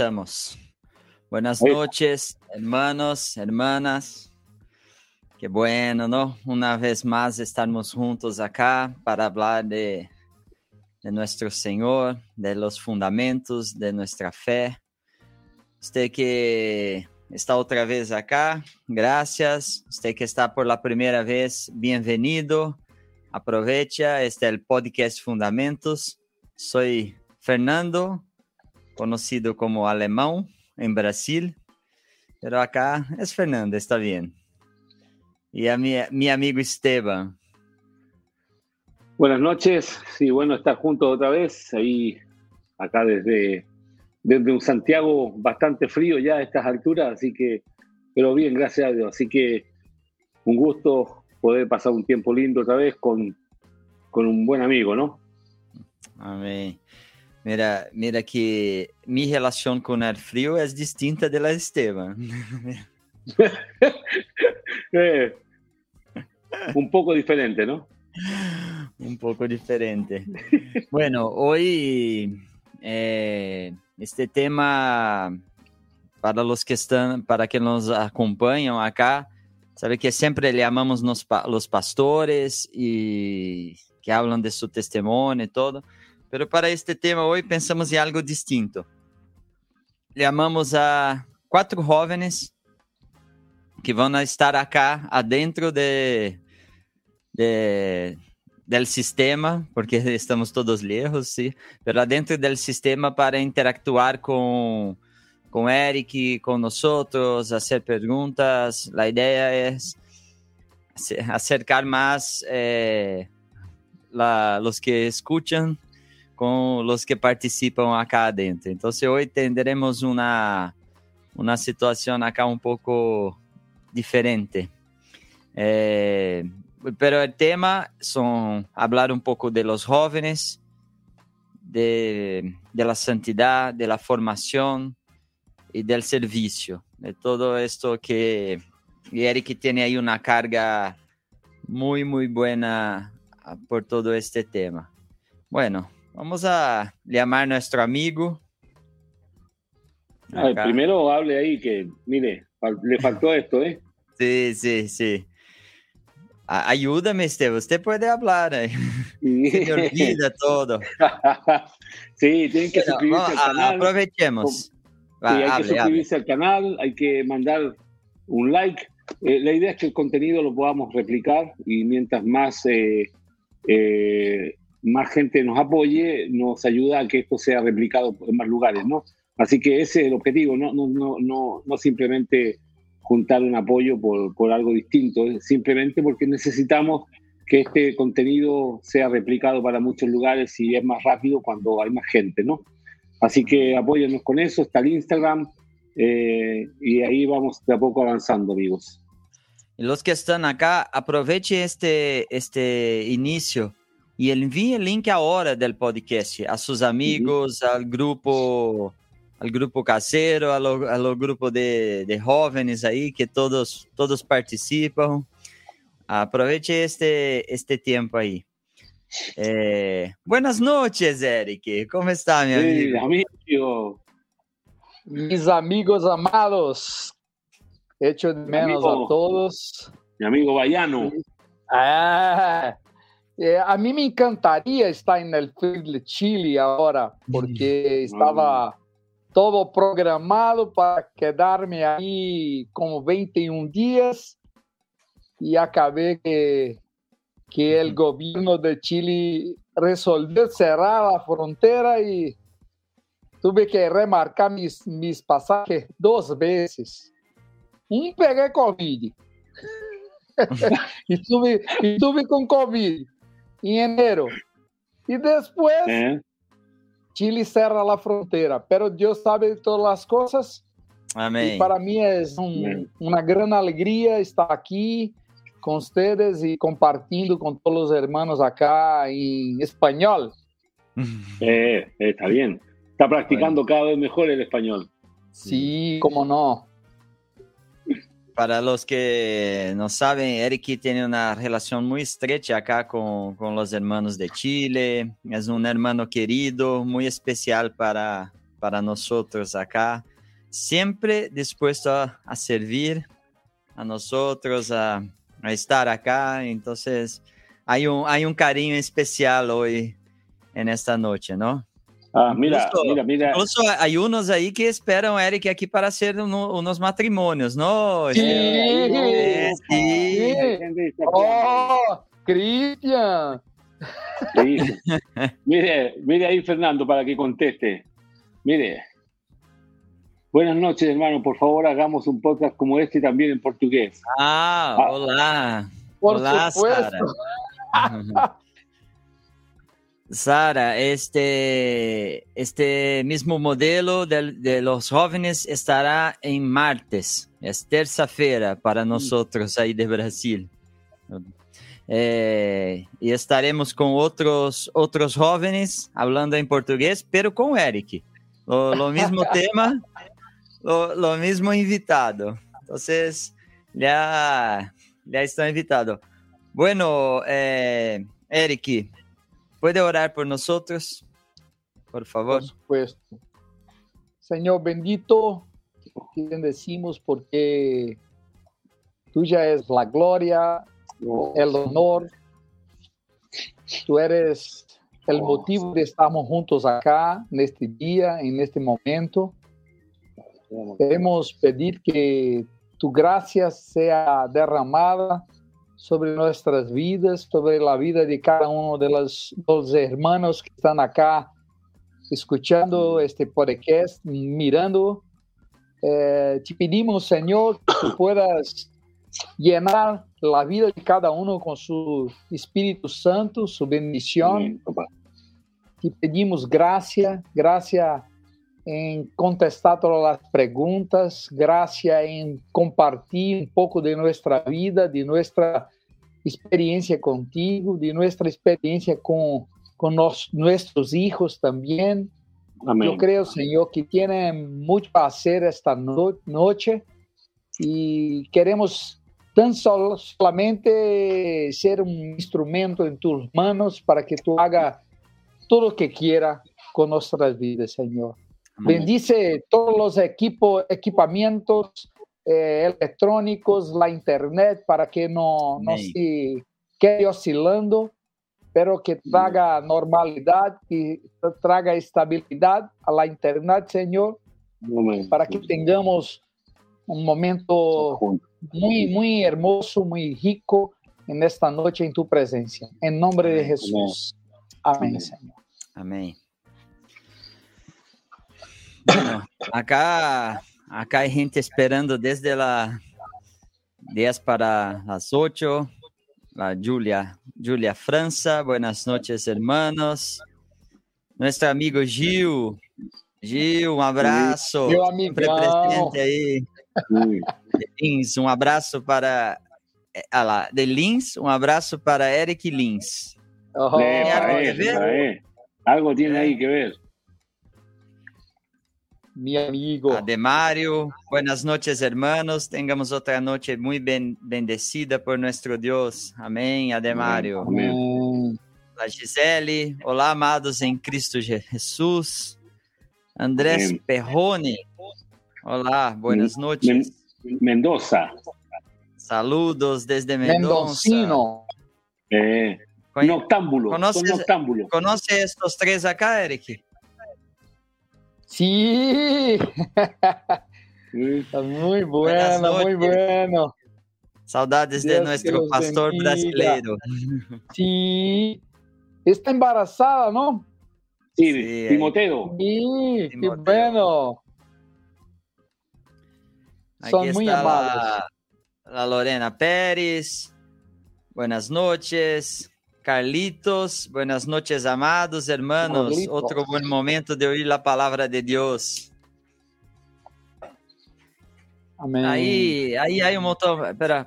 estamos. Buenas noches, hermanos, hermanas. Qué bueno, ¿no? Una vez más estamos juntos acá para hablar de, de nuestro Señor, de los fundamentos de nuestra fe. Usted que está otra vez acá, gracias. Usted que está por la primera vez, bienvenido. Aprovecha, este es el podcast Fundamentos. Soy Fernando, conocido como alemão em Brasil, pero acá é Fernando, está bem. E a mi, mi amigo Esteban. Buenas noches, sí, bueno estar juntos otra vez, ahí acá desde, desde un Santiago bastante frío ya a estas alturas, así que, pero bien, gracias a Dios, así que un gusto poder pasar un tiempo lindo otra vez con, con un buen amigo, ¿no? Amén. Mira, mira que mi relación con el frío es distinta de la de Esteban. eh, un poco diferente, ¿no? Un poco diferente. Bueno, hoy eh, este tema para los que están, para que nos acompañan acá, sabe que siempre le amamos los, los pastores y que hablan de su testimonio y todo. Pero para este tema hoje pensamos em algo distinto. Chamamos a quatro jovens que vão estar acá adentro de, de del sistema, porque estamos todos lejos, sim, mas adentro del sistema para interactuar com com Eric, com nós outros, fazer perguntas. A ideia é acercar mais eh, la, los que escuchan com os que participam acá dentro. Então, hoje teremos uma, uma situação acá um pouco diferente. Eh, pero el tema son hablar un poco de los jóvenes, de, de la santidad, de la formación y del servicio, de todo esto que y Eric tiene ahí una carga muy, muy buena por todo este tema. Bueno, Vamos a llamar a nuestro amigo. Ah, primero hable ahí que, mire, le faltó esto, ¿eh? Sí, sí, sí. Ayúdame, Esteban, usted puede hablar. ¿eh? Sí. Se olvida todo. sí, tienen que suscribirse al canal. Aprovechemos. Va, sí, hay hable, que suscribirse hable. al canal, hay que mandar un like. Eh, la idea es que el contenido lo podamos replicar y mientras más eh, eh, más gente nos apoye, nos ayuda a que esto sea replicado en más lugares, ¿no? Así que ese es el objetivo, no, no, no, no, no simplemente juntar un apoyo por, por algo distinto, simplemente porque necesitamos que este contenido sea replicado para muchos lugares y es más rápido cuando hay más gente, ¿no? Así que apóyennos con eso, está el Instagram eh, y ahí vamos de a poco avanzando, amigos. Los que están acá, aproveche este, este inicio e envie o link agora do podcast a seus amigos, ao grupo, ao grupo caseiro, ao, ao grupo de, de jovens aí que todos todos participam. Aproveite este este tempo aí. Eh, buenas noches, Eric. Como está, meu sí, amigo? amigo? Mis amigos amados, echo de menos amigo, a todos. Mi amigo Baiano. Ah, é, a mim me encantaria estar no Frio de Chile agora, porque estava todo programado para quedar-me aí com 21 dias e acabei que, que o governo de Chile resolveu cerrar a fronteira e tive que remarcar mis, mis passagens duas vezes. Um peguei Covid. e, tive, e tive com Covid em enero. E depois, é. Chile cerra a fronteira. Pero Deus sabe de todas as coisas. Amém. E para mim é um, uma grande alegria estar aqui com vocês e compartilhando com todos os irmãos acá em espanhol. Eh, está bien. Está practicando bueno. cada vez mejor el español. Sí, cómo no. Para los que no saben, Eric tiene una relación muy estrecha acá con, con, los hermanos de Chile. Es un hermano querido, muy especial para, para nosotros acá. Siempre dispuesto a, a servir a nosotros, a, a, estar acá. Entonces, hay un, hay un cariño especial hoy en esta noche, ¿no? Ah, mira, mira, mira. Incluso hay unos ahí que esperan, Eric, aquí para hacer uno, unos matrimonios, ¿no? Sí, sí. sí. Oh, Cristian. Sí. mire, mire ahí, Fernando, para que conteste. Mire. Buenas noches, hermano. Por favor, hagamos un podcast como este también en portugués. Ah, ah. hola. Por hola, supuesto. Sara. Este, este mismo modelo de, de, los jóvenes estará en martes, es terça-feira para nosotros ahí de Brasil. Eh, y estaremos con otros, otros jóvenes hablando en portugués, pero con Eric. Lo, lo mismo tema, lo, lo, mismo invitado. Entonces, ya, ya está invitado. Bueno, eh, Eric, ¿Puede orar por nosotros? Por favor. Por supuesto. Señor bendito, te bendecimos porque tuya es la gloria, el honor. Tú eres el motivo de estarmos juntos acá en este día, en este momento. Queremos pedir que tu gracia sea derramada sobre nuestras vidas, sobre la vida de cada uno de los, los hermanos que están acá escuchando este podcast, mirando. Eh, te pedimos, Señor, que puedas llenar la vida de cada uno con su Espíritu Santo, su bendición. Te pedimos gracia, gracia en contestar todas las preguntas, gracias en compartir un poco de nuestra vida, de nuestra experiencia contigo, de nuestra experiencia con, con nos, nuestros hijos también. Amén. Yo creo, Señor, que tiene mucho a hacer esta no noche y queremos tan solo, solamente ser un instrumento en tus manos para que tú hagas todo lo que quiera con nuestras vidas, Señor. Bendice todos los equipos, equipamientos eh, electrónicos, la internet, para que no, no se quede oscilando, pero que traga normalidad y traga estabilidad a la internet, Señor, para que tengamos un momento muy, muy hermoso, muy rico en esta noche en tu presencia. En nombre de Jesús. Amén, Amén. Señor. Amén. Bueno, acá, acá hay gente esperando desde las 10 para las 8. La Julia, Julia França, buenas noches, hermanos. Nuestro amigo Gil, Gil, um abraço. Meu amigo. presente aí. De Lins, um abraço para. Ah lá, de Lins, um abraço para Eric Lins. Oh, Eh, algo para él. Algo tiene ahí que ver. Mi amigo. Ademario, buenas noches, hermanos. Tengamos otra noche muy ben- bendecida por nuestro Dios. Amén, Ademario. Amén. Amém. Olá, Gisele. Olá, amados em Cristo Jesus. Andrés Amém. Perrone. Olá, buenas noches. Mendoza. Saludos desde Mendoza. Mendocino. Eh, Conhe- noctámbulo. ¿Conoces- Son noctámbulo. ¿Conoce estos tres acá, Eric? Sí, muy Buenas bueno, muy noches. bueno. Saudades de Dios los pastor bendiga. brasileiro. Sí, está embarazada, ¿no? Sí, Sí, Timoteo. Sí, qué Timoteo. bueno. Aquí Son muy está amables. la, la Lorena Pérez. Buenas noches. Carlitos, buenas noches, amados hermanos. Carlitos. Otro buen momento de oír la palabra de Dios. Amén. Ahí, ahí hay un montón. Espera,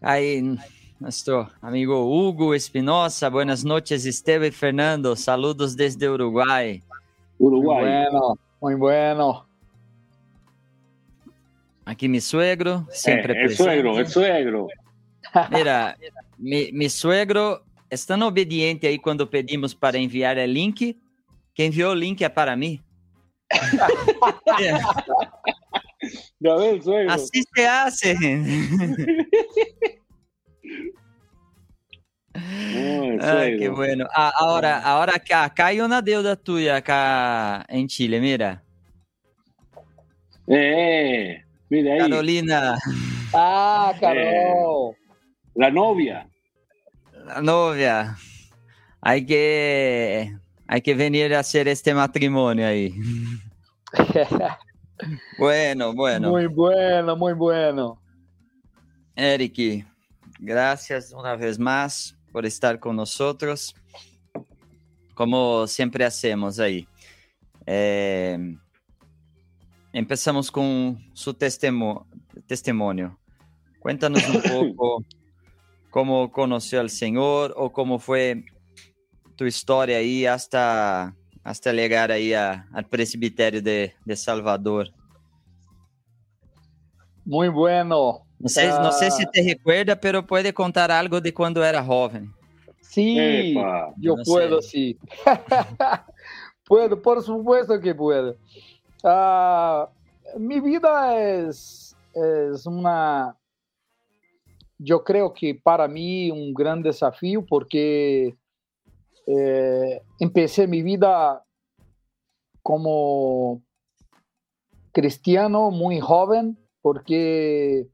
ahí nuestro amigo Hugo Espinosa. Buenas noches, Esteban y Fernando. Saludos desde Uruguay. Muy Uruguay. bueno, muy bueno. Aquí mi suegro, siempre eh, El suegro, el suegro. Mira, mi, mi suegro es tan obediente ahí cuando pedimos para enviar el link, que envió el link para mí. Así se hace. Ay, qué bueno. Ah, ahora, ahora acá, acá hay una deuda tuya acá en Chile, mira. Eh, mira ahí. Carolina. Ah, Carol. Eh, la novia. Novia. Hay que, hay que venir a hacer este matrimonio ahí. bueno, bueno. Muy bueno, muy bueno. Eric, gracias una vez más por estar con nosotros, como siempre hacemos ahí. Eh, empezamos con su testimonio. Cuéntanos un poco cómo conoció al Señor o cómo fue tu historia ahí hasta, hasta llegar ahí al presbiterio de, Salvador. Muy bueno. No sé, no sé si te recuerda, pero puede contar algo de cuando era joven. Sí, yo puedo, sí. puedo, por supuesto que puedo. Ah, mi vida es, es una, yo creo que para mí un gran desafío porque eh, empecé mi vida como cristiano muy joven porque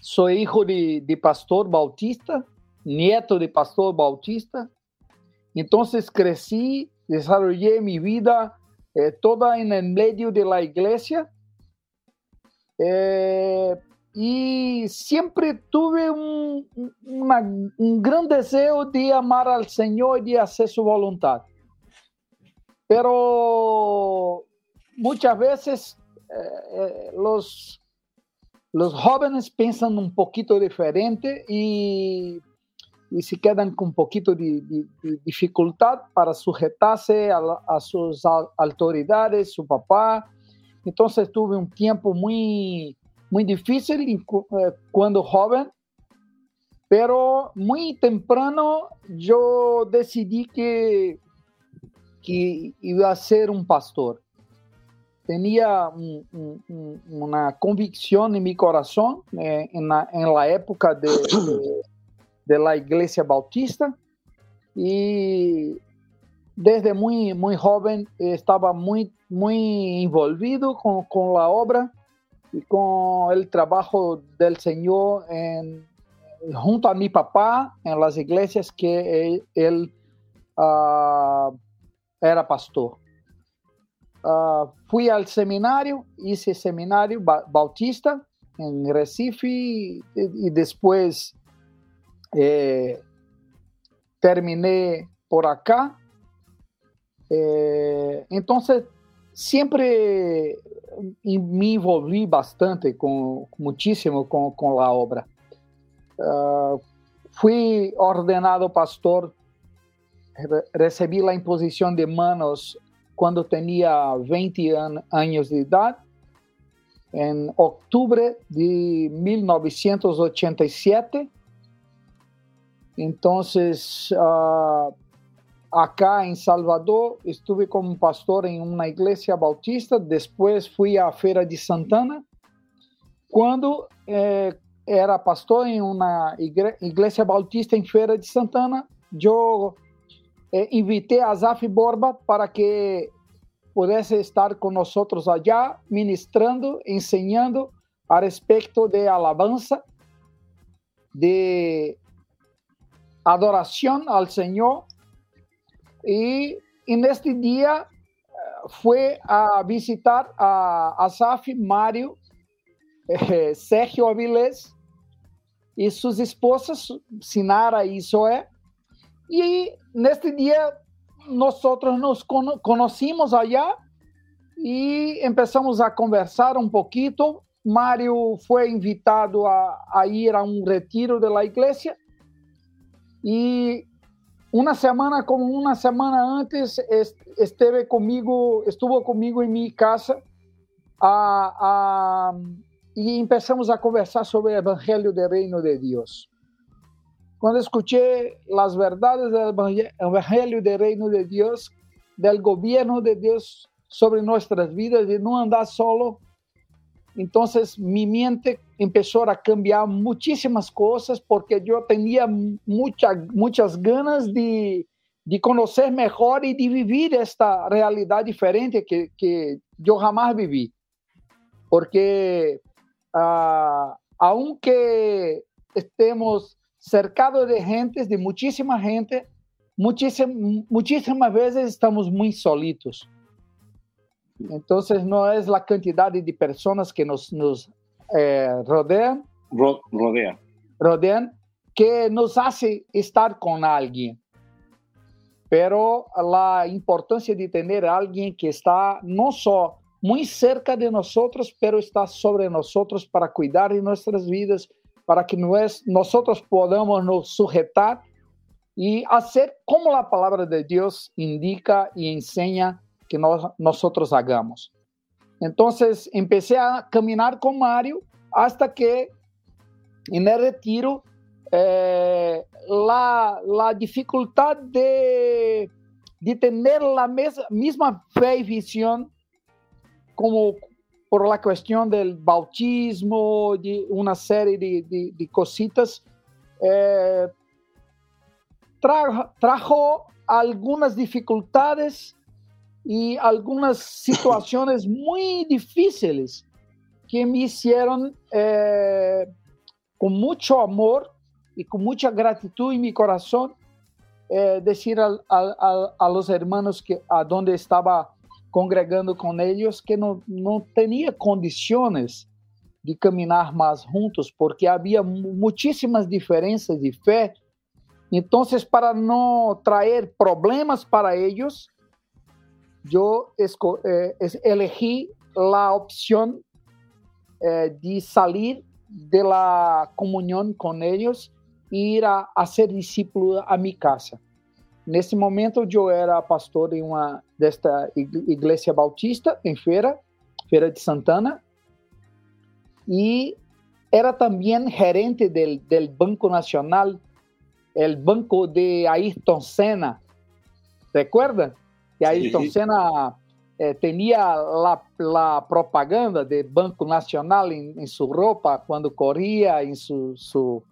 soy hijo de, pastor bautista, nieto de pastor bautista. Entonces crecí, desarrollé mi vida eh, toda en el medio de la iglesia. Eh, y siempre tuve un, gran deseo de amar al Señor y de hacer su voluntad. Pero muchas veces eh, los, los jóvenes piensan un poquito diferente y, y se quedan con un poquito de, dificultad para sujetarse a, a sus autoridades, su papá. Entonces tuve un tiempo muy muy difícil eh, cuando joven, pero muy temprano yo decidí que, que iba a ser un pastor. Tenía una convicción en mi corazón eh, en, la, época de, de, la iglesia bautista y desde muy, muy joven estaba muy, muy envolvido con, con la obra y con el trabajo del Señor junto a mi papá en las iglesias que él, ah, era pastor. Ah, fui al seminario, hice seminario bautista en Recife y, después eh, terminé por acá. Eh, entonces, siempre me envolvi bastante com muitíssimo com, com a obra. Uh, fui ordenado pastor, recebi a imposição de manos quando tinha 20 an anos de idade, em outubro de 1987. Então, uh, acá en Salvador, estuve como pastor en una iglesia bautista, después fui a Feira de Santana. Cuando eh, era pastor en una iglesia bautista en Feira de Santana, yo eh, invité a Zaf Borba para que pudiese estar con nosotros allá, ministrando, enseñando a respecto de alabanza, de adoración al Señor y en este día eh, fue a visitar a Asaf, Mario, eh, Sergio Avilés y sus esposas, Sinara y Zoé. Y en este día nosotros nos conocimos allá y empezamos a conversar un poquito. Mario fue invitado a, a ir a un retiro de la iglesia y una semana, como una semana antes, esteve comigo, estuvo conmigo en mi casa a, a, e começamos a conversar sobre o Evangelho do Reino de Deus. Quando escutei as verdades do Evangelho do Reino de Deus, do governo de Deus sobre nossas vidas e não andar solo, então minha mente começou a cambiar muitíssimas coisas porque eu tinha muita, muitas ganas de, de conhecer melhor e de viver esta realidade diferente que, que eu jamais vivi. Porque, uh, aunque estemos cercados de gente, de muchísima gente, muchísimas veces estamos muy solitos. Entonces no es la cantidad de personas que nos, nos eh, rodean, rodea. rodean que nos hace estar con alguien. Pero la importancia de tener alguien que está no solo muy cerca de nosotros, pero está sobre nosotros para cuidar de nuestras vidas, para que nosotros podamos nos sujetar y hacer como la palabra de Dios indica y enseña que nosotros hagamos. Entonces empecé a caminar con Mario hasta que en el retiro eh, la, la, dificultad de, de tener la misma fe y visión como por la cuestión del bautismo, de una serie de, de, cositas, eh, trajo, algunas dificultades y algunas situaciones muy difíciles que me hicieron eh, con mucho amor y con mucha gratitud en mi corazón eh, decir a, los hermanos que a donde estaba congregando com eles que não, não tinha condições de caminhar mais juntos, porque havia muitíssimas diferenças de fé. Então, para não trazer problemas para eles, eu eh, elegi a opção eh, de sair da comunhão com eles e ir a, ser discípulo a minha casa. Nesse momento, eu era pastor em uma desta igreja bautista em Feira, Feira de Santana, e era também gerente del, Banco Nacional, el banco de Ayrton Senna. ¿Recuerdan? Que Ayrton sí, Senna eh, tenía la, la, propaganda del Banco Nacional en, en, su ropa cuando corría, en su, su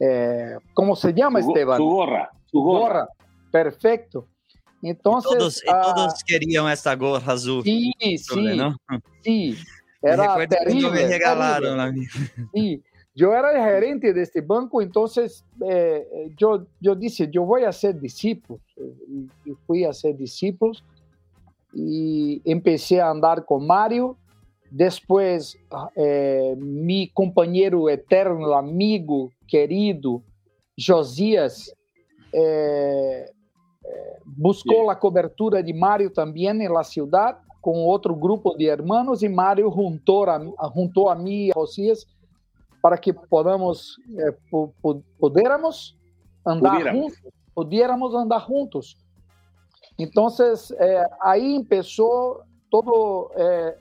eh, ¿cómo se llama, su, Esteban? Su gorra. Su gorra. gorra. Perfecto. Então, todos, ah, todos queriam essa gorra azul. Sim, sim, sim. Era me terrível. me regalaram Sim. Eu era gerente deste banco, então eh, eu, eu disse, eu vou a ser discípulo. E fui a ser discípulo e comecei a andar com Mário. Depois, eh, meu companheiro eterno, amigo, querido, Josias, eh, buscou a cobertura de Mário também na cidade com outro grupo de irmãos e Mário juntou a, juntou a mim e a Josias para que podamos eh, pudiéramos andar Pudiéramos. juntos, pudiéramos andar juntos. Então, eh, aí começou todo eh,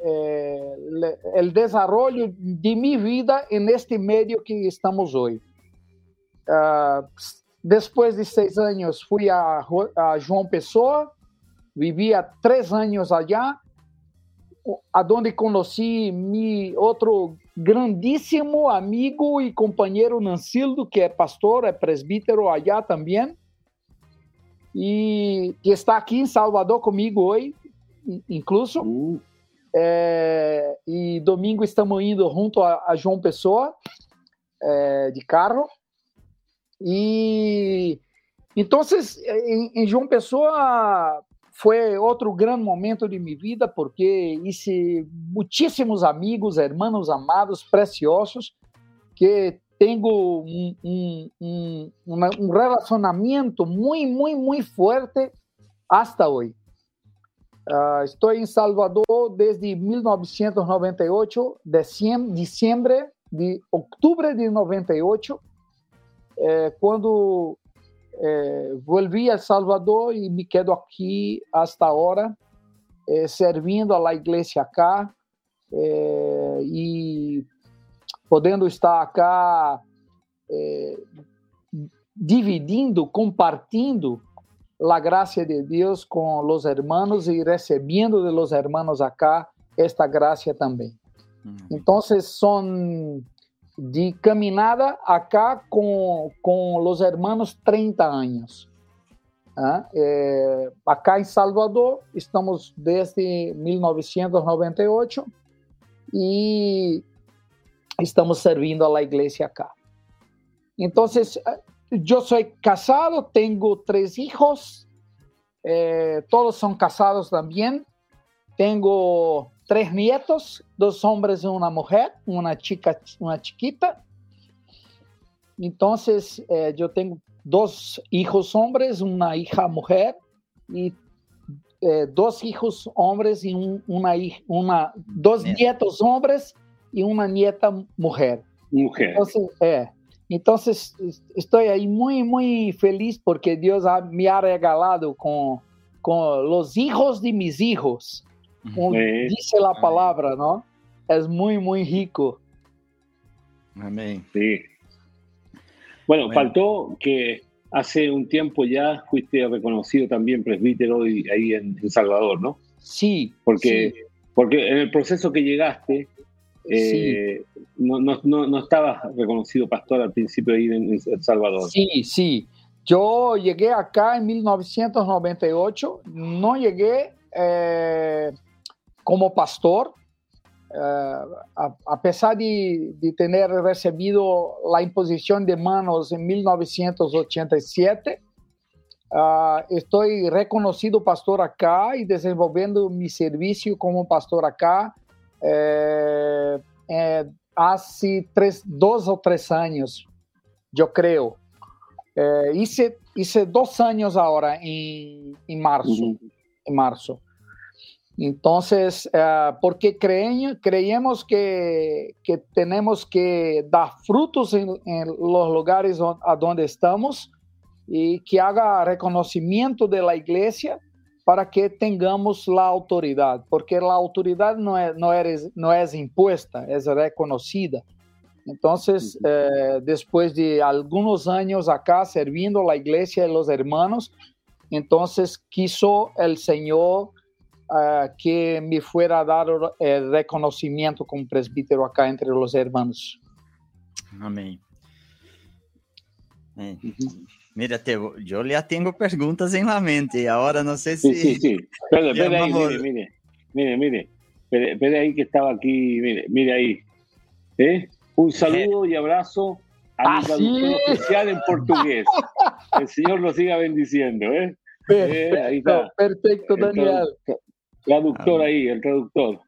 o desenvolvimento de minha vida neste meio que estamos hoje. Uh, depois de seis anos, fui a, a João Pessoa, vivia três anos allá, aonde conheci meu outro grandíssimo amigo e companheiro Nancildo, que é pastor, é presbítero allá também, e que está aqui em Salvador comigo hoje, incluso. Uh. É, e domingo estamos indo junto a, a João Pessoa, é, de carro. E então, em, em João Pessoa foi outro grande momento de minha vida, porque hice muitíssimos amigos, hermanos amados, preciosos, que tenho um, um, um, um relacionamento muito, muito, muito forte hasta hoje. Uh, estou em Salvador desde 1998, dezembro, de outubro de 98, é, quando é, volvi a Salvador e me quedo aqui hasta agora, é, servindo a igreja cá, é, e podendo estar acá dividindo, compartilhando a graça de Deus com os hermanos e recebendo de los hermanos acá esta graça também. Então, são de caminhada acá com, com os hermanos 30 anos. ¿Ah? Eh, acá em Salvador, estamos desde 1998 e estamos servindo a la igreja acá. Então, eu sou casado, tenho três hijos, eh, todos são casados também. Tenho três nietos, dois homens e uma mulher, uma chica, uma chiquita. Então, eh, eu tenho dois hijos homens, uma hija mulher e eh, dois hijos homens e um, uma, uma, dois é. nietos homens e uma nieta mulher. Mulher. Então, é. Então, estou aí muito, muito feliz porque Deus me ha regalado com, com os hijos de mis hijos. Como é. diz a palavra, não? É muito, muito rico. Amém. Sí. Bueno, bueno, faltó que hace un tiempo ya fuiste reconocido también presbítero ahí en, en Salvador, ¿no? Sí. Porque, sí. porque en el proceso que llegaste, eh, sí. no, no, no, no, estabas reconocido pastor al principio ahí en, en El Salvador. Sí, sí. Yo llegué acá en 1998, no llegué eh, como pastor, Uh, a, a, pesar de, de ter recebido a imposição de manos em 1987, uh, estou reconhecido pastor acá e desenvolvendo meu serviço como pastor acá eh, eh, dois ou três anos, eu creio. Eh, hice, agora em, em março. Uhum. Em março. Entonces, uh, porque creen, creemos que, que, tenemos que dar frutos en, en, los lugares a donde estamos y que haga reconocimiento de la iglesia para que tengamos la autoridad, porque la autoridad no es, no es, no es impuesta, es reconocida. Entonces, eh, después de algunos años acá sirviendo la iglesia y los hermanos, entonces quiso el Señor uh, que me fuera dado el reconocimiento como presbítero acá entre los hermanos. Amém. É. Mira, te, eu já tenho perguntas em la mente, agora não sei se... Sí, sí, sí. Espera, espera aí, mire, mire, mire, mire, espere, espere aí que estava aqui, mire, mire aí. ¿Eh? Un saludo y abrazo a mi traductor oficial en portugués. El Señor lo siga bendiciendo, ¿eh? Perfecto, eh, ahí está. perfecto Daniel. Traductor Amén. ahí, el traductor.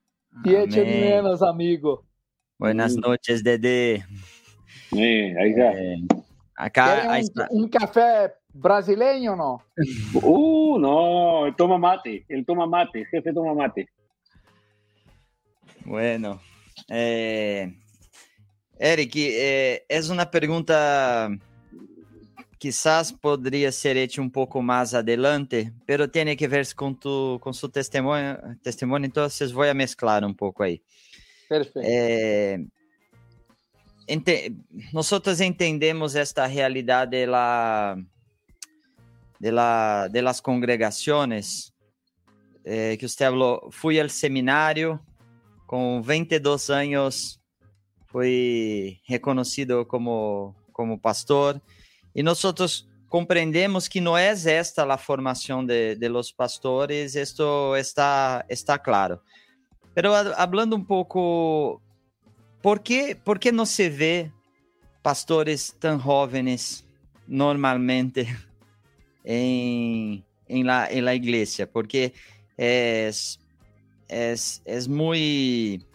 Y eche menos, amigo. Buenas mm. noches, Dede. Sí, ahí está. Eh, acá ahí está. Un, café brasileño no? Uh, no, el toma mate, el toma mate, jefe toma mate. Bueno, eh, Eric, eh, es una pregunta quizás podría ser hecho un poco más adelante, pero tiene que ver con tu con su testimonio, testimonio entonces voy a mezclar un poco ahí. Perfecto. Eh, ente nosotros entendemos esta realidad de la de, la, de las congregaciones eh, que usted habló. Fui al seminario con 22 años, fui reconocido como, como pastor e nós compreendemos que não é esta a formação de, de los pastores, isto está, está claro. Pero hablando um pouco, ¿por que, por que não se vê pastores tão jovens normalmente em, em, la, em la igreja? Porque é, é, é muito...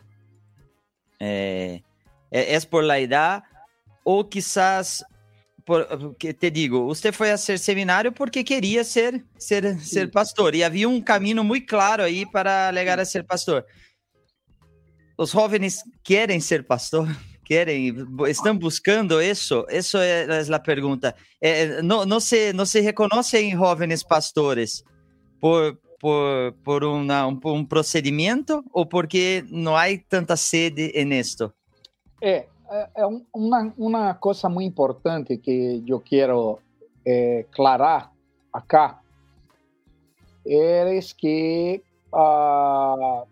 É, é, é por la edad ou quizás porque te digo, você foi a ser seminário porque queria ser ser, ser pastor e havia um caminho muito claro aí para legar a ser pastor. Os jovens querem ser pastor? Querem? Estão buscando isso? Isso é, é a pergunta. É, não, não, se, não se reconhecem jovens pastores por, por, por una, un, un, procedimiento o porque no hay tanta sede en esto? É, é uma, uma coisa muito importante que eu quero é, aclarar acá é que uh,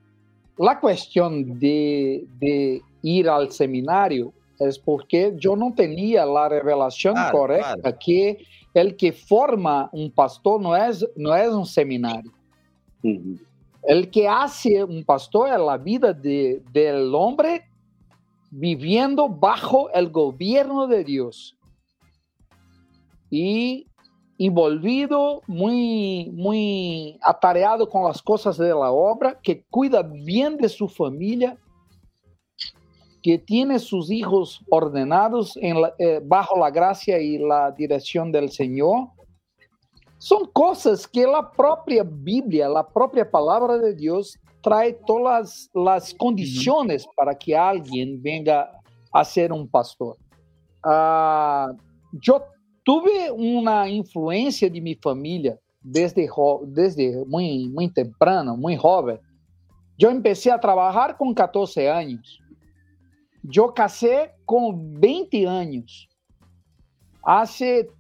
a questão de, de ir ao seminário é porque eu não tinha a revelação claro, correta claro. que el que forma un pastor no es un seminario. Uh -huh. El que hace un pastor es la vida de, del hombre viviendo bajo el gobierno de Dios. Y envolvido, muy, muy atareado con las cosas de la obra, que cuida bien de su familia, que tiene sus hijos ordenados eh, bajo la gracia y la dirección del Señor, son cosas que la propia Biblia, la propia palabra de Dios trae todas las condiciones para que alguien venga a ser un pastor. Uh, yo tuve una influencia de mi familia desde, desde muy, muy temprano, muy joven. Yo empecé a trabajar con 14 años. Eu casei com 20 anos. Há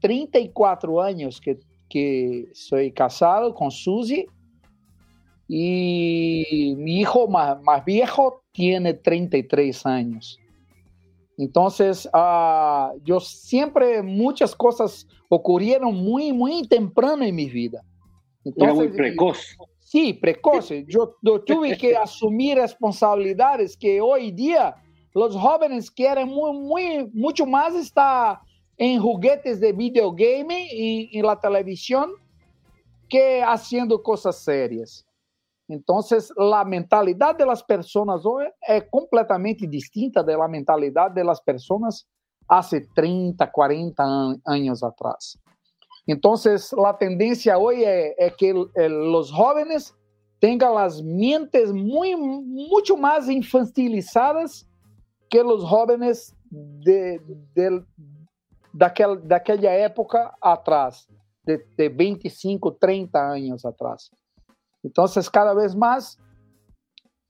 34 anos que, que sou casado com Suzy e meu filho mais, mais viejo tem 33 anos. Então, uh, eu sempre, muitas coisas ocorreram muito, muito temprano em minha vida. Então, Era muito precoce. Sim, precoce. Eu, eu tive que assumir responsabilidades que em dia Los jóvenes quieren muy, muy, mucho más estar en juguetes de videogame y en la televisión que haciendo cosas serias. Entonces, la mentalidad de las personas hoy es completamente distinta de la mentalidad de las personas hace 30, 40 años atrás. Entonces, la tendencia hoy es, es que el, los jóvenes tengan las mentes mucho más infantilizadas que os jovens de, de, época atrás, de, de 25, 30 anos atrás. Então, cada vez mais,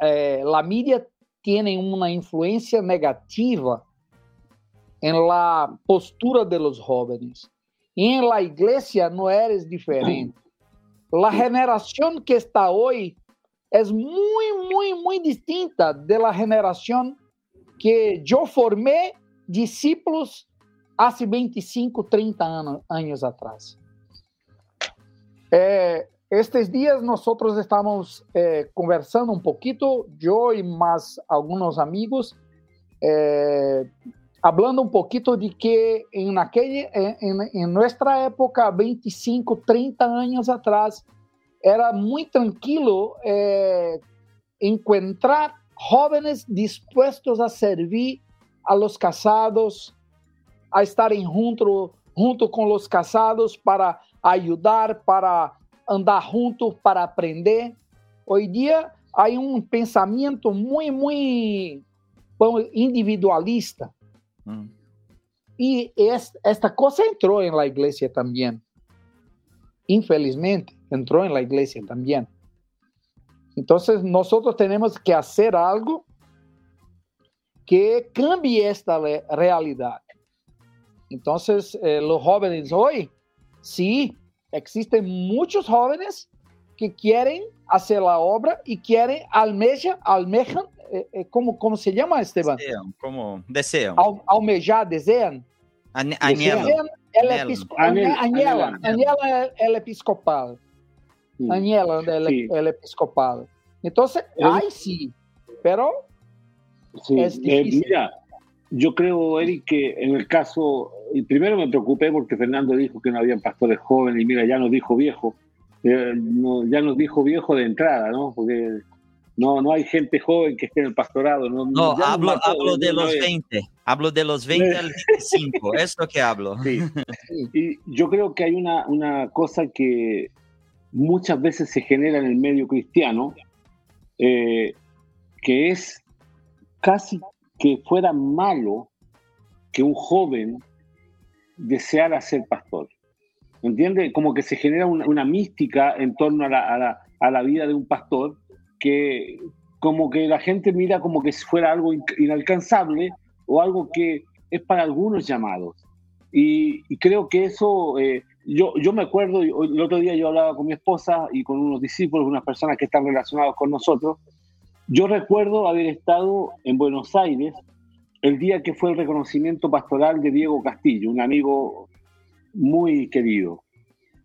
eh, a mídia tem uma influência negativa em la postura de los jóvenes. E em la igreja não eres diferente. La generação que está hoje é muito, muito, muito distinta de la generação que eu formei discípulos há 25, 30 anos, anos atrás. É, estes dias nós estamos é, conversando um pouquinho, eu e mais alguns amigos, é, falando um pouquinho de que naquele, em, em nossa época, 25, 30 anos atrás, era muito tranquilo é, encontrar jóvenes dispuestos a servir a los casados, a estarem junto, junto com os casados para ajudar, para andar juntos, para aprender. Hoje dia há um pensamento muito, muito individualista. Hum. E esta coisa entrou na igreja também. Infelizmente, entrou na igreja também. Entonces nosotros tenemos que hacer algo que cambie esta realidad. Entonces eh, los jóvenes hoy, sí, existen muchos jóvenes que quieren hacer la obra y quieren almeja, almejan, eh, eh, ¿cómo, ¿cómo, se llama Esteban? Desean, como desean. Al, almejar, desean. An anhelan. El episcopal. el episcopal. Aniela, ela, sí. ela episcopal. Entonces, ay, sí, pero sí. es eh, mira, yo creo, Eric, que en el caso, y primero me preocupé porque Fernando dijo que no habían pastores jóvenes, y mira, ya nos dijo viejo, eh, no, ya nos dijo viejo de entrada, ¿no? Porque no, no hay gente joven que esté en el pastorado. No, no hablo, hablo de los 20, hablo de los 20 al 25, es lo que hablo. Sí. Y yo creo que hay una, una cosa que muchas veces se genera en el medio cristiano, eh, que es casi que fuera malo que un joven deseara ser pastor. ¿Entiende? Como que se genera una, mística en torno a a la vida de un pastor que como que la gente mira como que fuera algo inalcanzable o algo que es para algunos llamados. Y, creo que eso, eh, yo, yo me acuerdo, el otro día yo hablaba con mi esposa y con unos discípulos, unas personas que están relacionados con nosotros. Yo recuerdo haber estado en Buenos Aires el día que fue el reconocimiento pastoral de Diego Castillo, un amigo muy querido.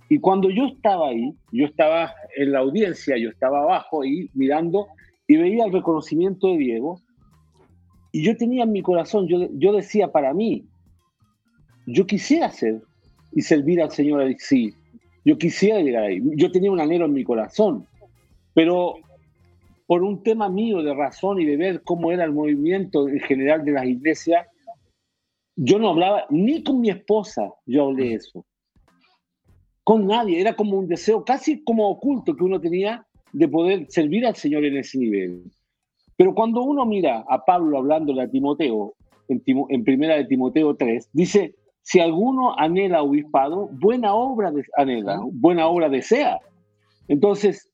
Y cuando yo estaba ahí, yo estaba en la audiencia, yo estaba abajo ahí mirando y veía el reconocimiento de Diego. Y yo tenía en mi corazón, yo, yo decía para mí, yo quisiera ser y servir al Señor sí, yo quisiera llegar ahí, yo tenía un anhelo en mi corazón, pero por un tema mío de razón y de ver cómo era el movimiento en general de las iglesias, yo no hablaba ni con mi esposa, yo hablé eso, con nadie, era como un deseo casi como oculto que uno tenía de poder servir al Señor en ese nivel. Pero cuando uno mira a Pablo hablándole a Timoteo, en, en primera de Timoteo 3, dice, si alguno anhela obispado, buena obra anhela, buena obra desea. Entonces,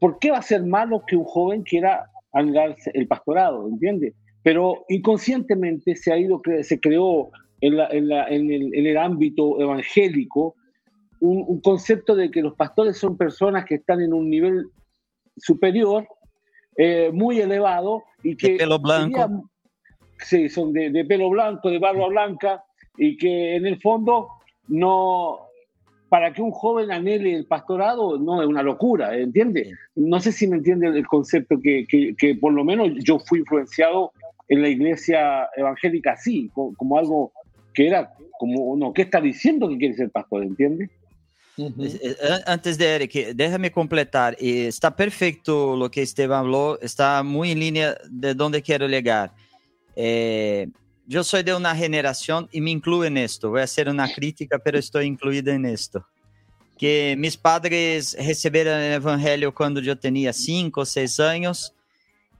¿por qué va a ser malo que un joven quiera anhelar el pastorado? ¿Entiende? Pero inconscientemente se ha ido, se creó en, el, ámbito evangélico un, concepto de que los pastores son personas que están en un nivel superior, eh, muy elevado y que... De pelo blanco. sí, son de, de, pelo blanco, de barba blanca, y que en el fondo no, para que un joven anhele el pastorado no es una locura, ¿entiende? No sé si me entiende el concepto que, que, por lo menos yo fui influenciado en la iglesia evangélica así, como, algo que era como, no, ¿qué está diciendo que quiere ser pastor? ¿Entiende? Antes de Eric, déjame completar. Está perfecto lo que Esteban habló, está muy en línea de donde quiero llegar. Eh, yo soy de una generación y me incluyo en esto. Voy a crítica, pero estoy incluido en esto. Que mis padres recibieron el evangelio cuando yo tenía cinco o seis años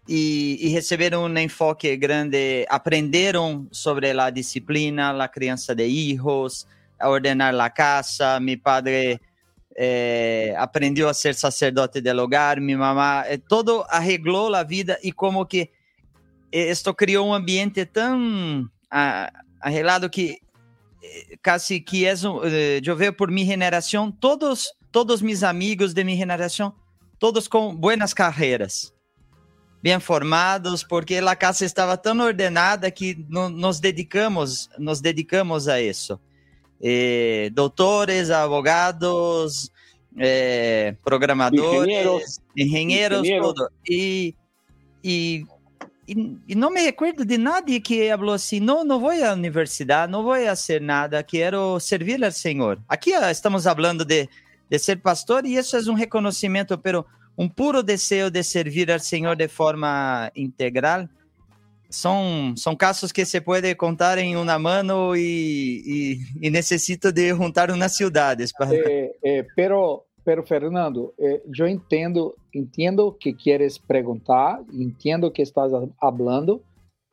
y, y recibieron un enfoque grande, aprendieron sobre la disciplina, la crianza de hijos, a ordenar la casa. Mi padre eh, aprendió a ser sacerdote del hogar, mi mamá, eh, todo arregló la vida y como que esto criou um ambiente tão arrelado que casi que é eu vejo por minha geração todos todos meus amigos de minha geração todos com buenas carreiras bem formados porque a casa estava tão ordenada que no, nos dedicamos nos dedicamos a isso eh, doutores abogados eh, programadores engenheiros, engenheiros, tudo e e e, não me recuerdo de nadie que falou assim: não, não vou à universidade, não vou a hacer nada, quero servir ao Senhor. Aqui estamos falando de, de ser pastor e isso é um reconhecimento, pero um puro desejo de servir ao Senhor de forma integral. São, são casos que se pode contar em uma mano e, e, e necessito de juntar umas cidades. Para... É, é, pero Pero Fernando, eh, yo entiendo, entiendo que quieres preguntar, entiendo que estás hablando.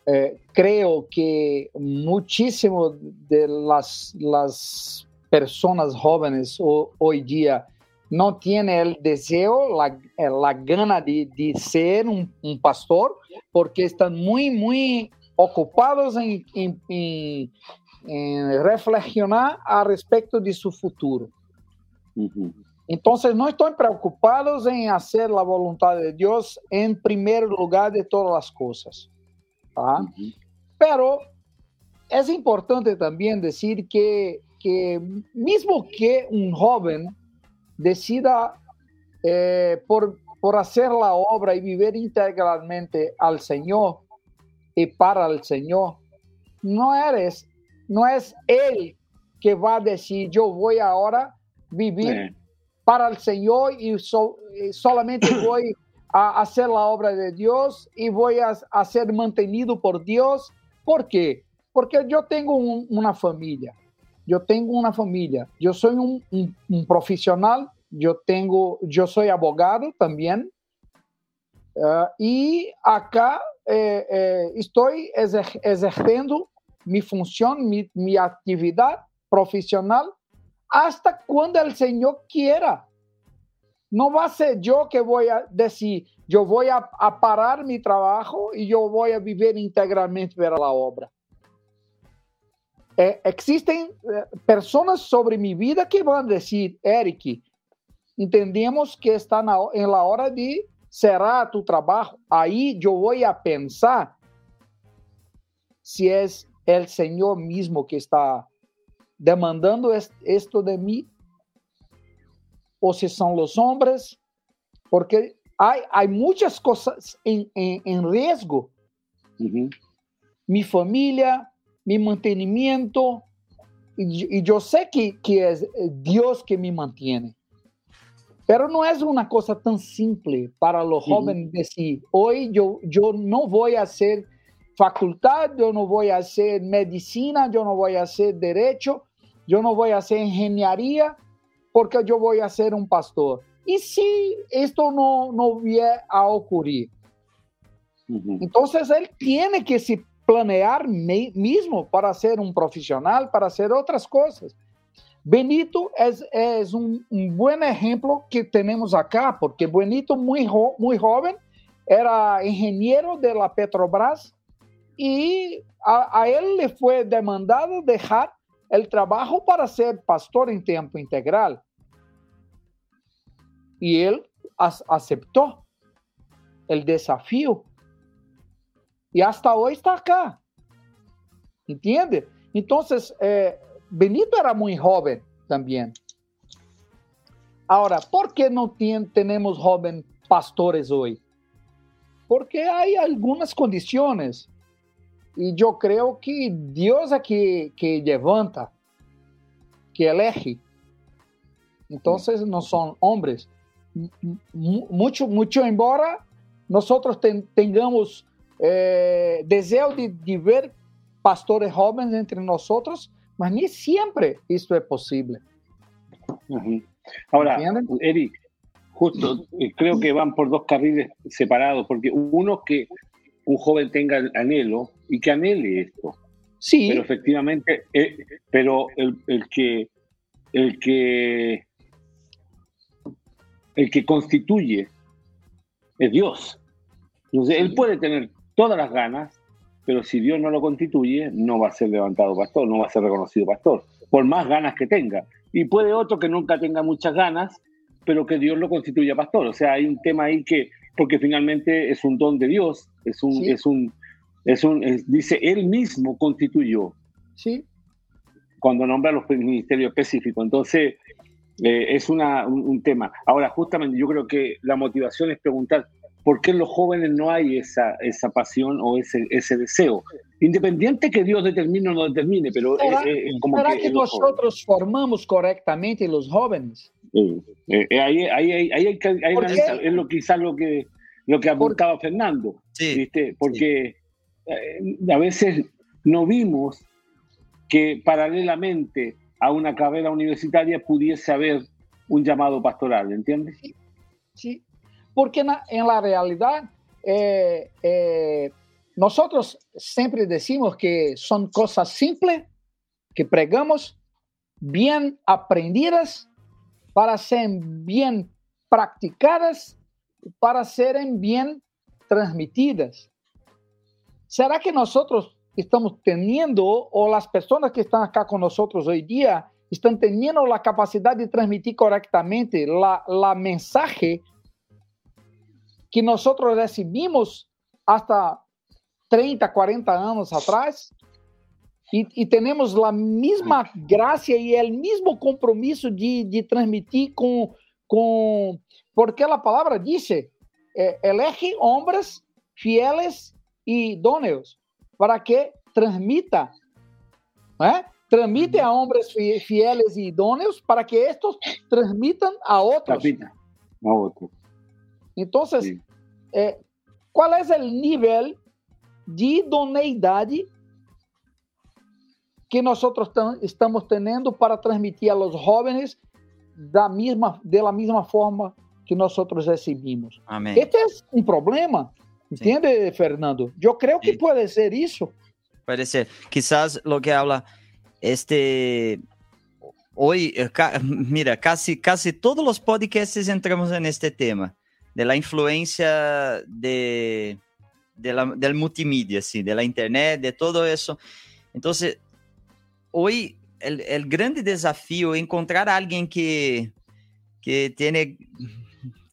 Eh, creo que muchísimo de las, las personas jóvenes o, hoy día no tienen el deseo, la, eh, la gana de, de ser un, un, pastor, porque están muy, muy ocupados en, en, en, en reflexionar a respecto de su futuro. Uh -huh. Então, não estão preocupados em fazer a vontade de Deus em primeiro lugar de todas as coisas. Tá? Uhum. Pero é importante também dizer que, que mesmo que um jovem decida eh, por, por fazer a obra e viver integralmente ao Senhor e para o Senhor, não eres, não é ele que vai dizer, eu vou agora viver é para el Señor y, solamente voy a hacer la obra de Dios y voy a, ser mantenido por Dios. ¿Por qué? Porque yo tengo una familia, yo tengo una familia, yo soy un, profesional, yo, tengo, yo soy abogado también. Eh, y acá eh, eh, estoy ejerciendo mi función, mi, mi actividad profesional hasta cuando el Señor quiera. no va a ser yo que voy a decir, yo voy a, parar mi trabajo y yo voy a vivir integralmente para la obra. Eh, existen eh, personas sobre mi vida que van a decir, Eric, entendemos que está en la hora de cerrar tu trabajo. Ahí yo voy a pensar si es el Señor mismo que está demandando esto de mí o si son los hombres, porque hay, hay muchas cosas en, en, riesgo. Mi familia, mi mantenimiento, y, yo sé que, que es Dios que me mantiene. Pero no es una cosa tan simple para los jóvenes decir, hoy yo, yo no voy a hacer facultad, yo no voy a hacer medicina, yo no voy a hacer derecho, yo no voy a hacer ingeniería, porque yo voy a ser un pastor. ¿Y si esto no, no viene a ocurrir? Entonces él tiene que se planear mismo para ser un profesional, para hacer otras cosas. Benito es, es un, buen ejemplo que tenemos acá, porque Benito muy, muy joven era ingeniero de la Petrobras y a, a él le fue demandado dejar el trabajo para ser pastor en tiempo integral. Y él aceptó el desafío. Y hasta hoy está acá. ¿Entiende? Entonces, eh, Benito era muy joven también. Ahora, ¿por qué no tenemos jóvenes pastores hoy? Porque hay algunas condiciones. Y yo creo que Dios es que, que levanta, que elige. Entonces no son hombres mucho, mucho embora nosotros tengamos eh, deseo de, ver pastores jóvenes entre nosotros, mas ni siempre esto es posible. Ahora, Eric, justo eh, creo que van por dos carriles separados, porque uno que un joven tenga el anhelo y que anhele esto. Sí. Pero efectivamente, eh, pero el, el, que el que el que constituye es Dios. Entonces, él puede tener todas las ganas, pero si Dios no lo constituye, no va a ser levantado pastor, no va a ser reconocido pastor, por más ganas que tenga. Y puede otro que nunca tenga muchas ganas, pero que Dios lo constituya pastor. O sea, hay un tema ahí que, porque finalmente es un don de Dios, es un, es un, es un, dice, él mismo constituyó. Sí. Cuando nombra los ministerios específicos. Entonces, eh, es una, un, tema. Ahora, justamente yo creo que la motivación es preguntar por qué en los jóvenes no hay esa, esa pasión o ese, ese deseo. Independiente que Dios determine o no determine, pero ¿Será, como que, nosotros formamos correctamente los jóvenes? Eh, ahí, ahí, ahí, hay, es lo quizás lo que lo que apuntaba Fernando, ¿viste? porque eh, a veces no vimos que paralelamente a una carrera universitaria pudiese haber un llamado pastoral, ¿entiendes? Sí, porque en la realidad eh, eh, nosotros siempre decimos que son cosas simples que pregamos, bien aprendidas, para ser bien practicadas, para ser bien transmitidas. ¿Será que nosotros estamos teniendo, o las personas que están acá con nosotros hoy día, están teniendo la capacidad de transmitir correctamente la, la mensaje que nosotros recibimos hasta 30, 40 años atrás y, tenemos la misma gracia y el mismo compromiso de, de transmitir con, con, porque la palabra dice, eh, elige hombres fieles y idóneos para que transmita, ¿eh? transmite a hombres fieles y idóneos para que estos transmitan a otros. A otros. Entonces, eh, ¿cuál es el nivel de idoneidad que nosotros estamos teniendo para transmitir a los jóvenes da misma, de la misma forma que nosotros recibimos? Amén. Este es un problema. ¿Entiende, Fernando? Yo creo que puede ser eso. Puede ser. Quizás lo que habla este hoy, eh, mira, casi, casi todos los podcasts entramos en este tema, de la influencia de, de la, del multimedia, ¿sí? de la internet, de todo eso. Entonces, hoy el, el grande desafío es encontrar a alguien que, que tiene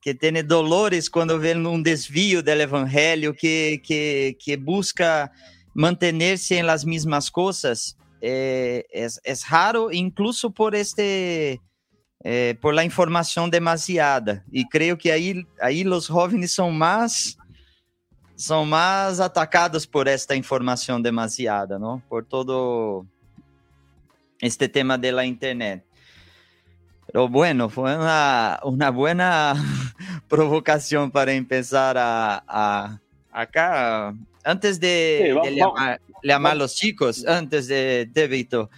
que tiene dolores quando vê um desvio do evangelho, que, que, que busca manter-se em las mesmas coisas, é, é, é raro, incluso por este é, por la informação demasiada. E creio que aí, aí os jovens são mais são mais atacados por esta informação demasiada, não? Por todo este tema da internet. Pero bueno, fue una, una buena provocación para empezar a, a acá. Antes de, sí, de llamar, llamar, a los chicos, antes de, de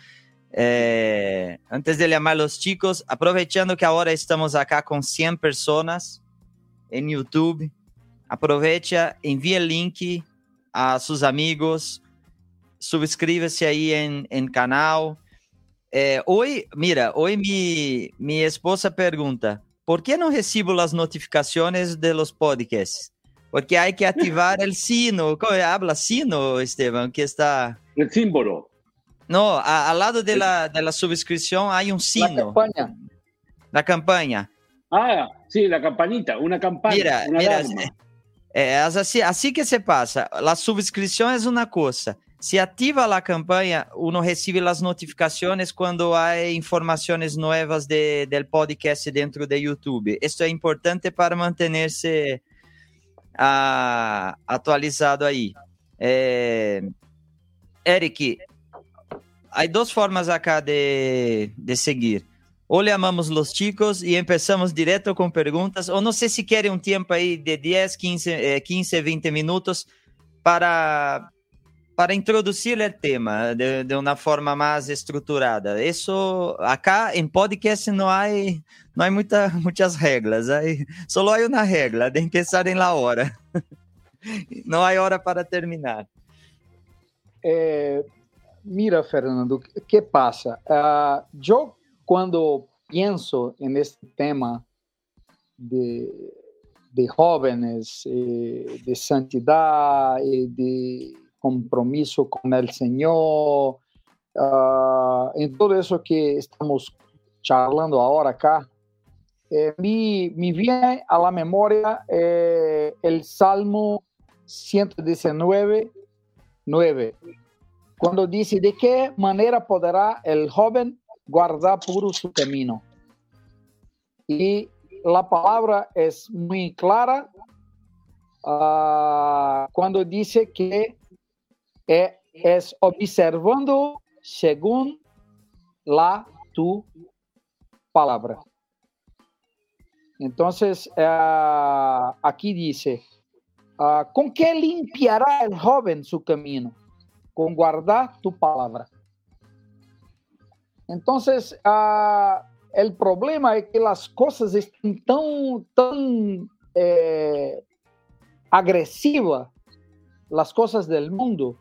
eh, antes de llamar a los chicos, aprovechando que ahora estamos acá con 100 personas en YouTube, aprovecha, envía el link a sus amigos, suscríbase ahí en, en canal, É, oi, mira, oi, mi, minha esposa pergunta, por que não recebo as notificações de los podcasts? Porque há que ativar o sino. ¿Cómo habla sino, Esteban? Que está... El símbolo. No, a, al lado de la, de la suscripción hay un sino. La campaña. La campaña. Ah, sí, la campanita, una campana. Mira, una mira, é, assim, assim que se passa. A subscrição é uma coisa. Se ativa a campanha, uno recibe as notificações quando há informações novas de, del podcast dentro de YouTube. Isso é importante para manter-se atualizado aí. É, Eric, há duas formas acá de, de seguir. Ou amamos os chicos e começamos direto com perguntas, ou não sei se querem um tempo aí de 10, 15, 15 20 minutos para para introduzir o tema de, de, uma forma mais estruturada. Isso acá em podcast não há não há muita, muitas regras, aí só há uma regra de começar em la hora. não há hora para terminar. É, mira, Fernando, que passa? Uh, eu quando penso neste tema de de jóvenes, eh, de santidade, de compromiso con el Señor, uh, en todo eso que estamos charlando ahora acá, eh, me, me, viene a la memoria eh, el Salmo 119, 9, cuando dice, ¿de qué manera podrá el joven guardar puro su camino? Y la palabra es muy clara. Uh, cuando dice que é, é observando segundo la tu palavra. Então, uh, aqui diz: uh, com que limpiará o jovem seu caminho? Com guardar tu palavra. Então, uh, o problema é que as coisas estão tão, tão eh, agressivas, as coisas do mundo,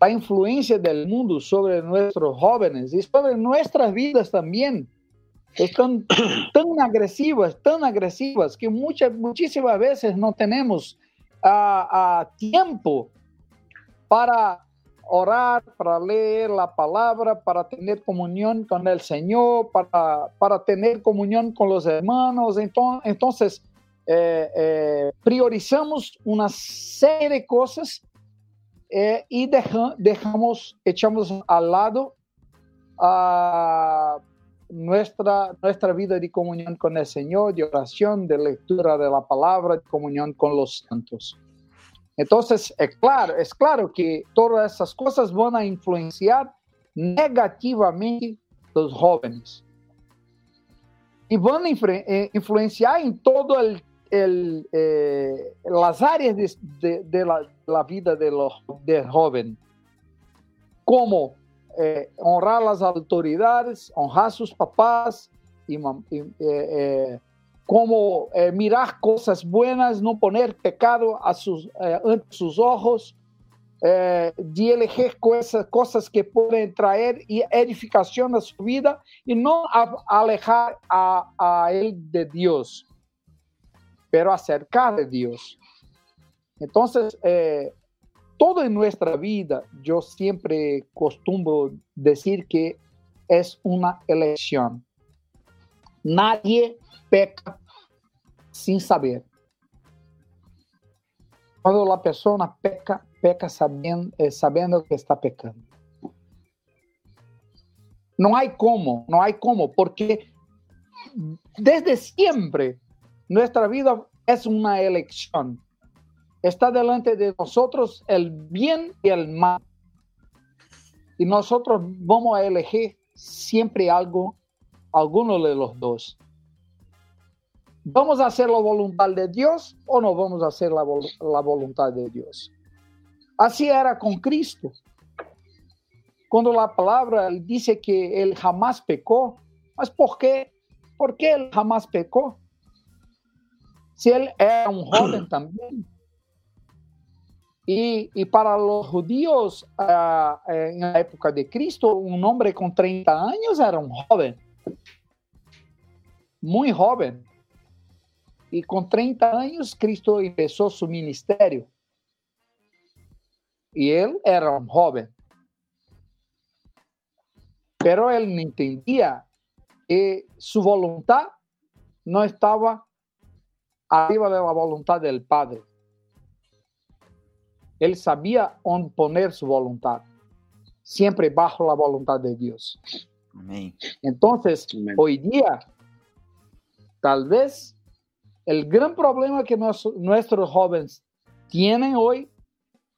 la influencia del mundo sobre nuestros jóvenes y sobre nuestras vidas también. Están tan agresivas, tan agresivas, que muchas, muchísimas veces no tenemos uh, uh, tiempo para orar, para leer la palabra, para tener comunión con el Señor, para, para tener comunión con los hermanos. Entonces, entonces eh, eh, priorizamos una serie de cosas eh, y deja, dejamos, echamos al lado a nuestra, nuestra vida de comunión con el Señor, de oración, de lectura de la palabra, de comunión con los santos. Entonces, es claro, es claro que todas esas cosas van a influenciar negativamente los jóvenes. Y van a influenciar en todo el eh, las áreas de, la, vida de los, del joven, como eh, honrar las autoridades, honrar a sus papás, y, y eh, como mirar cosas buenas, no poner pecado ante sus ojos, de elegir cosas, cosas que pueden traer edificación a su vida y no alejar a, a él de Dios, pero acercar a Dios. Entonces, eh, todo en nuestra vida, yo siempre costumbro decir que es una elección. Nadie peca sin saber. Cuando la persona peca, peca sabiendo, eh, sabiendo que está pecando. No hay cómo, no hay cómo, porque desde siempre nuestra vida es una elección. Está delante de nosotros el bien y el mal. Y nosotros vamos a elegir siempre algo, alguno de los dos. ¿Vamos a hacer la voluntad de Dios o no vamos a hacer la, la voluntad de Dios? Así era con Cristo. Cuando la palabra dice que él jamás pecó, ¿mas por qué? ¿Por qué él jamás pecó? Si él era un joven también. Y, y para los judíos uh, en la época de Cristo, un hombre con 30 años era un joven. Muy joven. Y con 30 años Cristo empezó su ministerio. Y él era un joven. Pero él no entendía que su voluntad no estaba arriba de la voluntad del Padre. Él sabía dónde poner su voluntad, siempre bajo la voluntad de Dios. Entonces, hoy día, tal vez el gran problema que nuestros jóvenes tienen hoy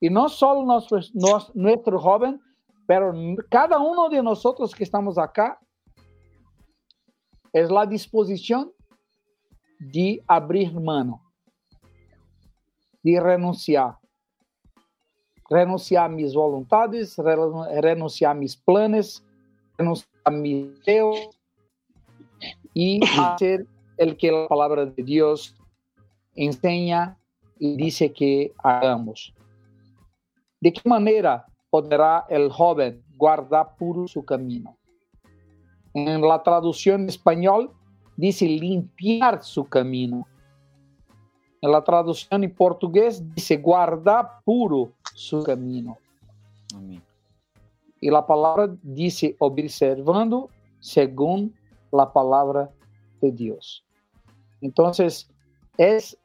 y no solo nuestros, nuestro joven, pero cada uno de nosotros que estamos acá, es la disposición de abrir mano, de renunciar. Renunciar a mis voluntades, renunciar a mis planes, renunciar a mis deseos y hacer el que la palabra de Dios enseña y dice que hagamos. ¿De qué manera podrá el joven guardar puro su camino? En la traducción español dice limpiar su camino. En la traducción en portugués dice guardar puro su camino. Y la palabra dice observando según la palabra de Dios. Entonces, es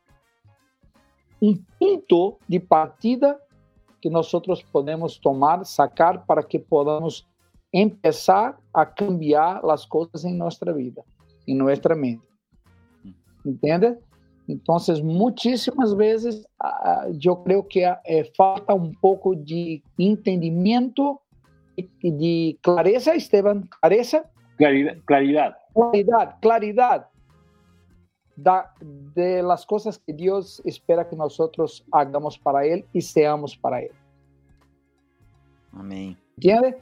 un punto de partida que nosotros podemos tomar, sacar para que podamos empezar a cambiar las cosas en nuestra vida, en nuestra mente. ¿Entiende? Entonces, muchísimas veces uh, yo creo que uh, falta un poco de entendimiento y de clareza, Esteban, clareza. Claridad. Claridad, claridad. claridad da, de las cosas que Dios espera que nosotros hagamos para Él y seamos para Él. Amén. ¿Entiende?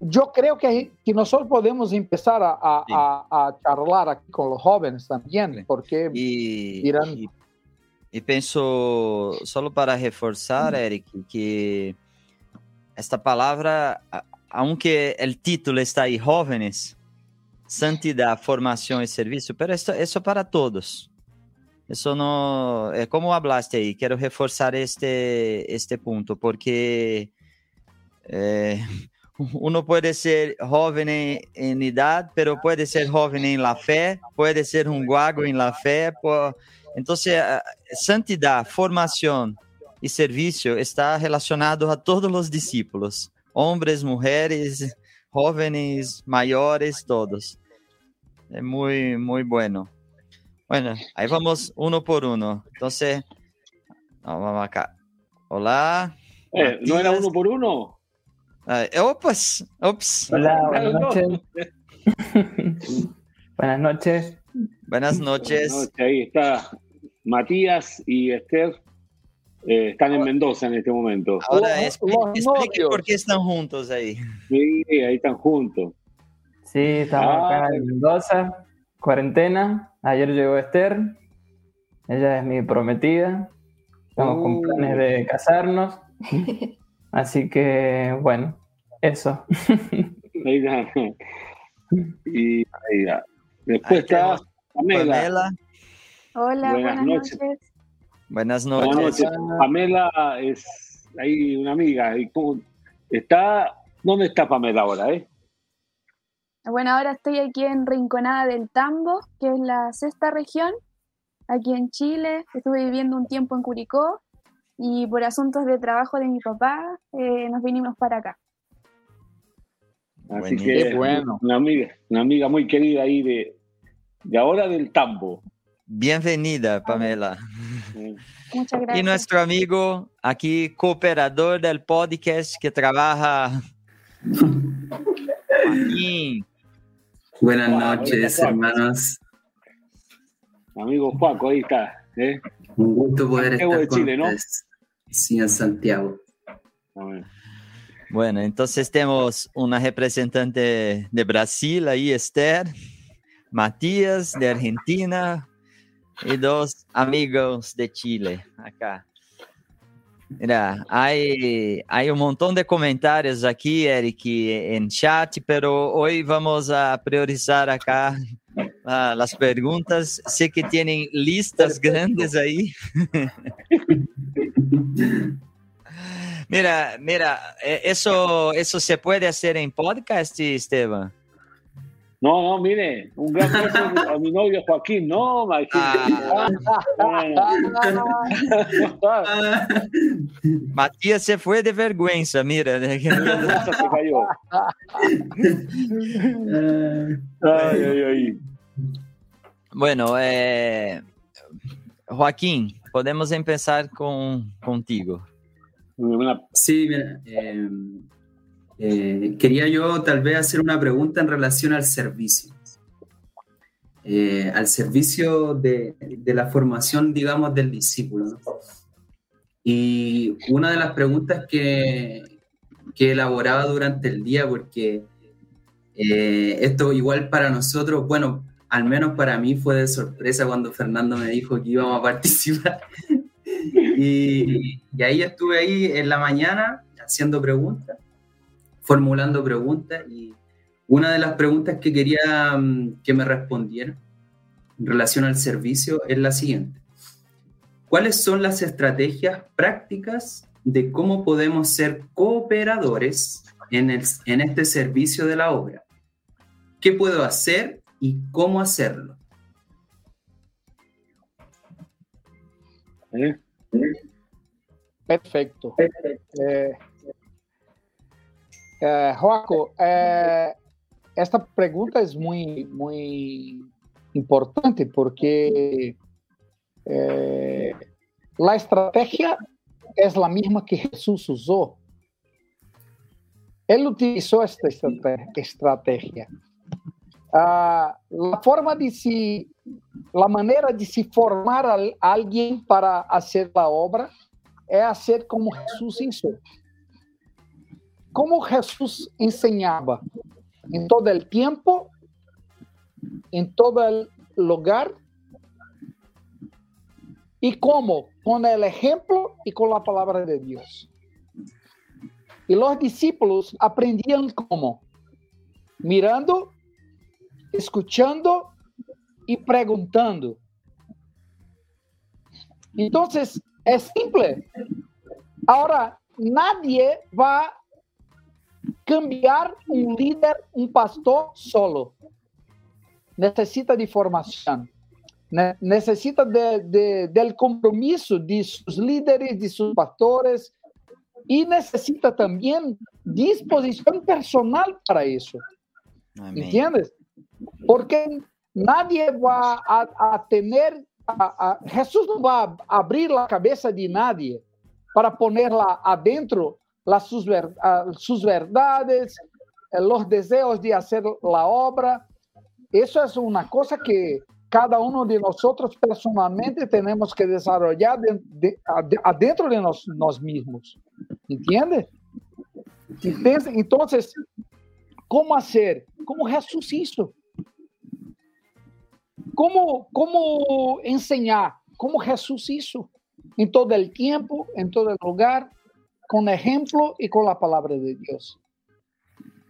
Yo creo que, que nosotros podemos empezar a, a, sí. a, a, charlar aquí con los jóvenes también, porque y, dirán... y, y penso, solo para reforzar, Eric, que esta palabra, aunque el título está ahí, jóvenes, santidad, formación y servicio, pero esto, eso para todos. Eso no, é como hablaste aí, quero reforçar este, este ponto, porque é, uno pode ser jovem em, em idade, pero pode ser jovem em la fé, pode ser um guago em la. Por... Então, santidade, formação e serviço está relacionado a todos os discípulos, homens, mulheres, jovens, maiores, todos. Es muy, muy bueno. Bueno, ahí vamos uno por uno. Entonces, vamos acá. Hola. Eh, ¿No era uno por uno? Ops, ops. Hola, buenas noches. buenas noches. Buenas noches. Buenas noches. Ahí está Matías y Esther. Eh, están en Mendoza en este momento. Ahora, explique, explique por qué están juntos ahí. Sí, ahí están juntos. Sí, estamos ah, acá en Mendoza, cuarentena. Ayer llegó Esther, ella es mi prometida. Estamos uh. con planes de casarnos. Así que, bueno, eso. y después está Pamela. Hola, buenas, noches. Buenas noches. Pamela es ahí una amiga. Está, ¿Dónde está Pamela ahora? Eh? Bueno, ahora estoy aquí en Rinconada del Tambo, que es la sexta región, aquí en Chile. Estuve viviendo un tiempo en Curicó y por asuntos de trabajo de mi papá eh, nos vinimos para acá. Así que bueno. una amiga, una amiga muy querida ahí de, de ahora del Tambo. Bienvenida, Pamela. Muchas gracias. Y nuestro amigo aquí, cooperador del podcast que trabaja. Buenas noches, hermanos. Amigo Juaco, ahí está. ¿eh? Un gusto poder estar con Chile, ¿no? Sí, en Santiago. Bueno, entonces tenemos una representante de Brasil ahí, Esther, Matías de Argentina y dos amigos de Chile acá. Mira, hay, hay un montón de comentarios aquí, Eric, en chat, pero hoy vamos a priorizar acá uh, las preguntas. Sé que tienen listas grandes ahí. mira, mira, eh, eso, eso se puede hacer en podcast, Esteban. No, no, mire, un gran beso a mi novio Joaquín, no, ah. Matías se fue de vergüenza, mira. se cayó. ay, ay, ay. Bueno, eh, Joaquín, podemos empezar con, contigo. Sí, mira, eh, eh, quería yo tal vez hacer una pregunta en relación al servicio. Eh, al servicio de, de, la formación, digamos, del discípulo. Y una de las preguntas que, que elaboraba durante el día, porque eh, esto igual para nosotros, bueno, al menos para mí fue de sorpresa cuando Fernando me dijo que íbamos a participar. y, y ahí estuve ahí en la mañana haciendo preguntas formulando preguntas y una de las preguntas que quería mm, que me respondieran en relación al servicio es la siguiente. ¿Cuáles son las estrategias prácticas de cómo podemos ser cooperadores en, el, en este servicio de la obra? ¿Qué puedo hacer y cómo hacerlo? Perfecto. Eh, eh, Joaco, eh, esta pregunta es muy, muy importante porque eh, la estrategia es la misma que Jesús usó. Él utilizó esta estrategia. Ah, la forma de si, la manera de se formar a alguien para hacer la obra es hacer como Jesús hizo. Como Jesús enseñaba en todo el tiempo, en todo el lugar, y cómo, con el ejemplo y con la palabra de Dios. Y los discípulos aprendían cómo, mirando, escuchando y preguntando. Entonces, es simple. Ahora, nadie va cambiar um líder, um pastor solo. Necessita de formação. Necessita de, de, del compromisso de seus líderes, de seus pastores, e necessita também disposição personal para isso. Amém. ¿Entiendes? Porque nadie vai a, a tener, a, a, Jesus não vai abrir a cabeça de nadie para ponerla adentro las, sus, sus verdades, eh, los deseos de hacer la obra. Eso es una cosa que cada uno de nosotros personalmente tenemos que desarrollar de, de, adentro de nos, nos mismos. ¿Entiende? Entonces, ¿cómo hacer? Como Jesús hizo. ¿Cómo, cómo enseñar? Como Jesús hizo. En todo el tiempo, en todo el lugar, con ejemplo y con la palabra de Dios.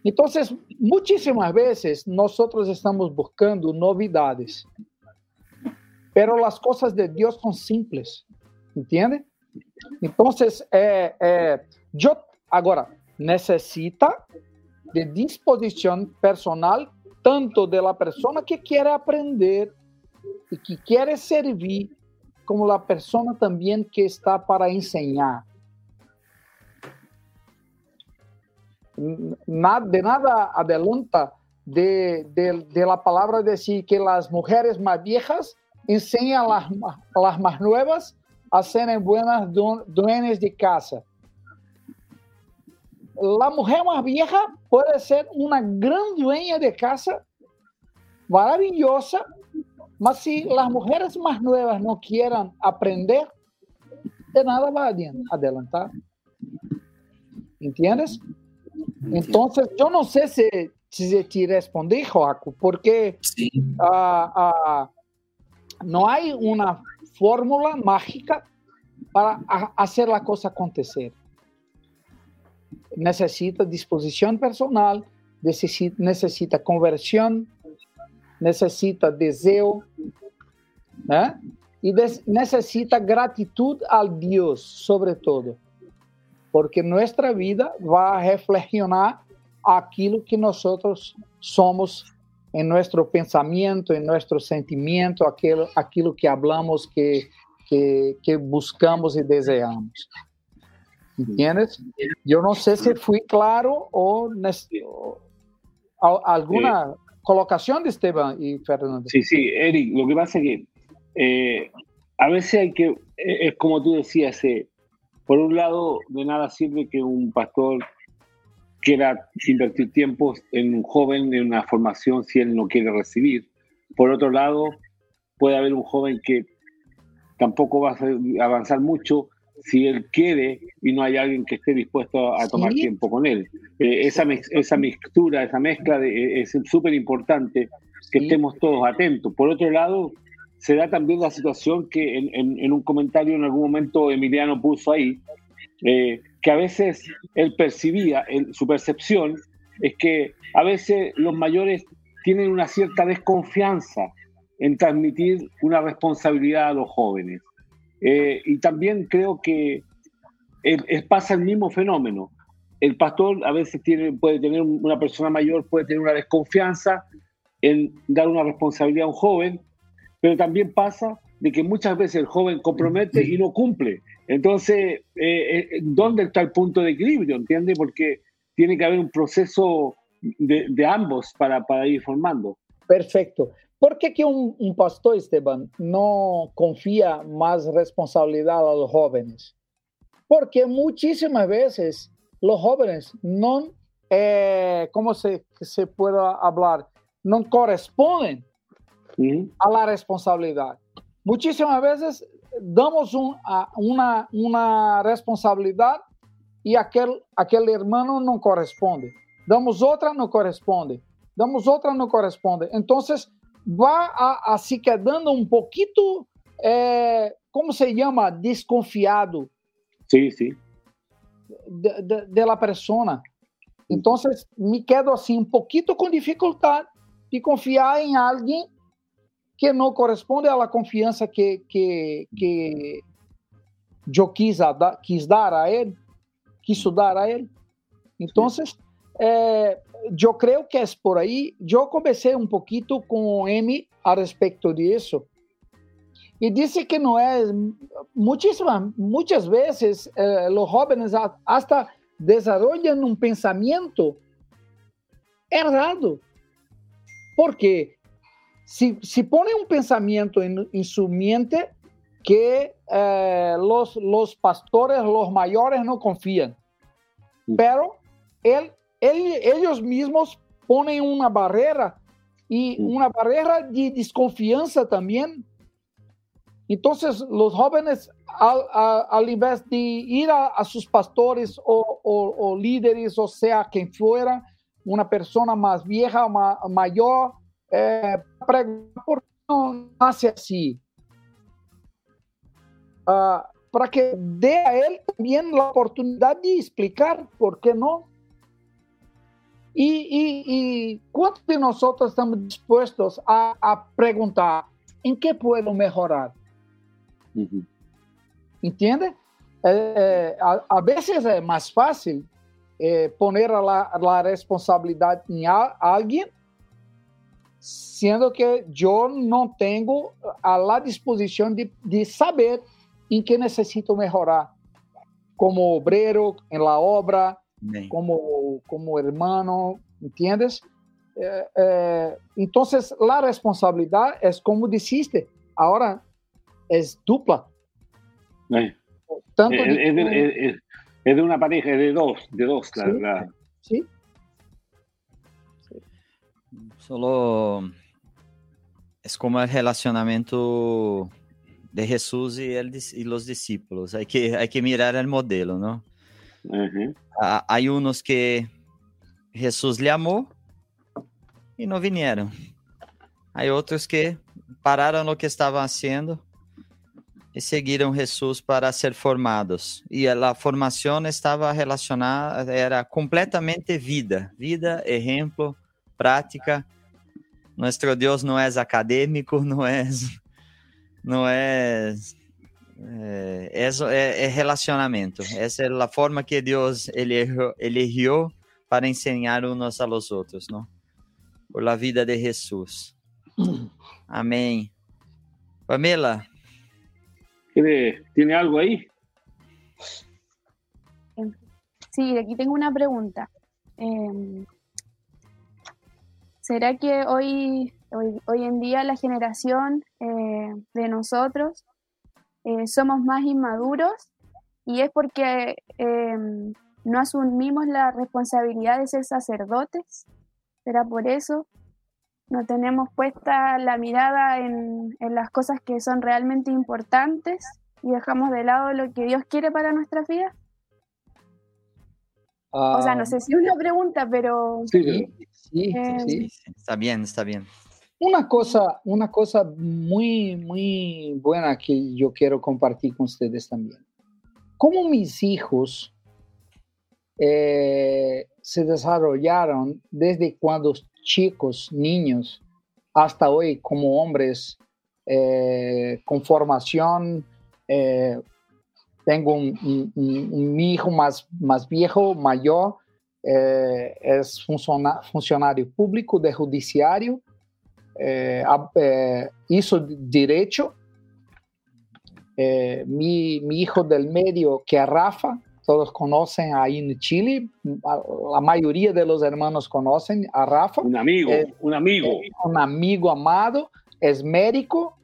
Entonces, muchísimas veces nosotros estamos buscando novidades, pero las cosas de Dios son simples, ¿entiende? Entonces, eh, eh, yo ahora necesita de disposición personal tanto de la persona que quiere aprender y que quiere servir, como la persona también que está para enseñar. De nada adelanta de, de, la palabra decir que las mujeres más viejas enseñan a las, las más nuevas a ser buenas dueñas de casa. La mujer más vieja puede ser una gran dueña de casa, maravillosa, mas si las mujeres más nuevas no quieran aprender, de nada va a adelantar. ¿Entiendes? Entonces, yo no sé si, si te respondí, Joaco, porque ah, ah, no hay una fórmula mágica para hacer la cosa acontecer. Necesita disposición personal, necesita, conversión, necesita deseo ¿eh? y necesita gratitud al Dios sobre todo, porque nuestra vida va a reflexionar aquello que nosotros somos en nuestro pensamiento, en nuestro sentimiento, aquello, aquello que hablamos, que, que, que buscamos y deseamos. ¿Entiendes? Yo no sé si fui claro o, alguna colocación de Esteban y Fernando. Sí, sí, Eric, lo que pasa es que eh, a veces hay que, eh, es como tú decías, eh, por un lado, de nada sirve que un pastor quiera invertir tiempo en un joven, en una formación, si él no quiere recibir. Por otro lado, puede haber un joven que tampoco va a avanzar mucho si él quiere y no hay alguien que esté dispuesto a, tomar tiempo con él. Eh, esa, esa mixtura, esa mezcla de, eh, es súper importante que estemos todos atentos. Por otro lado, se da también la situación que en, un comentario en algún momento Emiliano puso ahí, eh, que a veces él percibía, su percepción es que a veces los mayores tienen una cierta desconfianza en transmitir una responsabilidad a los jóvenes. Eh, y también creo que pasa el mismo fenómeno. El pastor a veces puede tener, una persona mayor puede tener una desconfianza en dar una responsabilidad a un joven, pero también pasa de que muchas veces el joven compromete y no cumple. Entonces, eh, eh, ¿dónde está el punto de equilibrio? ¿Entiende? Porque tiene que haber un proceso de, ambos para, para, ir formando. Perfecto. ¿Por qué que un, pastor, Esteban, no confía más responsabilidad a los jóvenes? Porque muchísimas veces los jóvenes no, eh, ¿cómo se, se puede hablar? No corresponden a la responsabilidad. Muchísimas veces damos una, una responsabilidad y aquel, aquel hermano no corresponde. Damos otra, no corresponde. Damos otra, no corresponde. Entonces, va a, quedando un poquito, eh, ¿cómo se llama? Desconfiado. Sí, sí. De, de, de, la persona. Entonces, me quedo así un poquito con dificultad de confiar en alguien que no corresponde a la confianza que, que, que yo quis, a, quis dar a él, quiso dar a él. Entonces, eh, yo creo que es por ahí. Yo conversé un poquito con Emi a respecto de eso. Y dice que no es, muchísimas, muchas veces eh, los jóvenes hasta desarrollan un pensamiento errado. Porque si, si pone un pensamiento en, en su mente que eh, los, los pastores, los mayores no confían, pero él ellos mismos ponen una barrera y una barrera de desconfianza también. Entonces los jóvenes, al, al, invés de ir a, sus pastores o, líderes, o sea, quien fuera, una persona más vieja, o mayor, eh, ¿por qué no hace así? Ah, para que dé a él también la oportunidad de explicar por qué no. Y, y, y ¿cuántos de nosotros estamos dispuestos a, a preguntar en qué puedo mejorar? ¿Entiende? Eh, eh, a, a, veces es más fácil eh, poner la, la, responsabilidad en a, siendo que yo no tengo a la disposición de, de saber en qué necesito mejorar, como obrero en la obra, como, como hermano, ¿entiendes? Eh, eh, entonces, la responsabilidad es como dijiste, ahora es dupla. Eh. Tanto es, de, es, es, de, una pareja, de dos, de dos, ¿Sí? La, ¿Sí? Solo es como el relacionamiento de Jesús y, el, y los discípulos. Hay que, hay que mirar el modelo, ¿no? Uhum. Há uns que Jesus lhe amou e não vieram. Há outros que pararam no que estavam fazendo e seguiram Jesus para ser formados. E a formação estava relacionada, era completamente vida, vida, exemplo, prática. Nosso Deus não é acadêmico, não é, não é É, eso é, é, relacionamento. Essa é a forma que Deus eligió, eligió para ensinar uns a los outros, não? Por la vida de Jesus. Amém. Pamela. ¿Tiene algo ahí? Sí, aquí tengo una pregunta. Eh, ¿Será que hoy, hoy, hoy, en día la generación eh, de nosotros eh, somos más inmaduros y es porque eh, no asumimos la responsabilidad de ser sacerdotes. ¿Será por eso? No tenemos puesta la mirada en, en las cosas que son realmente importantes y dejamos de lado lo que Dios quiere para nuestra vida. Uh, o sea, no sé si una pregunta, pero... Sí, sí, eh, sí, está bien, está bien. Una cosa, una cosa muy, muy buena que yo quiero compartir con ustedes también. Como mis hijos eh, se desarrollaron desde cuando chicos, niños, hasta hoy como hombres eh, con formación. Eh, tengo un, un, un, mi hijo más, más viejo, mayor, eh, es funcionario público de judiciario é, é, isso direito. É, mi, mi hijo del medio, que é Rafa, todos conhecem aí no Chile, a, a maioria de los hermanos conhecem a Rafa. Um amigo, um amigo. um amigo amado, é médico.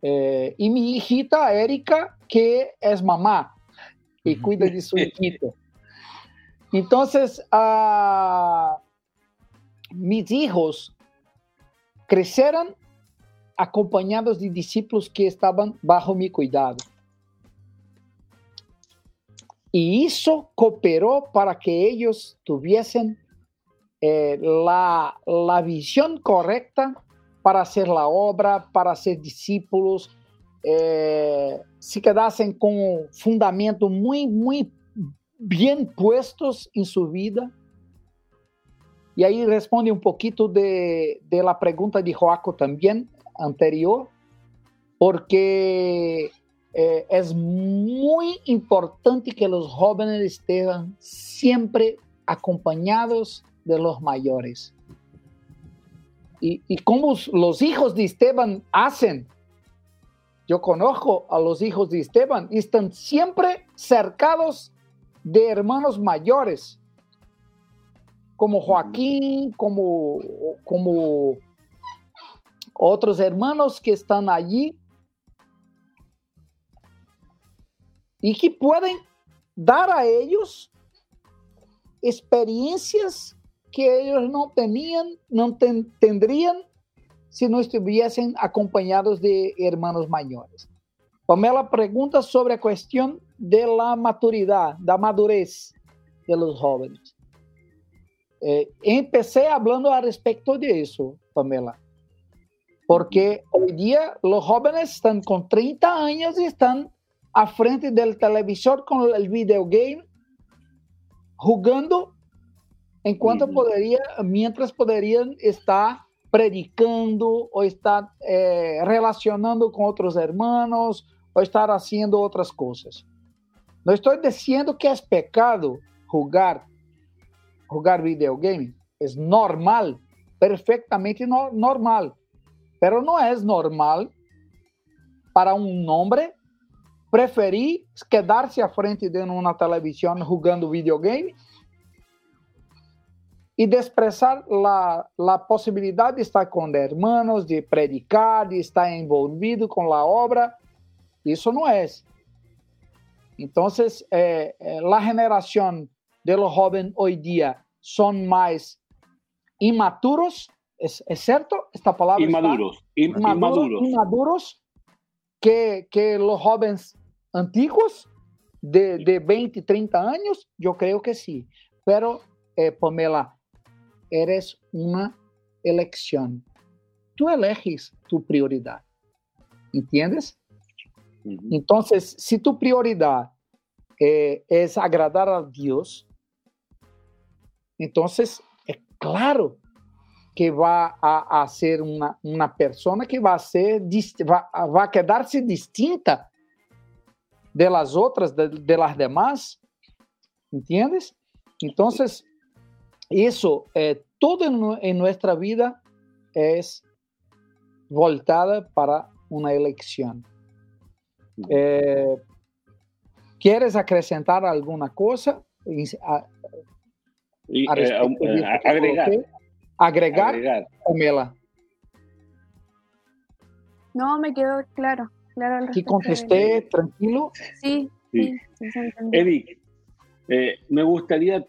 Eh, e minha hijita Erika, que é mamá e cuida de sua hijita. Uh, mis hijos cresceram acompanhados de discípulos que estavam bajo mi cuidado. E isso cooperou para que eles tuviesen eh, la, la visión correcta para hacer la obra, para ser discípulos, eh, se quedassem com um fundamento muito, muito bem puestos em sua vida e aí responde um pouquinho de, de la pergunta de Joaco também, anterior, porque eh, é muito importante que os jovens estejam sempre acompanhados de los maiores. E, e como os, os hijos de Esteban hacen, eu conozco a los hijos de Esteban, estão sempre cercados de hermanos maiores como Joaquín, como, como otros hermanos que están allí y que pueden dar a ellos experiencias que ellos no tenían, no ten, tendrían si no estuviesen acompañados de hermanos mayores. Pamela pregunta sobre la cuestión de la maturidad, la madurez de los jóvenes. Eh, empecé hablando a respecto de eso, Pamela, porque hoy día los jóvenes están con 30 años y están a frente del televisor con el videogame, jugando, enquanto uhum. poderia, mientras poderiam estar predicando ou estar eh, relacionando com outros hermanos ou estar fazendo outras coisas. Não estou dizendo que é pecado jogar jogar videogame. É normal, perfeitamente no, normal. Pero não é normal para um homem preferir quedar-se à frente de uma televisão jogando videogame e desprezar a, a possibilidade de estar com irmãos, de predicar, de estar envolvido com a obra. Isso não é. Então, eh, a geração de los jovens hoje dia são mais imaturos, é, é certo esta palavra? Imaduros, está? Imaduros, imaduros que, que os jovens antigos de, de 20, 30 anos, eu creio que sim. Pero, eh, Pamela, eres uma eleição. Tu eleges tu prioridade. ¿Entiendes? Então, se tu prioridade é, é agradar a Deus, então é claro que vai a, a ser uma pessoa que vai ser vai, vai quedar-se distinta das outras, de, de las demás, ¿entiendes? Então, isso é todo em nossa vida é voltada para uma eleição. Eh, ¿Quieres acrescentar alguna cosa? A, y, a eh, eh, agregar. agregar. Agregar, Pamela. No, me quedó claro. claro ¿Y contesté tranquilo? Sí. sí. Eric, eh, me gustaría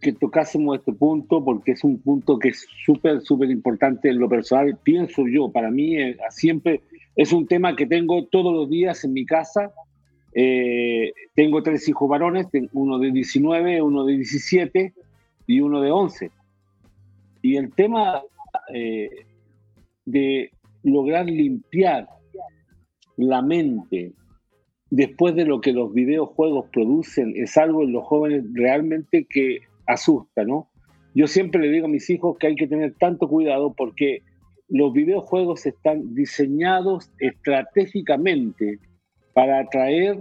que tocásemos este punto porque es un punto que es súper, súper importante en lo personal. Pienso yo, para mí siempre es un tema que tengo todos los días en mi casa. Eh, tengo tres hijos varones, uno de 19, uno de 17 y uno de 11. Y el tema eh, de lograr limpiar la mente después de lo que los videojuegos producen es algo en los jóvenes realmente que asusta, ¿no? Yo siempre le digo a mis hijos que hay que tener tanto cuidado porque los videojuegos están diseñados estratégicamente para atraer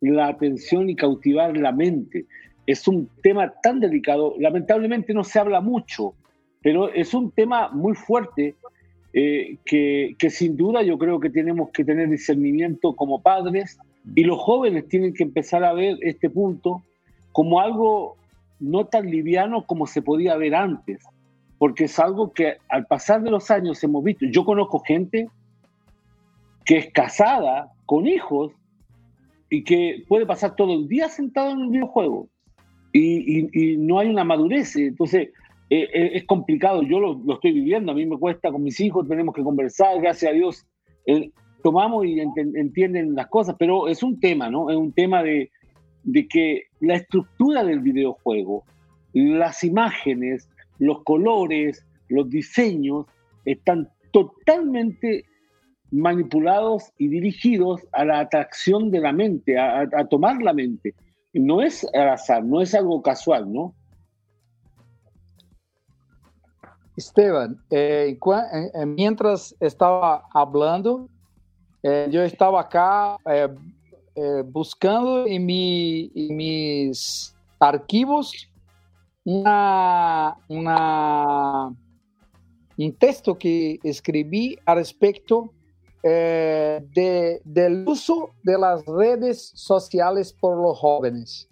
la atención y cautivar la mente. Es un tema tan delicado, lamentablemente no se habla mucho, pero es un tema muy fuerte eh, que, que, sin duda yo creo que tenemos que tener discernimiento como padres y los jóvenes tienen que empezar a ver este punto como algo no tan liviano como se podía ver antes, porque es algo que al pasar de los años hemos visto. Yo conozco gente que es casada, con hijos, y que puede pasar todo el día sentado en un videojuego y, no hay una madurez. Entonces, eh, eh, es complicado. Yo lo, estoy viviendo, a mí me cuesta con mis hijos, tenemos que conversar, gracias a Dios. Eh, tomamos y entienden las cosas, pero es un tema, ¿no? Es un tema de, de que la estructura del videojuego, las imágenes, los colores, los diseños están totalmente manipulados y dirigidos a la atracción de la mente, a, tomar la mente. No es al azar, no es algo casual, ¿no? Esteban, eh, eh, mientras estaba hablando, eh, yo estaba acá buscando em mis arquivos uma, uma, um texto que escrevi a respeito eh, de, del uso de las redes sociales por los jóvenes.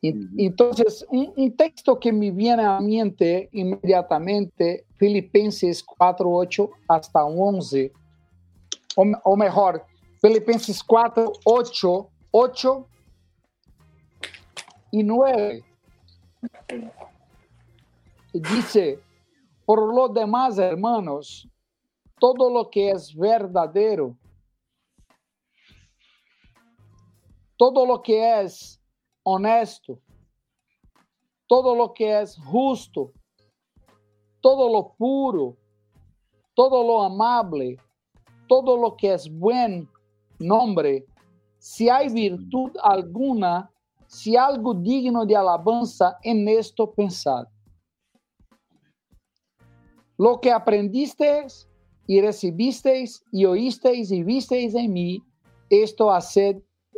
Entonces, un, un, texto que me viene a mente inmediatamente, Filipenses 4, 8 hasta 11, o, o mejor, Filipenses 4, 8, 8 y 9. Dice, por lo demás, hermanos, todo lo que es verdadero, todo lo que es honesto, todo lo que es justo, todo lo puro, todo lo amable, todo lo que es bueno, nombre, si hay virtud alguna, si algo digno de alabanza, en esto pensad. Lo que aprendisteis y recibisteis y oísteis y visteis en mí, esto haced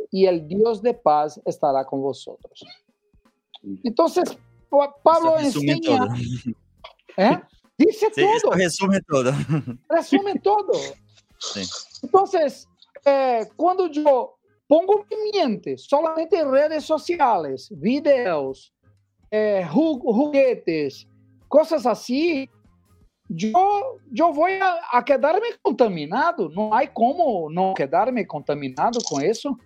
y el Dios de paz estará con vosotros. Entonces, Pablo enseña, ¿eh? dice todo. resume todo. Resume todo. Entonces, eh, cuando yo pongo mi mente solamente en redes sociales, videos, eh, juguetes, cosas así, yo, yo voy a, a, quedarme contaminado. No hay como no quedarme contaminado con eso.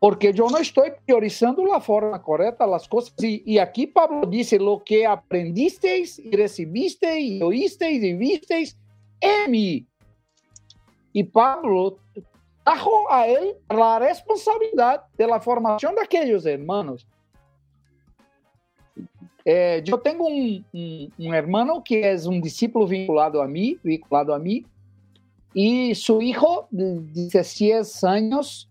Porque yo no estoy priorizando la forma correcta las cosas. Y, y aquí Pablo dice, lo que aprendisteis y recibisteis y oísteis y visteis en mí. Y Pablo trajo a él la responsabilidad de la formación de aquellos hermanos. Eh, yo tengo un, un, un, hermano que es un discípulo vinculado a mí, vinculado a mí, y su hijo de 16 años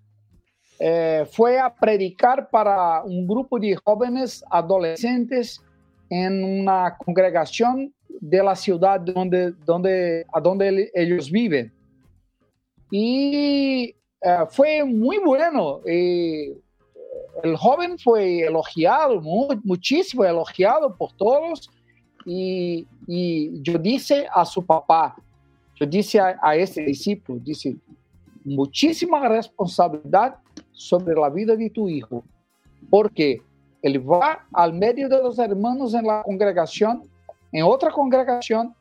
eh, fue a predicar para un grupo de jóvenes adolescentes en una congregación de la ciudad donde, donde, a donde ellos viven. Y uh, fue muy bueno. Y el joven fue elogiado, muchísimo elogiado por todos. Y, y, yo dije a su papá, yo dije a, a ese discípulo, dice, muchísima responsabilidad sobre la vida de tu hijo, porque él va al medio de los hermanos en la congregación, en otra congregación,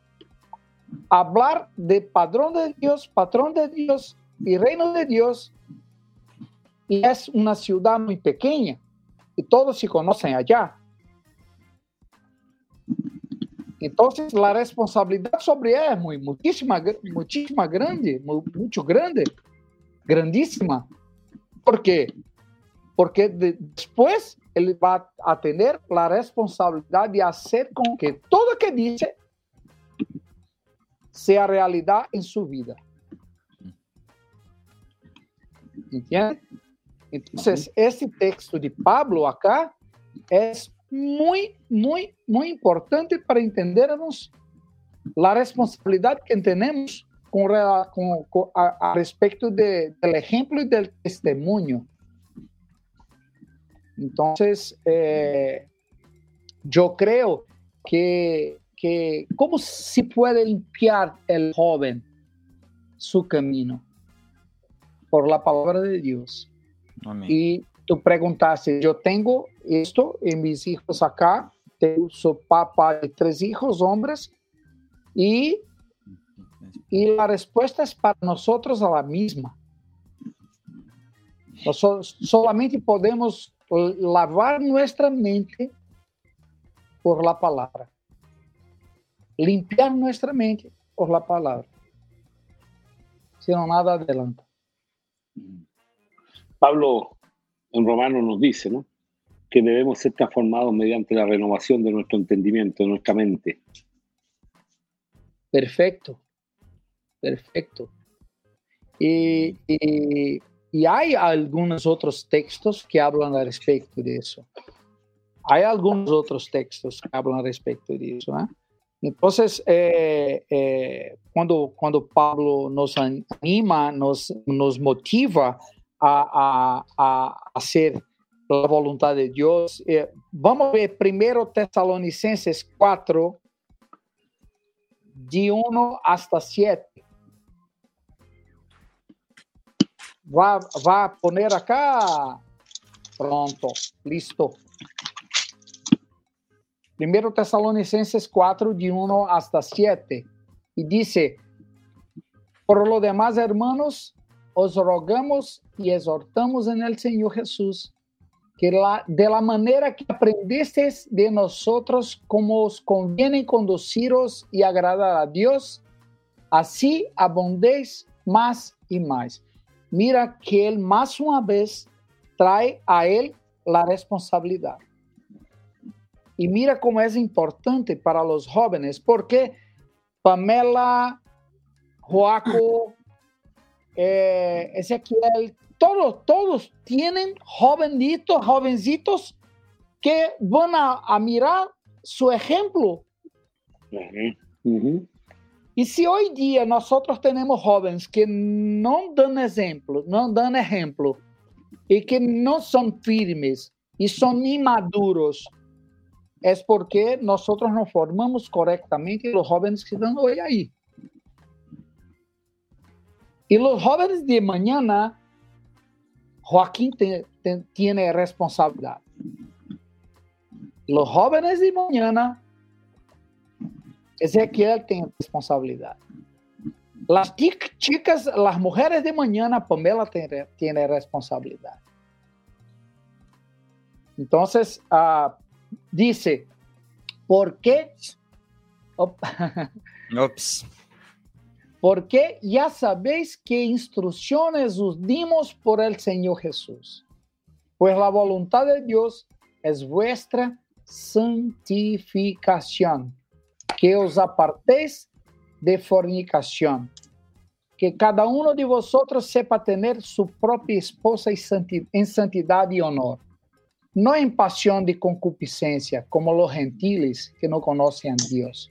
hablar de padrón de Dios, patrón de Dios y reino de Dios. Y es una ciudad muy pequeña y todos se conocen allá. Entonces la responsabilidad sobre él es muy, muchísima, muchísima grande, mucho grande, grandísima. ¿Por qué? Porque de, después él va a tener la responsabilidad de hacer con que todo que dice sea realidad en su vida. ¿Entiende? Entonces, este texto de Pablo acá es muy, muy, muy importante para entendernos la responsabilidad que tenemos con, con, con a, a, respecto de, del ejemplo y del testimonio. Entonces, eh, yo creo que, que, ¿cómo se puede limpiar el joven su camino? Por la palabra de Dios. Amén. Y tú preguntaste, yo tengo esto en mis hijos acá, tengo su papá de tres hijos, hombres, y y la respuesta es para nosotros a la misma. Nosotros solamente podemos lavar nuestra mente por la palabra. Limpiar nuestra mente por la palabra. Si no, nada adelanta. Pablo en Romano nos dice, ¿no? Que debemos ser transformados mediante la renovación de nuestro entendimiento, de nuestra mente. Perfecto. Perfecto. Y, y, y, hay algunos otros textos que hablan al respecto de eso. Hay algunos otros textos que hablan al respecto de eso. ¿eh? Entonces, eh, eh, cuando Pablo nos anima, nos, nos motiva a, a, a hacer la voluntad de Dios, eh, vamos a ver primero Tesalonicenses 4, de 1 hasta 7. Va, va a poner acá. Pronto, listo. Primero Tesalonicenses 4, de 1 hasta 7. Y dice, por lo demás, hermanos, os rogamos y exhortamos en el Señor Jesús, que la, de la manera que aprendestes de nosotros, como os conviene conduciros y agradar a Dios, así abundéis más y más mira que él más una vez trae a él la responsabilidad. Y mira cómo es importante para los jóvenes, porque Pamela, Joaco, eh, Ezequiel, todos, todos tienen jovencitos, jovencitos que van a, mirar su ejemplo. Y si hoy día nosotros tenemos jóvenes que no dan ejemplo, no dan ejemplo, y que no son firmes y son inmaduros, es porque nosotros nos formamos correctamente los jóvenes que están hoy ahí. Y los jóvenes de mañana, Joaquín tiene responsabilidad. Los jóvenes de mañana, Ezequiel tiene responsabilidad. Las chicas, las mujeres de mañana, Pamela tiene, responsabilidad. Entonces, uh, dice, ¿por qué? Ops. Porque ya sabéis qué instrucciones os dimos por el Señor Jesús. Pues la voluntad de Dios es vuestra santificación, que os apartéis de fornicación, que cada uno de vosotros sepa tener su propia esposa en santidad y honor, no en pasión de concupiscencia, como los gentiles que no conocen a Dios.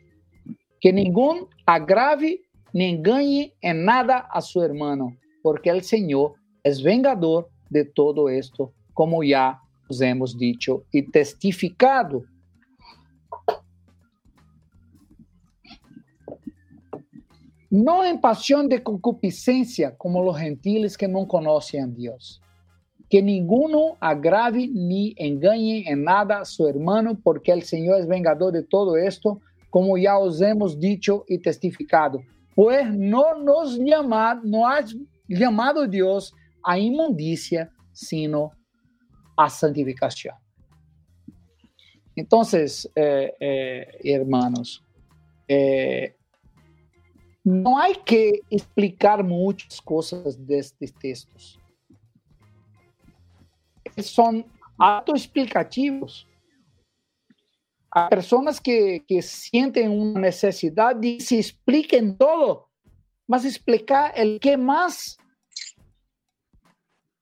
Que ningún agrave ni engañe en nada a su hermano, porque el Señor es vengador de todo esto, como ya os hemos dicho y testificado. No en pasión de concupiscencia, como los gentiles que no conocen a Dios. Que ninguno agrave ni engañe en nada a su hermano, porque el Señor es vengador de todo esto, como ya os hemos dicho y testificado pues no nos llamado, no ha llamado Dios a inmundicia, sino a santificación. Entonces, eh, eh, hermanos, eh, no hay que explicar muchas cosas de estos textos. Son autoexplicativos. Hay personas que, que sienten una necesidad de se expliquen todo, mas explicar el qué más,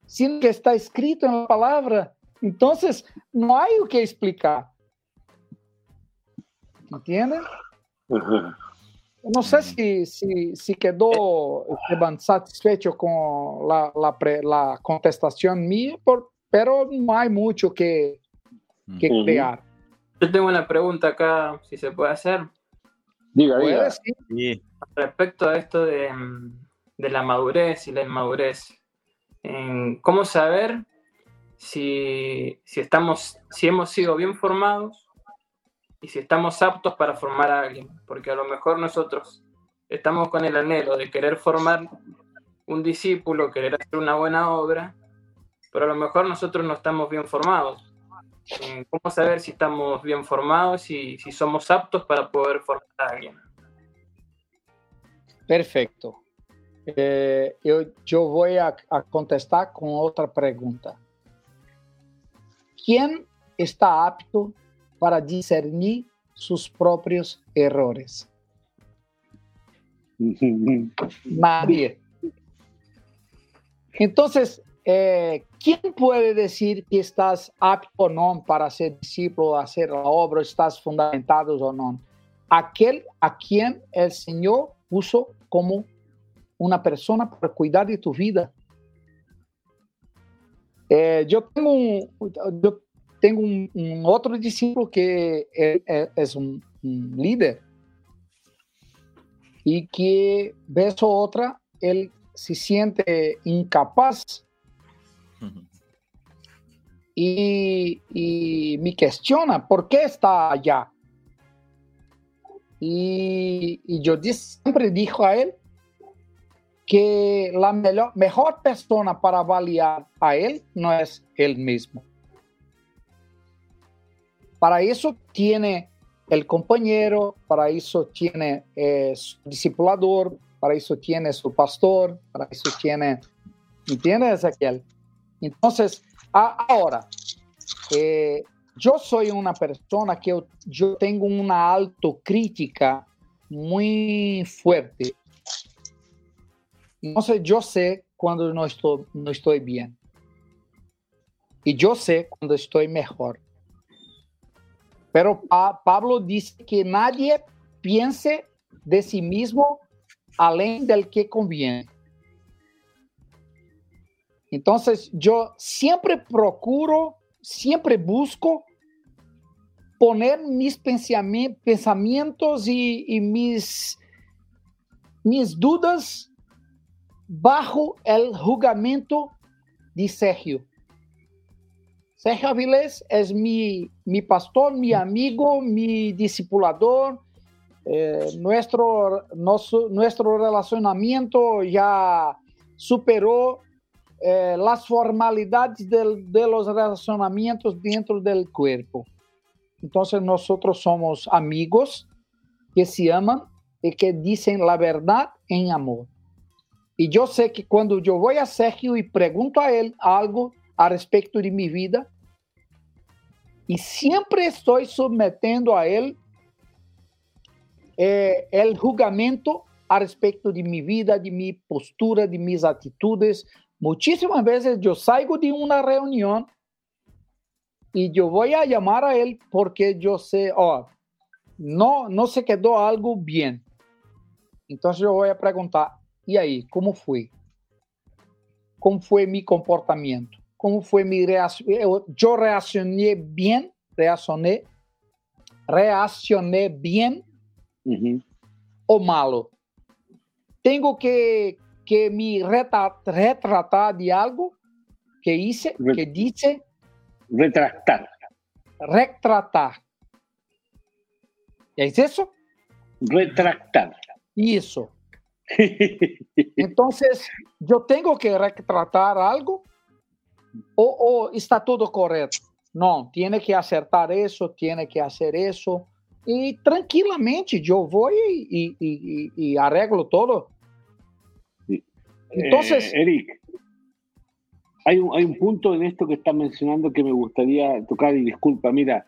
sin que está escrito en la palabra. Entonces, no hay o que explicar. ¿Entienden? No sé si, si, si quedó satisfecho con la, la, la contestación mía, por, pero no hay mucho que, que crear. Yo tengo una pregunta acá, si se puede hacer. Diga, diga. Respecto a esto de, la madurez y la inmadurez, ¿cómo saber si, estamos, si hemos sido bien formados y si estamos aptos para formar a alguien? Porque a lo mejor nosotros estamos con el anhelo de querer formar un discípulo, querer hacer una buena obra, pero a lo mejor nosotros no estamos bien formados cómo saber si estamos bien formados y si somos aptos para poder formar a alguien. Perfecto. Eh, yo, voy a, contestar con otra pregunta. ¿Quién está apto para discernir sus propios errores? Nadie. Entonces, eh, ¿quién puede decir que estás apto o no para ser discípulo, hacer la obra, estás fundamentado o no? Aquel a quien el Señor puso como una persona para cuidar de tu vida. Eh, yo tengo, un, yo tengo un, otro discípulo que es, un, líder y que ves otra, él se siente incapaz y, me cuestiona por qué está allá. Y, yo siempre dijo a él que la mejor persona para avaliar a él no es él mismo. Para eso tiene el compañero, para eso tiene eh, su discipulador, para eso tiene su pastor, para eso tiene, ¿entiendes, Ezequiel? Entonces, ahora, eh, yo soy una persona que yo, tengo una autocrítica muy fuerte. Entonces yo sé cuando no estoy, no estoy bien. Y yo sé cuando estoy mejor. Pero Pablo dice que nadie piense de sí mismo além del que conviene. Entonces yo siempre procuro, siempre busco poner mis pensamientos y, mis, mis dudas bajo el jugamento de Sergio. Sergio Avilés es mi, mi pastor, mi amigo, mi discipulador. Eh, nuestro, nuestro relacionamiento ya superó eh, las formalidades de los relacionamientos dentro del cuerpo. Entonces nosotros somos amigos que se aman y que dicen la verdad en amor. Y yo sé que cuando yo voy a Sergio y pregunto a él algo a respecto de mi vida, y siempre estoy sometiendo a él eh, el jugamento a respecto de mi vida, de mi postura, de mis actitudes. Muchísimas veces yo salgo de una reunión y yo voy a llamar a él porque yo sé, oh, no, no se quedó algo bien. Entonces yo voy a preguntar, ¿y ahí cómo fue? ¿Cómo fue mi comportamiento? ¿Cómo fue mi reacción? Yo reaccioné bien, reaccioné, reaccioné bien o malo. Tengo que, que me retratar de algo que hice, que dice Retractar. Retratar. ¿Es eso? Retractar. Eso. Entonces, yo tengo que retratar algo o, está todo correcto. No, tiene que acertar eso, tiene que hacer eso. Y tranquilamente yo voy y, arreglo todo. Entonces, eh, Eric, hay un, punto en esto que está mencionando que me gustaría tocar y disculpa, mira,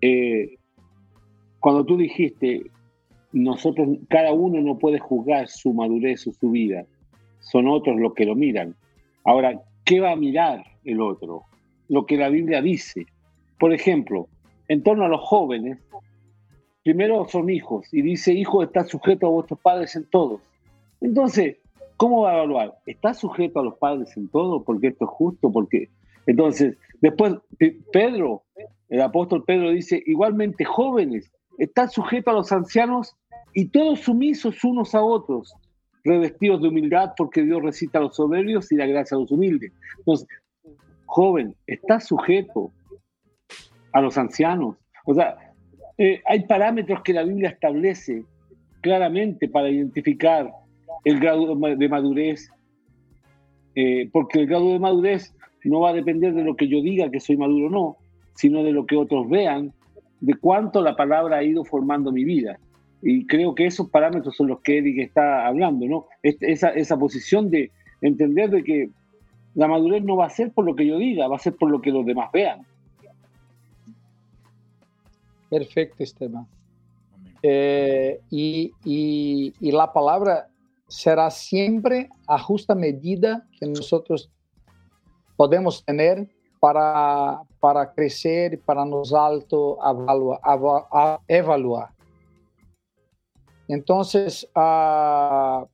eh, cuando tú dijiste, nosotros, cada uno no puede juzgar su madurez o su vida, son otros los que lo miran. Ahora, ¿qué va a mirar el otro? Lo que la Biblia dice. Por ejemplo, en torno a los jóvenes, primero son hijos y dice, hijo está sujeto a vuestros padres en todos. Entonces, ¿Cómo va a evaluar? ¿Está sujeto a los padres en todo? Porque esto es justo, porque... Entonces, después Pedro, el apóstol Pedro dice, igualmente jóvenes, están sujetos a los ancianos y todos sumisos unos a otros, revestidos de humildad porque Dios recita a los soberbios y la gracia a los humildes. Entonces, joven, está sujeto a los ancianos. O sea, eh, hay parámetros que la Biblia establece claramente para identificar el grado de madurez, eh, porque el grado de madurez no va a depender de lo que yo diga que soy maduro o no, sino de lo que otros vean, de cuánto la palabra ha ido formando mi vida. Y creo que esos parámetros son los que Eric está hablando, ¿no? Esa, esa posición de entender de que la madurez no va a ser por lo que yo diga, va a ser por lo que los demás vean. Perfecto, Esteban. Eh, y, y, y, la palabra será siempre a justa medida que nosotros podemos tener para, para crecer, para nos alto evaluar. Entonces, uh,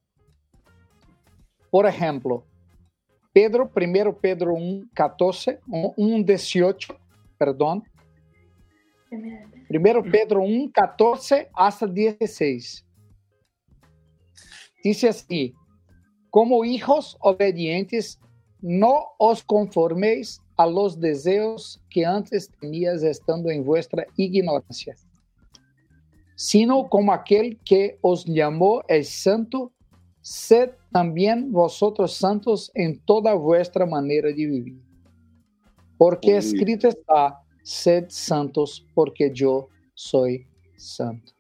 por ejemplo, Pedro, 1 Pedro 1, 14, 1, 18, perdón. 1 Pedro 1, 14 hasta 16. Dice así, como hijos obedientes, no os conforméis a los deseos que antes tenías estando en vuestra ignorancia, sino como aquel que os llamó es santo, sed también vosotros santos en toda vuestra manera de vivir. Porque escrito está, sed santos porque yo soy santo.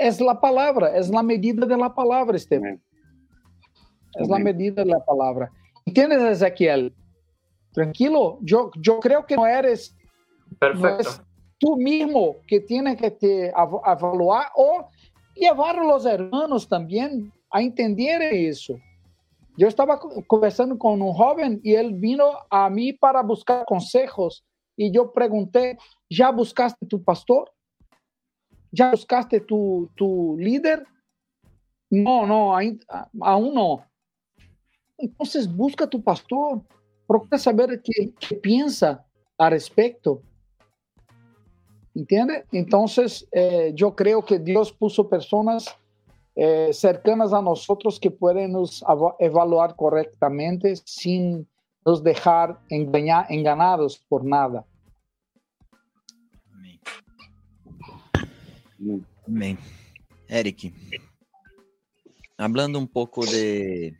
Es la palabra, es la medida de la palabra, Esteban. Es la medida de la palabra. ¿Entiendes, Ezequiel? Tranquilo, yo, yo creo que no eres, Perfecto. tú mismo que tienes que te evaluar o llevar a los hermanos también a entender eso. Yo estaba conversando con un joven y él vino a mí para buscar consejos y yo pregunté, ¿ya buscaste tu pastor? ¿Ya buscaste tu, tu líder? No, no, aún no. Entonces busca tu pastor, procura saber qué, piensa al respecto. ¿Entiende? Entonces, eh, yo creo que Dios puso personas eh, cercanas a nosotros que pueden nos evaluar correctamente sin nos dejar engañar, enganados por nada. Amém. Eric, hablando um pouco de,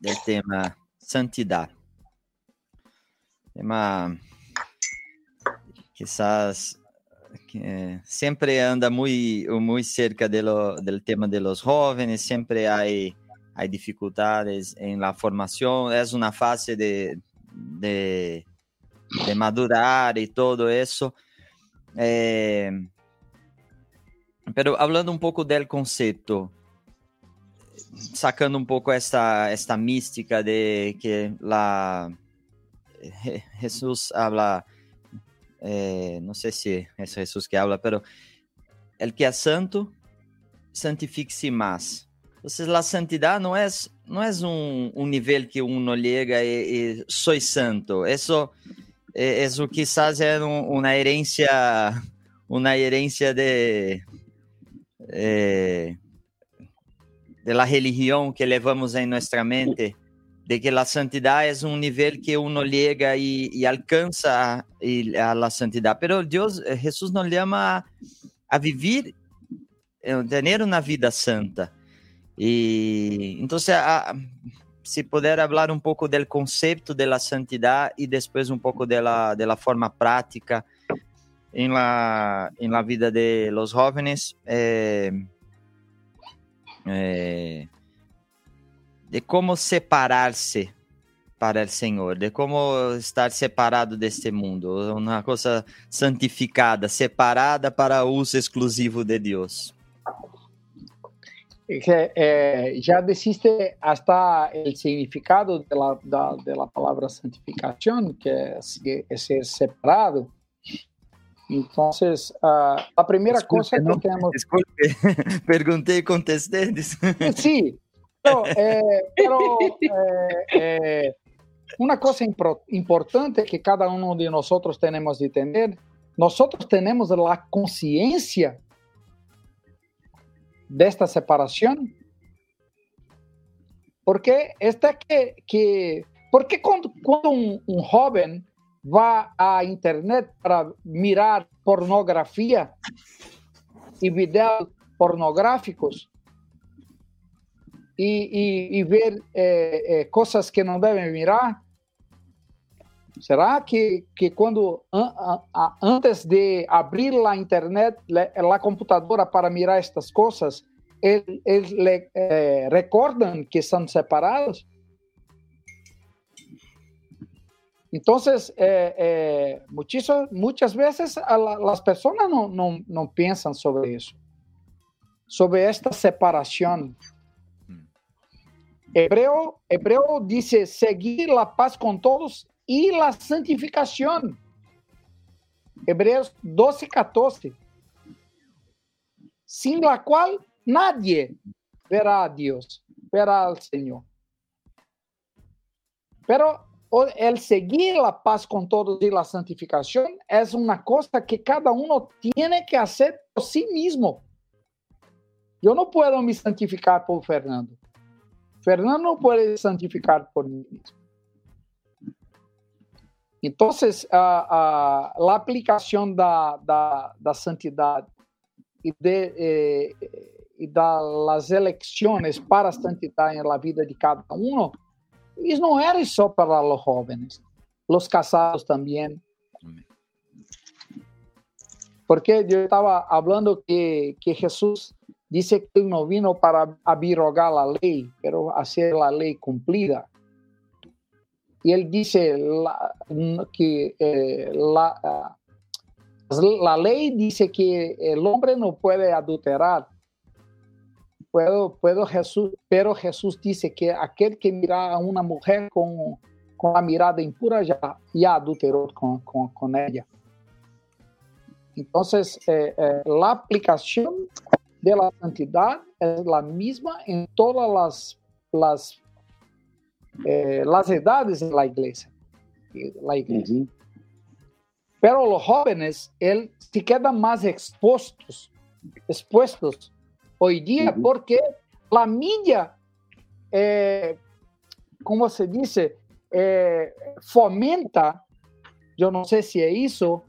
del tema santidade, tema quizás que sempre anda muito muito cerca lo, del tema de los jóvenes, sempre há há dificuldades em la formação, é uma fase de, de, de madurar e todo isso. Eh, Pero hablando um pouco del conceito, sacando um pouco esta, esta mística de que la Jesús habla, eh, no sé si es Jesús que habla, pero el que es santo, santifique-se más. Entonces la santidad no es, no es un, un nivel que uno llega y, y santo. Eso eh, es, quizás es una herencia, una herencia de, eh, de la religión que levamos en nuestra mente, de que la santidad es un nivel que uno llega y, y alcanza a, a, la santidad. Pero Dios, eh, Jesús nos llama a, a vivir, a tener una vida santa. Y entonces, a, si puder hablar un poco del concepto de la santidad y después un poco de la, de la forma práctica en la, en la vida de los jóvenes eh, eh, de cómo separarse para el Señor, de cómo estar separado de este mundo, una cosa santificada, separada para uso exclusivo de Dios. Eh, ya deciste hasta el significado de la, de, de la palabra santificación, que es, es ser separado. Entonces, uh, a primeira Desculpe, coisa que temos. Desculpe, perguntei e contestei. Sim, pero, eh, pero eh, uma coisa importante que cada um de nós temos de entender: nós temos a consciência desta separação. Porque esta que, que porque quando, quando um, um jovem vá à internet para mirar pornografia e vídeos pornográficos e, e, e ver é, é, coisas que não devem mirar? Será que, que quando antes de abrir a internet, a computadora para mirar estas coisas, eles, é, recordam que são separados? Entonces, eh, eh, muchas, muchas veces a la, las personas no, no, no, piensan sobre eso, sobre esta separación. Hebreo, Hebreo dice seguir la paz con todos y la santificación. Hebreos 12, 14. Sin la cual nadie verá a Dios, verá al Señor. Pero el seguir la paz con todos y la santificación es una cosa que cada uno tiene que hacer por sí mismo. Yo no puedo me santificar por Fernando. Fernando no puede santificar por mí mismo. Entonces, uh, uh, la aplicación da, da, da santidad y de, eh, y da las elecciones para santidad en la vida de cada uno isso não era só para os jovens, os casados também. Porque eu estava falando que, que Jesus disse que não vino para abrogar a lei, mas fazer a lei cumprida. E ele disse que eh, la, la lei dice que o homem não pode adulterar, puedo, puedo Jesús, pero Jesús dice que aquel que mira a una mujer con, con la mirada impura ya, ya adulteró con, con, con ella. Entonces, eh, eh, la aplicación de la santidad es la misma en todas las, las, eh, las edades de la iglesia. La iglesia. Pero los jóvenes, él se quedan más expuestos, expuestos hoy día porque la media, eh, como se dice, eh, fomenta, yo no sé si es eso,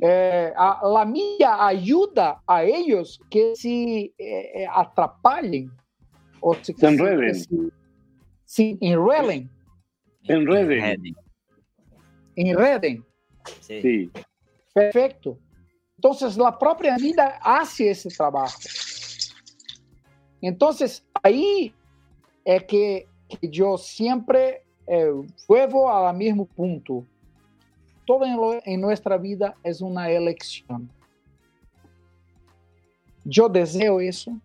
eh, a, la mídia ayuda a ellos que se eh, atrapalhem ou se, se enreden. Se, se enreden. Enreden. Enreden. Sí. sí. Perfecto. Entonces, la propia vida hace ese trabajo. Entonces, ahí es que, que yo siempre eh, vuelvo al mismo punto. Todo en, lo, en nuestra vida es una elección. Yo deseo eso.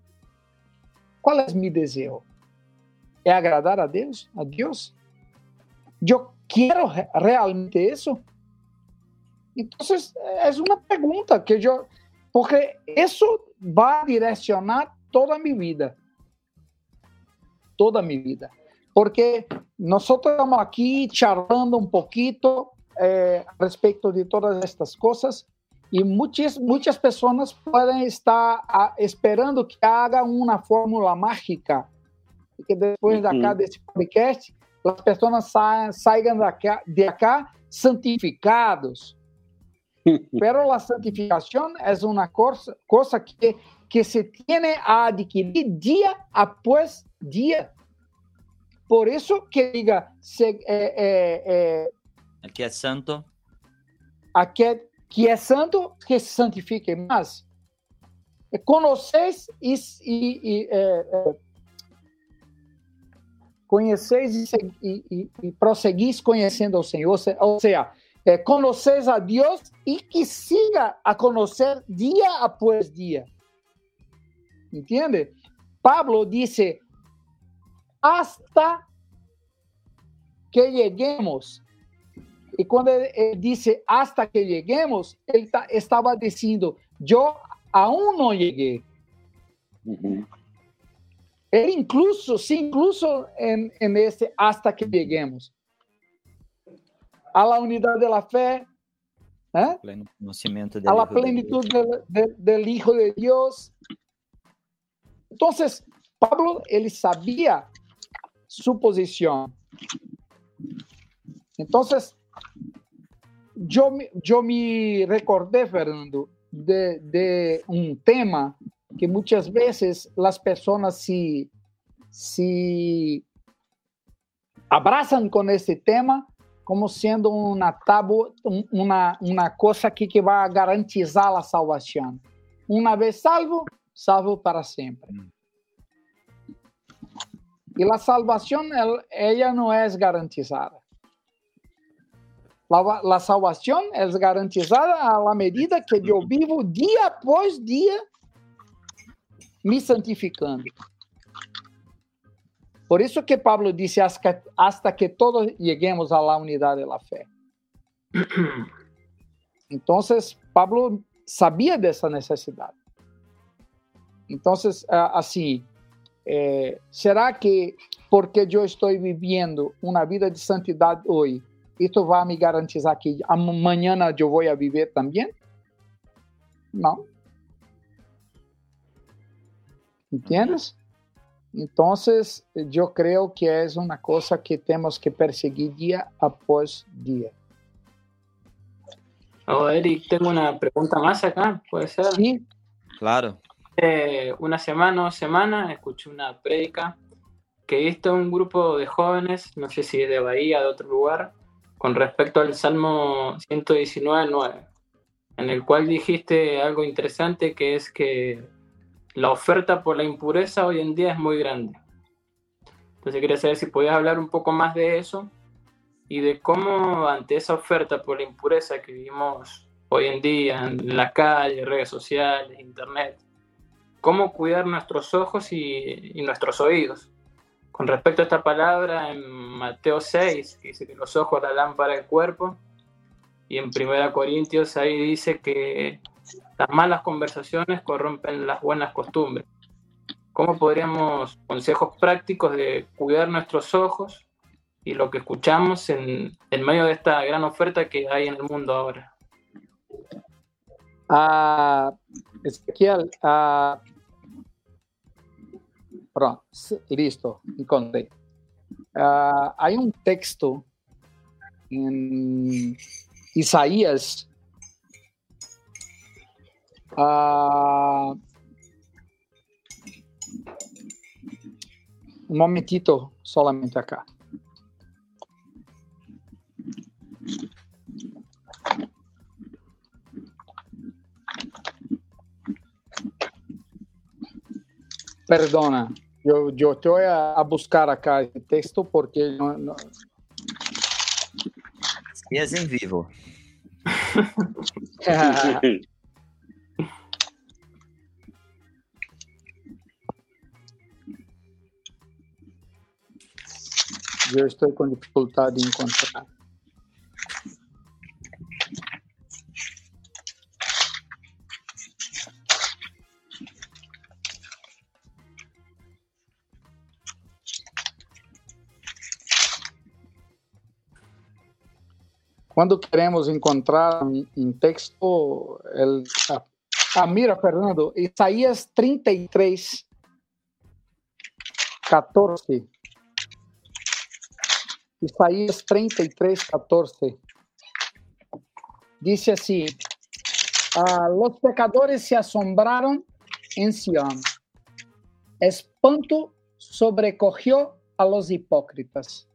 ¿Cuál es mi deseo? ¿Es agradar a Dios? ¿A Dios? ¿Yo quiero realmente eso? Entonces, es una pregunta que yo, porque eso va a direccionar toda mi vida. Toda mi vida. Porque nosotros estamos aquí charlando un poquito eh, respecto de todas estas cosas y muchas, muchas personas pueden estar a, ah, esperando que haga una fórmula mágica que después de acá, de este podcast, las personas sa salgan de acá, santificados, Pero la santificación es una cosa, cosa que, que se tiene a adquirir día após día. Por eso que diga, se, eh, eh, eh, que é santo. Aquele que é santo, que se santifique mais. Conheceis e, e, e é, é, conheceis e, e, e, prosseguis conhecendo ao Senhor, ou seja, é, conheceis a Deus e que siga a conhecer dia após dia. Entende? Pablo disse, hasta que lleguemos E quando ele, ele disse hasta que lleguemos, ele tá, estava dizendo eu aún não cheguei. Uhum. Ele incluso, se incluso em, em este hasta que lleguemos. A la unidade da fé, ¿eh? pleno conocimiento a la plenitud del, del, del Hijo de Dios. Entonces, Pablo, ele sabia su posición. Entonces, yo, yo me recordé, Fernando, de, de, un tema que muchas veces las personas si, si abrazan con ese tema como siendo una tabu, una, una cosa que, que va a garantizar la salvación. Una vez salvo, salvo para siempre. Y la salvación, ella no es garantizada. La, la salvação é garantizada à medida que eu vivo dia após dia me santificando. Por isso que Pablo disse hasta, hasta que todos cheguemos à unidade da fé. Então, Pablo sabia dessa necessidade. Então, assim, é, será que porque eu estou vivendo uma vida de santidade hoje, ¿Esto va a me garantizar que mañana yo voy a vivir también? No. ¿Entiendes? Entonces, yo creo que es una cosa que tenemos que perseguir día após día. Oh, Eric, tengo una pregunta más acá, ¿puede ser? Sí. Claro. Eh, una semana o semana escuché una prédica que esto un grupo de jóvenes, no sé si de Bahía, de otro lugar, con respecto al Salmo 119.9, en el cual dijiste algo interesante que es que la oferta por la impureza hoy en día es muy grande. Entonces quería saber si podías hablar un poco más de eso y de cómo ante esa oferta por la impureza que vivimos hoy en día en la calle, redes sociales, internet, cómo cuidar nuestros ojos y, nuestros oídos. Con respecto a esta palabra, en Mateo 6, dice que los ojos la lámpara del cuerpo, y en 1 Corintios ahí dice que las malas conversaciones corrompen las buenas costumbres. ¿Cómo podríamos, consejos prácticos de cuidar nuestros ojos y lo que escuchamos en medio de esta gran oferta que hay en el mundo ahora? Ah, Ezequiel, ah, pronto, listo, encontré. Ah, hay un texto en Isaías ah, un momentito solamente acá. Perdona, yo, yo te voy a, buscar acá el texto porque no, no... es en vivo. yo estoy con dificultad de encontrar. Cuando queremos encontrar un texto, el, ah, ah, mira, Fernando, Isaías 33, 14. Isaías 33, 14. Dice así, ah, los pecadores se asombraron en Sion. Espanto sobrecogió a los hipócritas.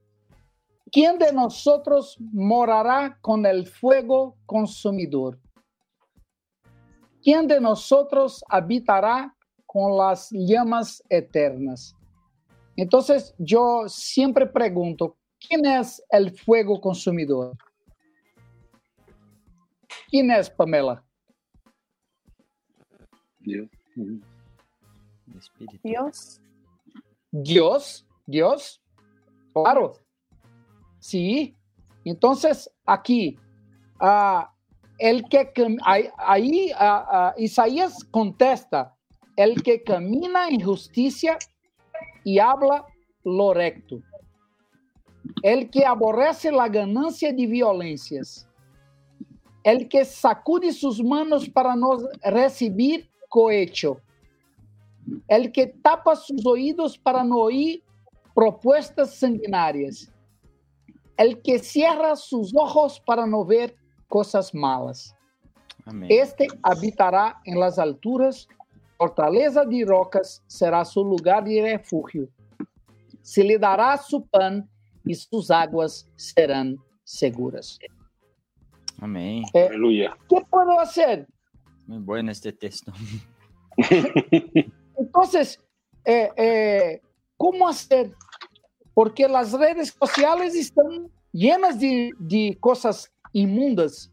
¿Quién de nosotros morará con el fuego consumidor? ¿Quién de nosotros habitará con las llamas eternas? Entonces yo siempre pregunto, ¿quién es el fuego consumidor? ¿Quién es Pamela? Dios. Dios. Dios. Dios. Claro. Sí. Entonces, aquí, uh, el que ahí uh, Isaías contesta, el que camina en justicia y habla lo recto. El que aborrece la ganancia de violencias. El que sacude sus manos para no recibir cohecho. El que tapa sus oídos para no oír propuestas sanguinarias el que cierra sus ojos para no ver cosas malas. Amén. Este habitará en las alturas, fortaleza de rocas será su lugar de refugio. Se lhe dará su pan y sus aguas serán seguras. Amén. Eh, Aleluya. ¿Qué puedo hacer? Muy bueno este texto. Entonces, eh, eh, ¿cómo hacer porque las redes sociales están llenas de, de cosas inmundas.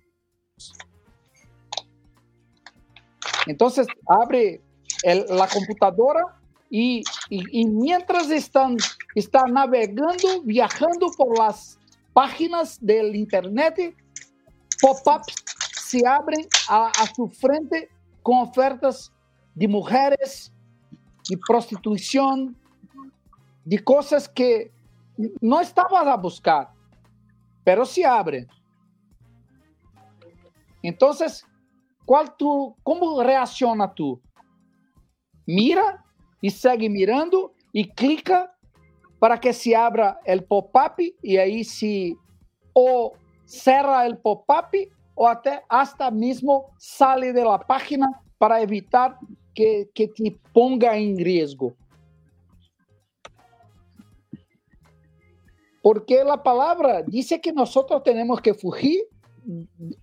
Entonces abre la computadora y, y, mientras están, están navegando, viajando por las páginas del Internet, pop-ups se abren a, a su frente con ofertas de mujeres, de prostitución, de cosas que no estabas a buscar, pero se abre. Entonces, ¿cuál tu, ¿cómo reacciona tú? Mira y sigue mirando y clica para que se abra el pop-up y ahí se o cerra el pop-up o até, hasta mismo sale de la página para evitar que, que te ponga en riesgo. Porque la palabra dice que nosotros tenemos que fugir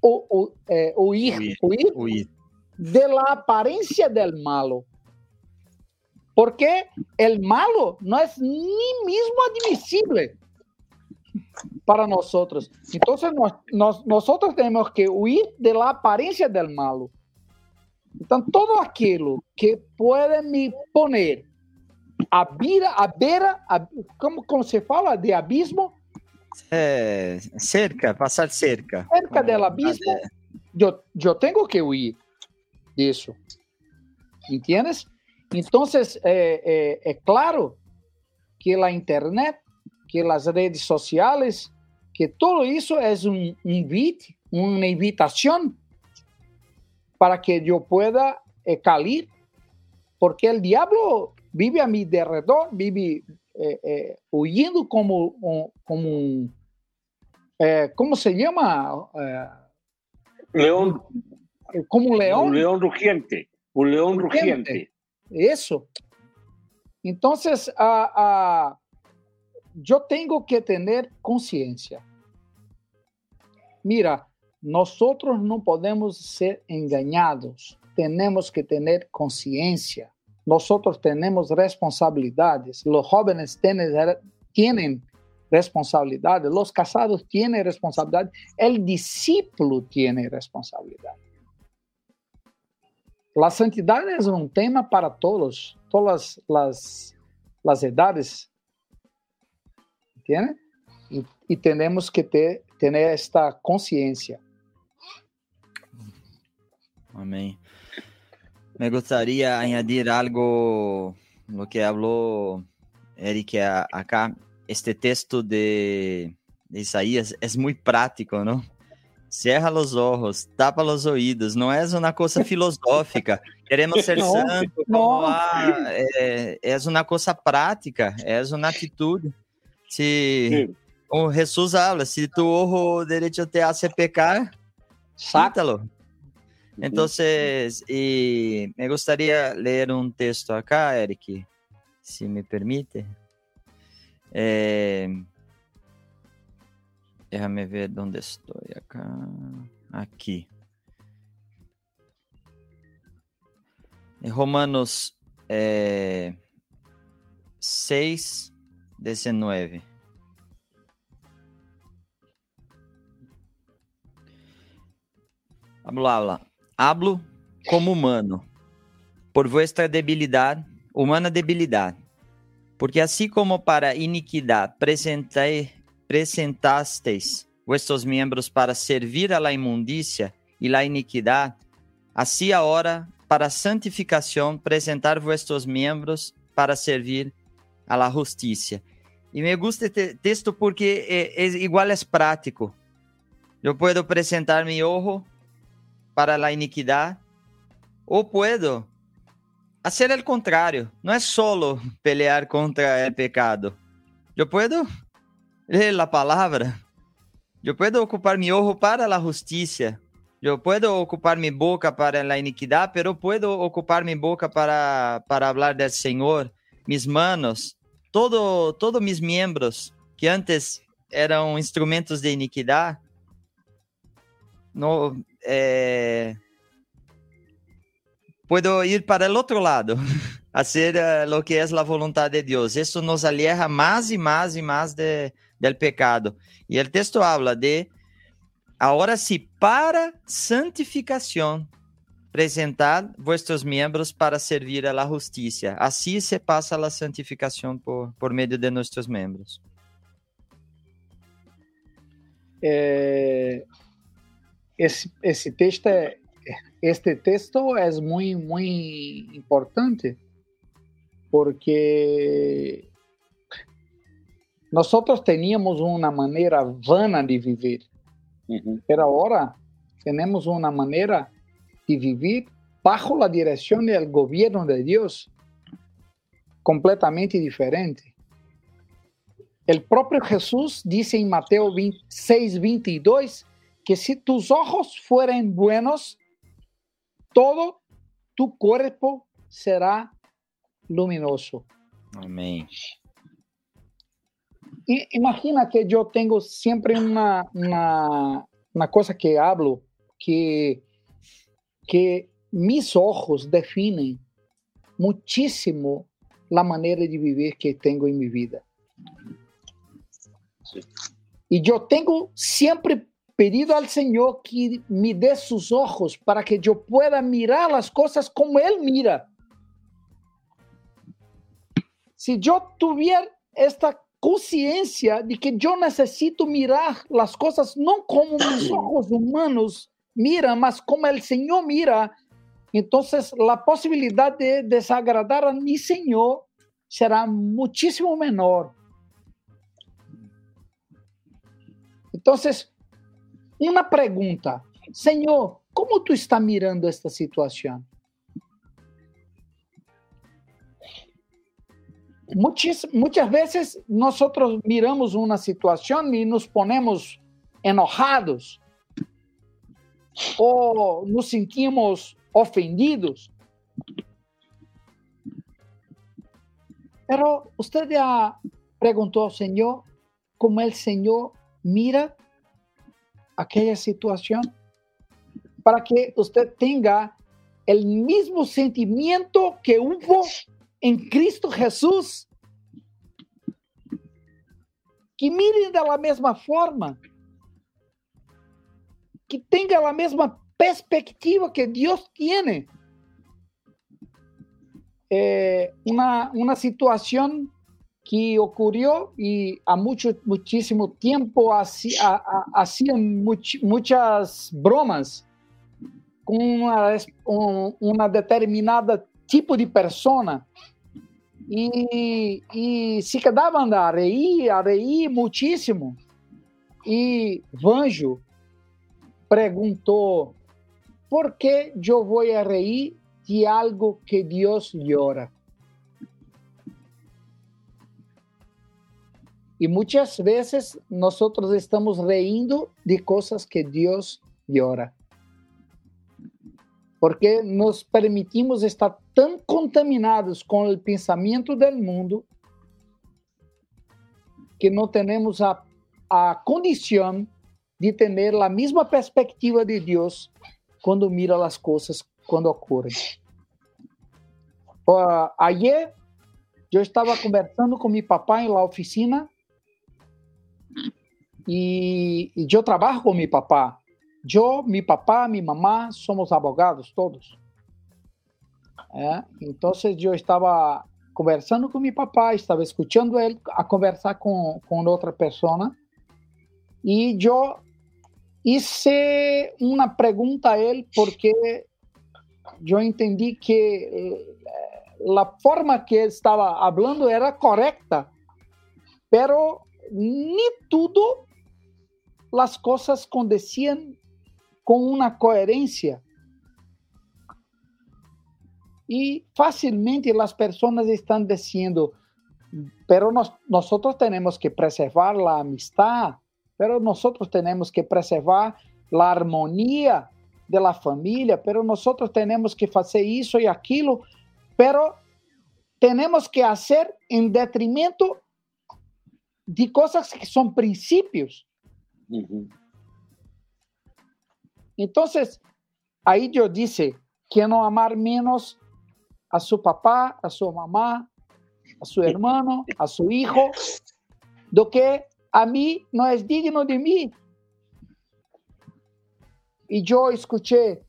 o, o eh, huir, huir, huir, de la apariencia del malo. Porque el malo no es ni mismo admisible para nosotros. Entonces nos, nos, nosotros tenemos que huir de la apariencia del malo. Então, todo aquilo que pode me poner à beira, à beira a, como, como se fala, de abismo? É, cerca, passar cerca. Cerca do abismo, eu, eu tenho que huir disso. Entendes? Então, é, é, é claro que a internet, que as redes sociais, que todo isso é um invite, uma invitação para que yo pueda eh, calir, porque el diablo vive a mi derredor, vive eh, eh, huyendo como, como un, ¿cómo se llama? león. Como un león. Un león rugiente, un león rugiente. Eso. Entonces, uh, uh, yo tengo que tener conciencia. Mira, nosotros no podemos ser engañados, tenemos que tener conciencia. Nosotros tenemos responsabilidades, los jóvenes tienen, tienen responsabilidades, los casados tienen responsabilidad, el discípulo tiene responsabilidad. La santidad es un tema para todos, todas las, edades. ¿Entienden? Y, tenemos que tener esta conciencia. Amém. Me gostaria de añadir algo no que falou Eric acá. Este texto de, de Isaías é muito prático, não? Cerra os olhos, tapa os ouvidos, não é uma coisa filosófica. Queremos ser santos, não. é, é uma coisa prática, é uma atitude. Se o Jesus habla, se tu ojo direito te hace pecar, sátalo. Entonces, y me gustaría leer un texto acá, Eric, si me permite. Eh, déjame ver dónde estoy acá. Aquí. En Romanos eh, 6, 19. Vamos lá, vamos lá. Hablo como humano, por vuestra debilidade, humana debilidade. Porque assim como para iniquidade presentasteis vuestros membros para servir a la imundícia e la iniquidade, assim agora para santificação presentar vuestros membros para servir a la justiça. E me gusta este texto porque é, é igual é prático. Eu posso apresentar meu ojo para la iniquidad, o puedo hacer el contrario. No es solo pelear contra el pecado. Yo puedo leer la palabra. Yo puedo ocupar mi ojo para la justicia. Yo puedo ocupar mi boca para la iniquidad, pero puedo ocupar mi boca para, para hablar del Señor. Mis manos, todo, todos mis miembros que antes eram instrumentos de iniquidade, no, eh, puedo ir para el otro lado, hacer uh, lo que es la voluntad de Dios. Eso nos aleja más y más y más de, del pecado. Y el texto habla de, ahora sí, para santificación, presentar vuestros miembros para servir a la justicia. Así se pasa la santificación por, por medio de nuestros miembros. Eh, esse, esse texto é, este texto é muito, muito importante porque nós tínhamos uma maneira vana de viver, uhum. mas agora temos uma maneira de viver bajo a direção do governo de Deus completamente diferente. O próprio Jesus disse em Mateus 26, 22 que si tus ojos fueren buenos, todo tu cuerpo será luminoso. Amén. imagina que yo tengo siempre una, una, cosa que hablo, que, que mis ojos definen muchísimo la manera de vivir que tengo en mi vida. Y yo tengo siempre pedido al Señor que me dé sus ojos para que yo pueda mirar las cosas como Él mira. Si yo tuviera esta conciencia de que yo necesito mirar las cosas no como mis ojos humanos miran, mas como el Señor mira, entonces la posibilidad de desagradar a mi Señor será muchísimo menor. Entonces, una pregunta, Señor, ¿cómo tú estás mirando esta situación? Muchas, muchas veces nosotros miramos una situación y nos ponemos enojados o nos sentimos ofendidos. Pero usted ya preguntó al Señor cómo el Señor mira aquella situación para que usted tenga el mismo sentimiento que hubo en Cristo Jesús. Que miren de la misma forma. Que tenga la misma perspectiva que Dios tiene. Eh, una, una situación que ocurrió y a mucho, muchísimo tiempo hacían muchas bromas una, una, determinada tipo de persona e, e se quedavam a reír, a reír muitíssimo. E Vanjo perguntou: por que eu vou a reír de algo que Deus llora? E muitas vezes nós estamos reindo de coisas que Deus llora. Porque nos permitimos estar tão contaminados com o pensamento do mundo que não temos a, a condição de ter a mesma perspectiva de Deus quando mira as coisas quando ocorrem. Uh, ayer eu estava conversando com meu papai na oficina e, eu trabalho com meu papai. Eu, meu papai, minha mamá somos abogados todos. É? Então, eu estava conversando com meu papai, estava escutando ele a conversar com, com outra pessoa e eu hice uma pergunta a ele porque eu entendi que a forma que ele estava falando era correta, pero nem tudo as coisas aconteciam com uma coerência. E facilmente as pessoas estão dizendo, pero nós temos que preservar a amistad, pero nós temos que preservar a harmonia de la família, pero nós temos que fazer isso e aquilo, pero temos que fazer em detrimento de coisas que são Então, aí eu disse que não amar menos a seu papá, a sua mamá, a seu irmão, a seu hijo, do que a mim não é digno de mim. E eu escutei,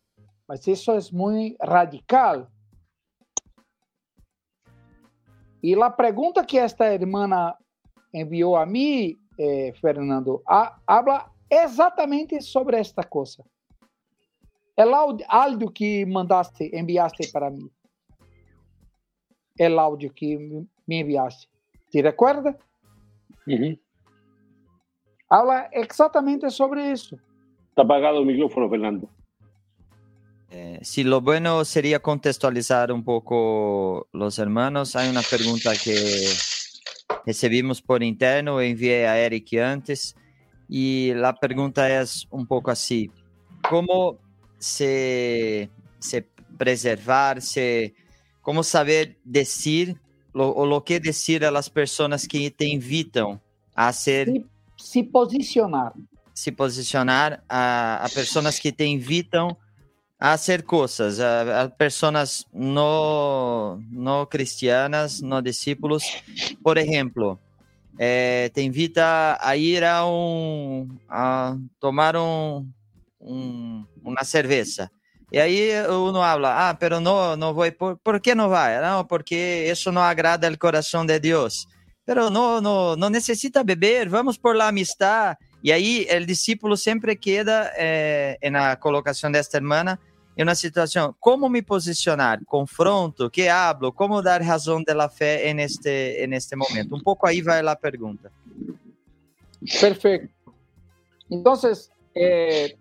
mas isso é muito radical. E a pergunta que esta irmã enviou a mim, eh, Fernando, a, habla exatamente sobre esta coisa. É o áudio que mandaste, enviaste para mim. É o áudio que me enviaste. ¿Te recuerda? Uhum. Habla exatamente sobre isso. Está apagado o micrófono, Fernando. Eh, si lo bueno sería contextualizar un poco los hermanos, hay una pregunta que recibimos por interno, envié a Eric antes, y la pregunta es un poco así, ¿cómo se, se preservar, se, cómo saber decir o lo que decir a las personas que te invitan a hacer... Se, se posicionar. Se posicionar a, a pessoas que te invitam a hacer coisas, a, a pessoas no, no cristianas, no discípulos. Por exemplo, é, te invita a ir a um a tomar um, uma cerveja. E aí uno habla, ah, pero no, no voy, ¿por, ¿por qué no va? No, porque eso no agrada el corazón de Dios. Pero no, no, no necesita beber, vamos por la amistad. E aí, o discípulo sempre queda eh, na colocação desta irmã em uma situação: como me posicionar? Confronto? Que hablo? Como dar razão da fé neste, neste momento? Um pouco aí vai a pergunta. Perfeito. Então, eh,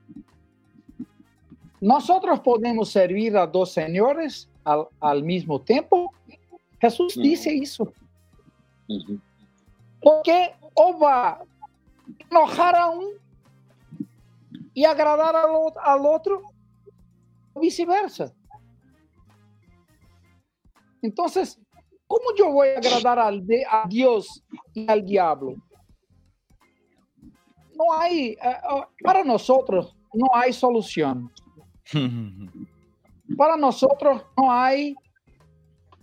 nós podemos servir a dois senhores ao, ao mesmo tempo? Jesus disse isso. Porque ou vai enojar a um y agradar al, al otro, o viceversa. Entonces, ¿cómo yo voy a agradar al de, a Dios y al diablo? No hay, uh, para nosotros, no hay solución. para nosotros no hay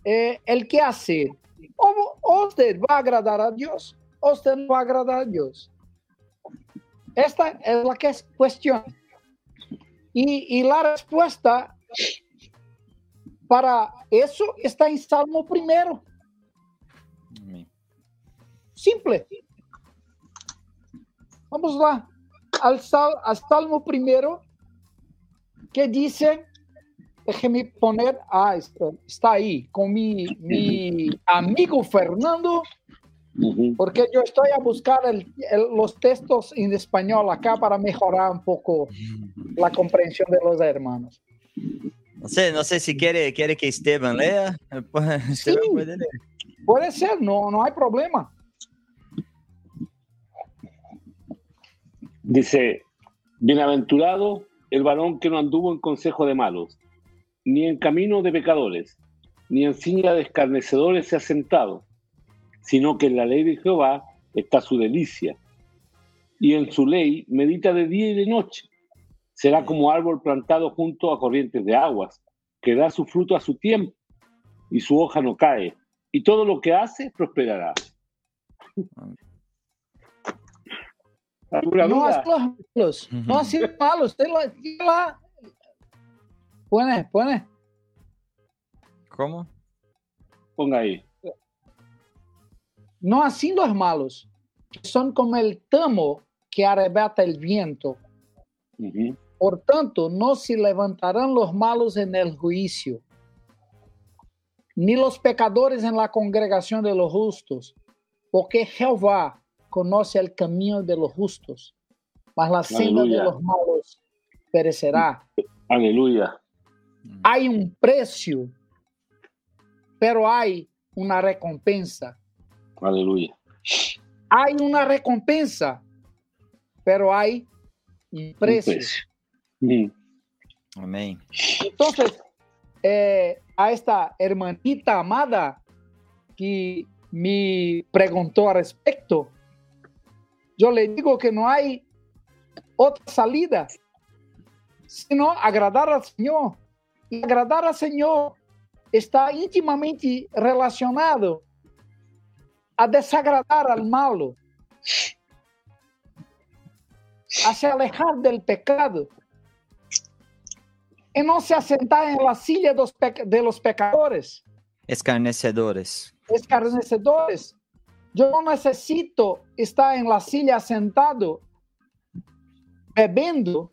eh, el que hacer. O, usted va a agradar a Dios, o usted no va a agradar a Dios. Esta es la que es cuestión. Y, y la respuesta para eso está en Salmo primero. Simple. Vamos lá. Al, sal, al Salmo primero, que dice, déjeme poner, ah, está, está ahí, con mi, mi amigo Fernando porque yo estoy a buscar los textos en español acá para mejorar un poco la comprensión de los hermanos. No sé, no sé si quiere, quiere que Esteban lea. sí, puede, leer. puede ser, no, no hay problema. Dice, bienaventurado el varón que no anduvo en consejo de malos, ni en camino de pecadores, ni en silla de escarnecedores se ha sentado sino que en la ley de Jehová está su delicia, y en su ley medita de día y de noche. Será como árbol plantado junto a corrientes de aguas, que da su fruto a su tiempo, y su hoja no cae, y todo lo que hace prosperará. No has malos, no has sido malos, la... Pone, pone. ¿Cómo? Ponga ahí. No así los malos, son como el tamo que arrebata el viento. Por tanto, no se levantarán los malos en el juicio, ni los pecadores en la congregación de los justos, porque Jehová conoce el camino de los justos, mas la senda de los malos perecerá. Aleluya. Hay un precio, pero hay una recompensa. Aleluya. Hay una recompensa, pero hay un precio. Amén. Entonces, eh, a esta hermanita amada que me preguntó al respecto, yo le digo que no hay otra salida, sino agradar al Señor. Y agradar al Señor está íntimamente relacionado a desagradar al malo, a se alejar del pecado y no se asentar en la silla de los pecadores. Escarnecedores. Escarnecedores. Yo no necesito estar en la silla sentado, bebiendo,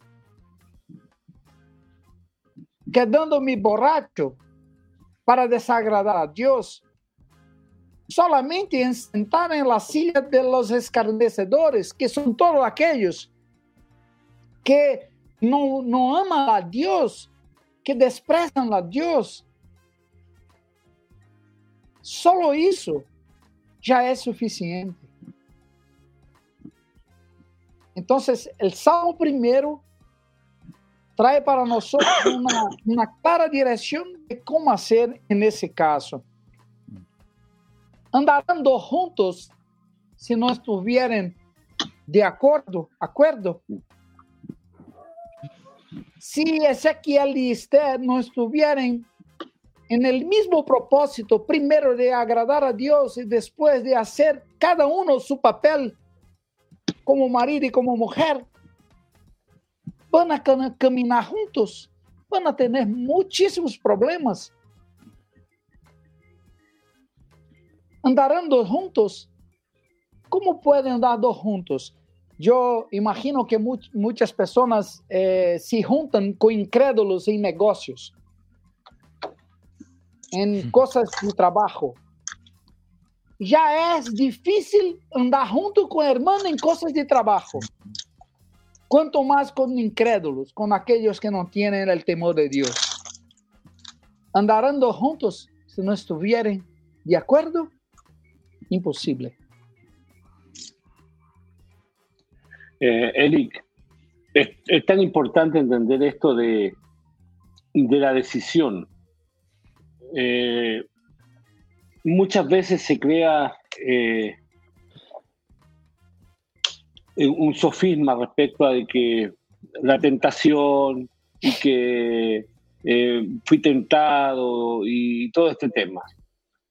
quedándome borracho para desagradar a Dios solamente en sentar en la silla de los escarnecedores, que son todos aquellos que no, no aman a Dios, que desprecian a Dios. Solo eso ya es suficiente. Entonces, el Salmo primero trae para nosotros una, una clara dirección de cómo hacer en ese caso andarán juntos si no estuvieran de acuerdo, acuerdo. Si Ezequiel y Esther no estuvieran en el mismo propósito, primero de agradar a Dios y después de hacer cada uno su papel como marido y como mujer, van a caminar juntos, van a tener muchísimos problemas. Andarán dos juntos. ¿Cómo pueden andar dos juntos? Yo imagino que muchas personas eh, se juntan con incrédulos en negocios en cosas de trabajo. Ya es difícil andar junto con hermano en cosas de trabajo. Cuanto más con incrédulos, con aquellos que no tienen el temor de Dios. Andarán juntos si no estuvieran de acuerdo? Imposible. Eh, Eric, es, tan importante entender esto de, de la decisión. Eh, muchas veces se crea eh, un sofisma respecto a de que la tentación y que eh, fui tentado y todo este tema.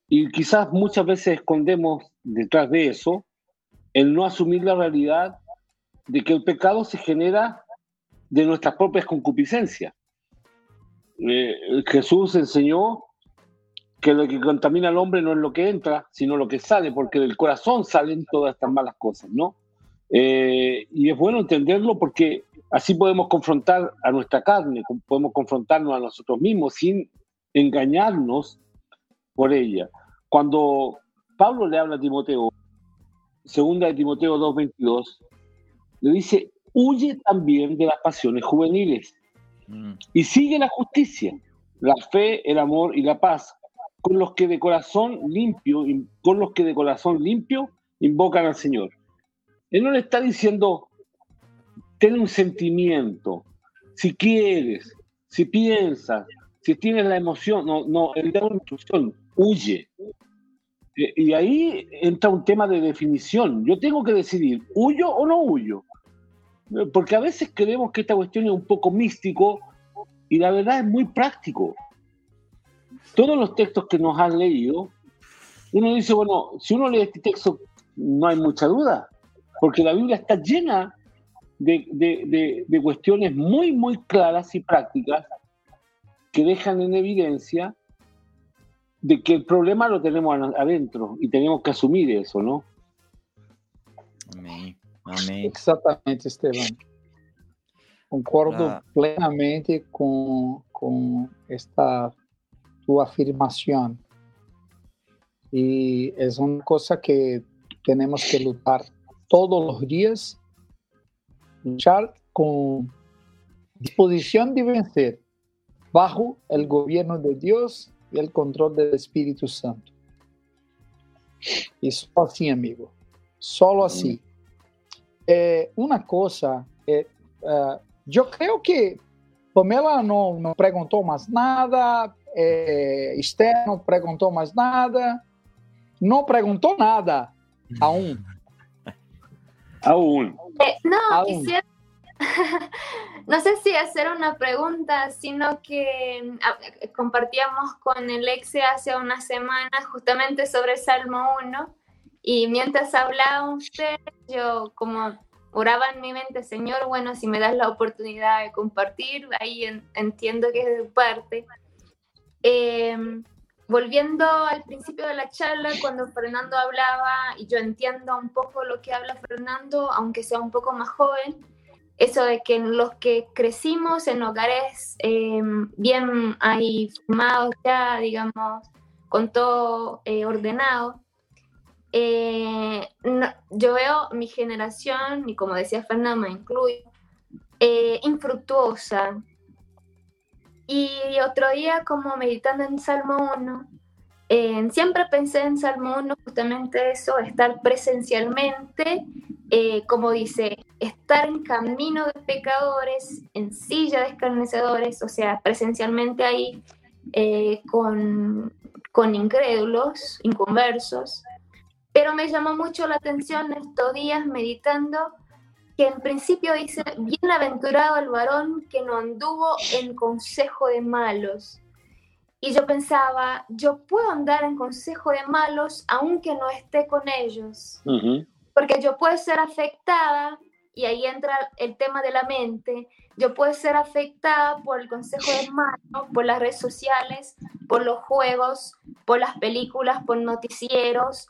Y quizás muchas veces escondemos detrás de eso el no asumir la realidad de que el pecado se genera de nuestras propias concupiscencias. Jesús enseñó que lo que contamina al hombre no es lo que entra, sino lo que sale, porque del corazón salen todas estas malas cosas, ¿no? Eh, y es bueno entenderlo porque así podemos confrontar a nuestra carne, podemos confrontarnos a nosotros mismos sin engañarnos por ella. Cuando Pablo le habla a Timoteo, segunda de Timoteo 2.22, le dice, huye también de las pasiones juveniles mm. y sigue la justicia, la fe, el amor y la paz, con los que de corazón limpio, con los que de corazón limpio invocan al Señor. Él no le está diciendo, ten un sentimiento, si quieres, si piensas, si tienes la emoción, no, no, él da una instrucción, huye. Eh, y ahí entra un tema de definición. Yo tengo que decidir, ¿huyo o no huyo? Porque a veces creemos que esta cuestión es un poco místico y la verdad es muy práctico todos los textos que nos han leído, uno dice, bueno, si uno lee este texto, no hay mucha duda, porque la Biblia está llena de, cuestiones muy, muy claras y prácticas que dejan en evidencia de que el problema lo tenemos adentro y tenemos que asumir eso, ¿no? Amén. Amén. Exactamente, Esteban. Concordo plenamente con, con esta tu afirmación. Y es una cosa que tenemos que luchar todos los días, luchar con disposición de vencer bajo el gobierno de Dios y el control del Espíritu Santo. Y solo así, amigo, solo así. Eh, una cosa, eh, eh, yo creo que Pamela no, no preguntó más nada, eh, Esther no preguntó más nada, no preguntó nada aún. Aún. Eh, no, quisiera, no sé si hacer una pregunta, sino que compartíamos con el ex hace unas semanas justamente sobre Salmo 1 y mientras hablaba usted, yo como oraba en mi mente, Señor, bueno, si me das la oportunidad de compartir, ahí entiendo que es de parte. Em, volviendo al principio de la charla, cuando Fernando hablaba, y yo entiendo un poco lo que habla Fernando, aunque sea un poco más joven, eso de que los que crecimos en hogares em, bien ahí formados ya, digamos, con todo eh, ordenado, eh, yo veo mi generación, y como decía Fernando, me incluyo, eh, infructuosa, y otro día, como meditando en Salmo 1, siempre pensé en Salmo 1 justamente eso, estar presencialmente, eh, como dice, estar en camino de pecadores, en silla de escarnecedores, o sea, presencialmente ahí eh, con, con incrédulos, inconversos. Pero me llamó mucho la atención estos días meditando que en principio dice, bienaventurado el varón que no anduvo en consejo de malos. y yo pensaba, yo puedo andar en consejo de malos aunque no esté con ellos, porque yo puedo ser afectada, y ahí entra el tema de la mente, yo puedo ser afectada por el consejo de malos, por las redes sociales, por los juegos, por las películas, por noticieros,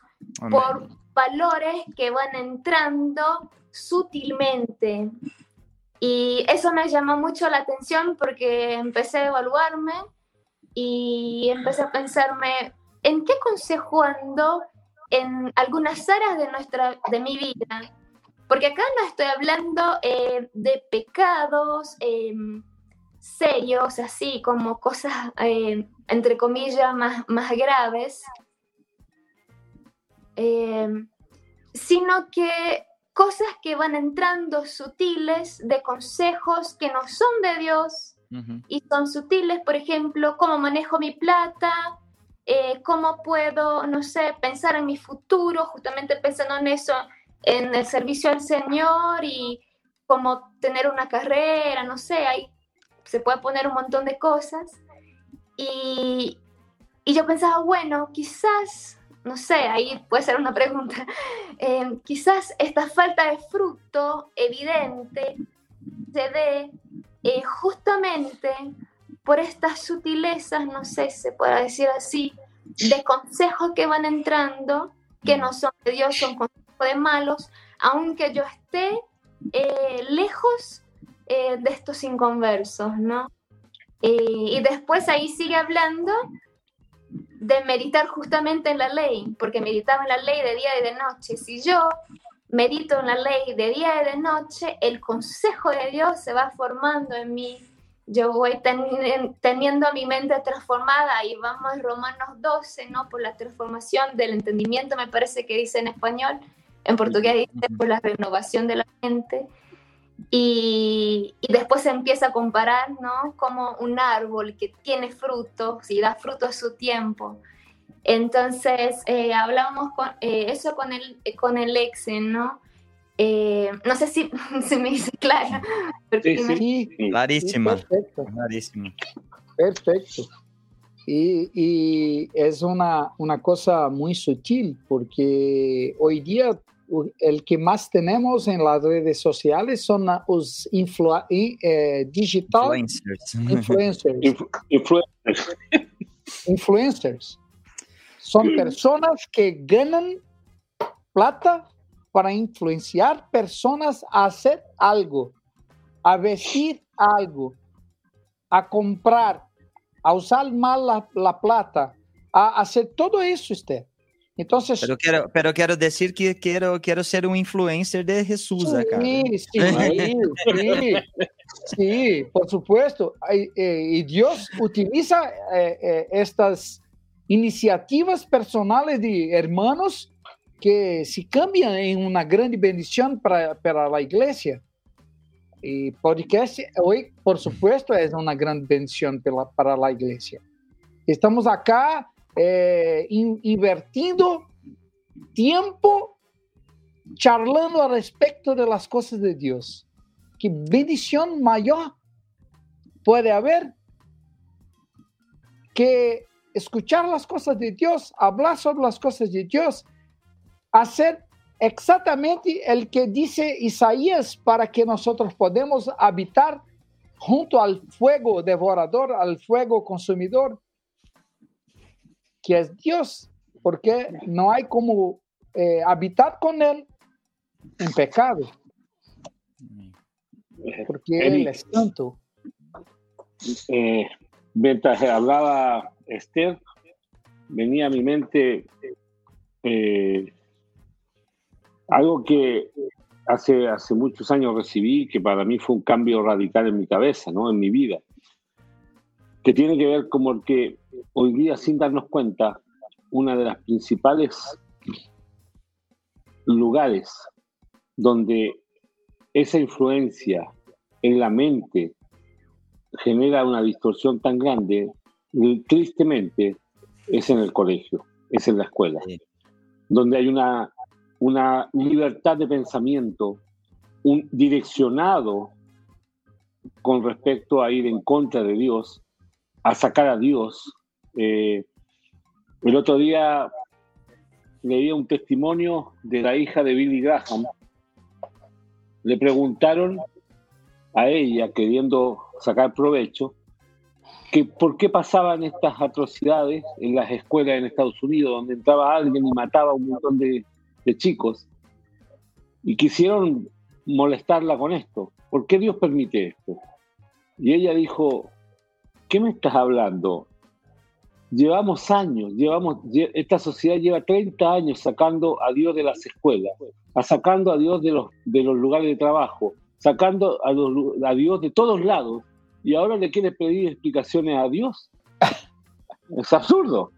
por valores que van entrando sutilmente. Y eso me llamó mucho la atención porque empecé a evaluarme y empecé a pensarme en qué consejo ando en algunas áreas de, nuestra, de mi vida. Porque acá no estoy hablando eh, de pecados em, serios, así como cosas, em, entre comillas, más, más graves, em, sino que cosas que van entrando sutiles de consejos que no son de Dios y son sutiles, por ejemplo, cómo manejo mi plata, eh, cómo puedo, no sé, pensar en mi futuro, justamente pensando en eso, en el servicio al Señor y cómo tener una carrera, no sé, ahí se puede poner un montón de cosas. Y, y yo pensaba, bueno, quizás no sé, ahí puede ser una pregunta, eh, quizás esta falta de fruto evidente se dé eh, justamente por estas sutilezas, no sé si se puede decir así, de consejos que van entrando, que no son de Dios, son consejos de malos, aunque yo esté eh, lejos de estos inconversos, ¿no? y después ahí sigue hablando de meditar justamente en la ley, porque meditaba en la ley de día y de noche. Si yo medito en la ley de día y de noche, el consejo de Dios se va formando en mí. Yo voy teniendo mi mente transformada y vamos a Romanos 12, ¿no? Por la transformación del entendimiento, me parece que dice en español, en portugués dice por la renovación de la mente. Y, después se empieza a comparar, ¿no? Como un árbol que tiene frutos y da fruto a su tiempo. Entonces, eh, hablamos con, eh, eso con el, con el Exen, ¿no? Eh, no sé si se me dice claro. Sí, sí, clarísima. perfecto. Perfecto. Y, y, es una, una cosa muy sutil porque hoy día el que más tenemos en las redes sociales son los influ eh, digital influencers. influencers. influencers. Son personas que ganan plata para influenciar personas a hacer algo, a vestir algo, a comprar, a usar mal la, la plata, a hacer todo eso, usted. Entonces, pero quiero, pero que quiero, quiero ser un influencer de Jesús sí, acá. Sí, sí, sí, por supuesto. Eh, y Dios utiliza eh, eh, estas iniciativas personales de hermanos que se cambian en una gran bendición para, para la iglesia. Y podcast hoy, por supuesto, es una gran bendición para, para la iglesia. Estamos acá eh, invertindo tiempo charlando al respecto de las cosas de Dios. ¿Qué bendición mayor puede haber que escuchar las cosas de Dios, hablar sobre las cosas de Dios, hacer exactamente el que dice Isaías para que nosotros podamos habitar junto al fuego devorador, al fuego consumidor, que es Dios, porque no hay como eh, habitar con Él en pecado, porque Él es santo. Eh, mientras hablaba Esther, venía a mi mente eh, algo que hace, hace muchos años recibí, que para mí fue un cambio radical en mi cabeza, ¿no? en mi vida, que tiene que ver como que hoy día, sin darnos cuenta, una de las principales lugares donde esa influencia en la mente genera una distorsión tan grande, tristemente, es en el colegio, es en la escuela, donde hay una, una libertad de pensamiento, un direccionado con respecto a ir en contra de Dios, a sacar a Dios Eh, el otro día leía un testimonio de la hija de Billy Graham. Le preguntaron a ella, queriendo sacar provecho, que por qué pasaban estas atrocidades en las escuelas en Estados Unidos, donde entraba alguien y mataba a un montón de, de chicos. Y quisieron molestarla con esto. ¿Por qué Dios permite esto? Y ella dijo, ¿qué me estás hablando? Llevamos años, llevamos, esta sociedad lleva 30 años sacando a Dios de las escuelas, a sacando a Dios de los, de los lugares de trabajo, sacando a, a Dios de todos lados, y ahora le quiere pedir explicaciones a Dios. es absurdo.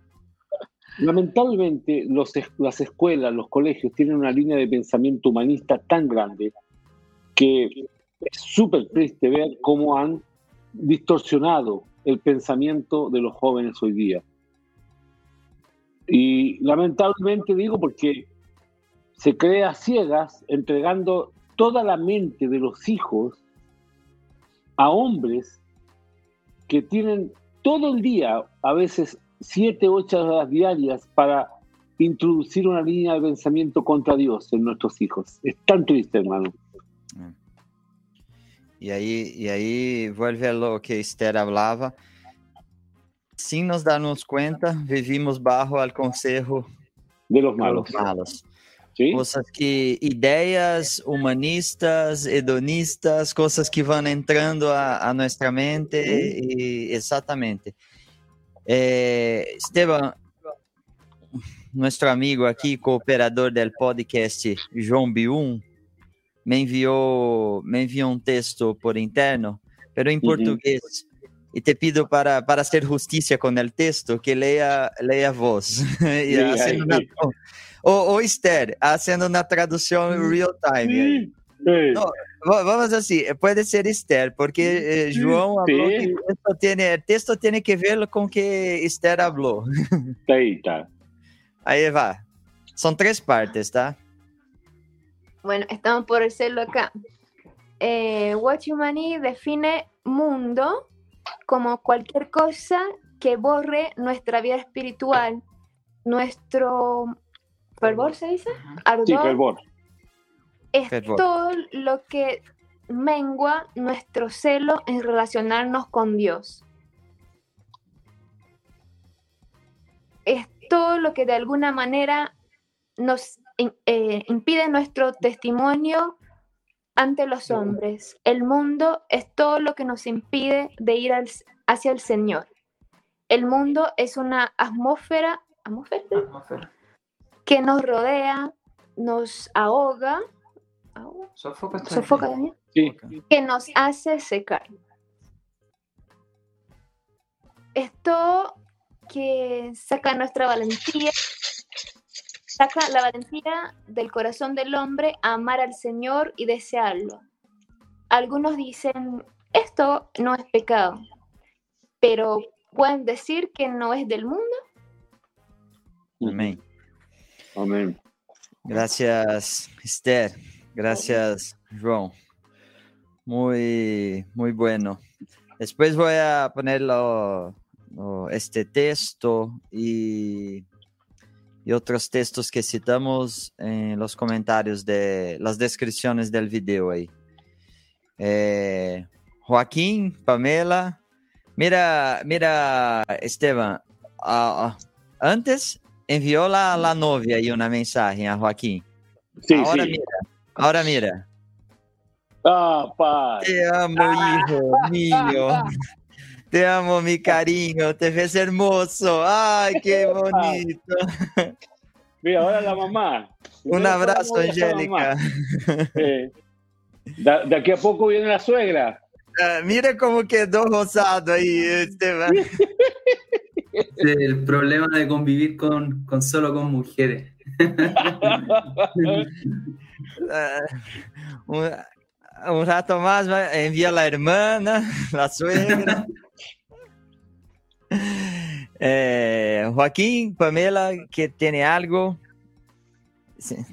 Lamentablemente, los, las escuelas, los colegios tienen una línea de pensamiento humanista tan grande que es súper triste ver cómo han distorsionado el pensamiento de los jóvenes hoy día. Y lamentablemente digo porque se crea ciegas entregando toda la mente de los hijos a hombres que tienen todo el día, a veces siete, ocho horas diarias para introducir una línea de pensamiento contra Dios en nuestros hijos. Es tan triste, hermano. Y ahí, y ahí vuelve lo que Esther hablaba. Sin nos darnos cuenta, vivimos bajo el consejo de los malos. De los malos. Cosas que, ideias humanistas, hedonistas, coisas que vão entrando a, a nossa mente, e, exatamente. É, Esteban, nosso amigo aqui, cooperador do podcast João Bium, me enviou, me enviou um texto por interno, pero em uhum. português. E te pido para, para ser justiça com o texto, que leia, leia a voz. e, assim, O, o Esther, haciendo una traducción mm. real time. No, vamos así, puede ser Esther, porque eh, João habló que esto tiene, el texto tiene que ver con que Esther habló. Ahí está. Ahí va. Son tres partes, ¿está? Bueno, estamos por hacerlo acá. Eh, Watchmani define mundo como cualquier cosa que borre nuestra vida espiritual, nuestro fervor se dice, ardor, sí, fervor. es todo lo que mengua nuestro celo en relacionarnos con Dios. Es todo lo que de alguna manera nos eh, impide nuestro testimonio ante los hombres. El mundo es todo lo que nos impide de ir hacia el Señor. El mundo es una atmósfera, atmósfera que nos rodea, nos ahoga, sofoca, que nos hace secar. Esto que saca nuestra valentía, saca la valentía del corazón del hombre a amar al Señor y desearlo. Algunos dicen, esto no es pecado, pero pueden decir que no es del mundo. Amén. Amén. Gracias, Esther. Gracias, João. Muy, muy bueno. Después voy a ponerlo este texto y, y, otros textos que citamos en los comentarios de las descripciones del video ahí. Eh, Joaquín, Pamela, mira, mira, Esteban, uh, antes enviou la, la novia aí uma mensagem a Joaquim. Agora mira. Agora mira. Ah, pai. Te amo, hijo mío. Te amo, mi cariño. Te ves hermoso. Ay, qué bonito. Mira, ahora la mamá. Un abrazo, Angélica. Eh, de aquí a poco viene la suegra. Uh, mira como quedó rosado ahí, Esteban. el problema de convivir con, con solo con mujeres. uh, un, un, rato más envía la hermana, la suegra. Eh, Joaquín, Pamela, que tiene algo,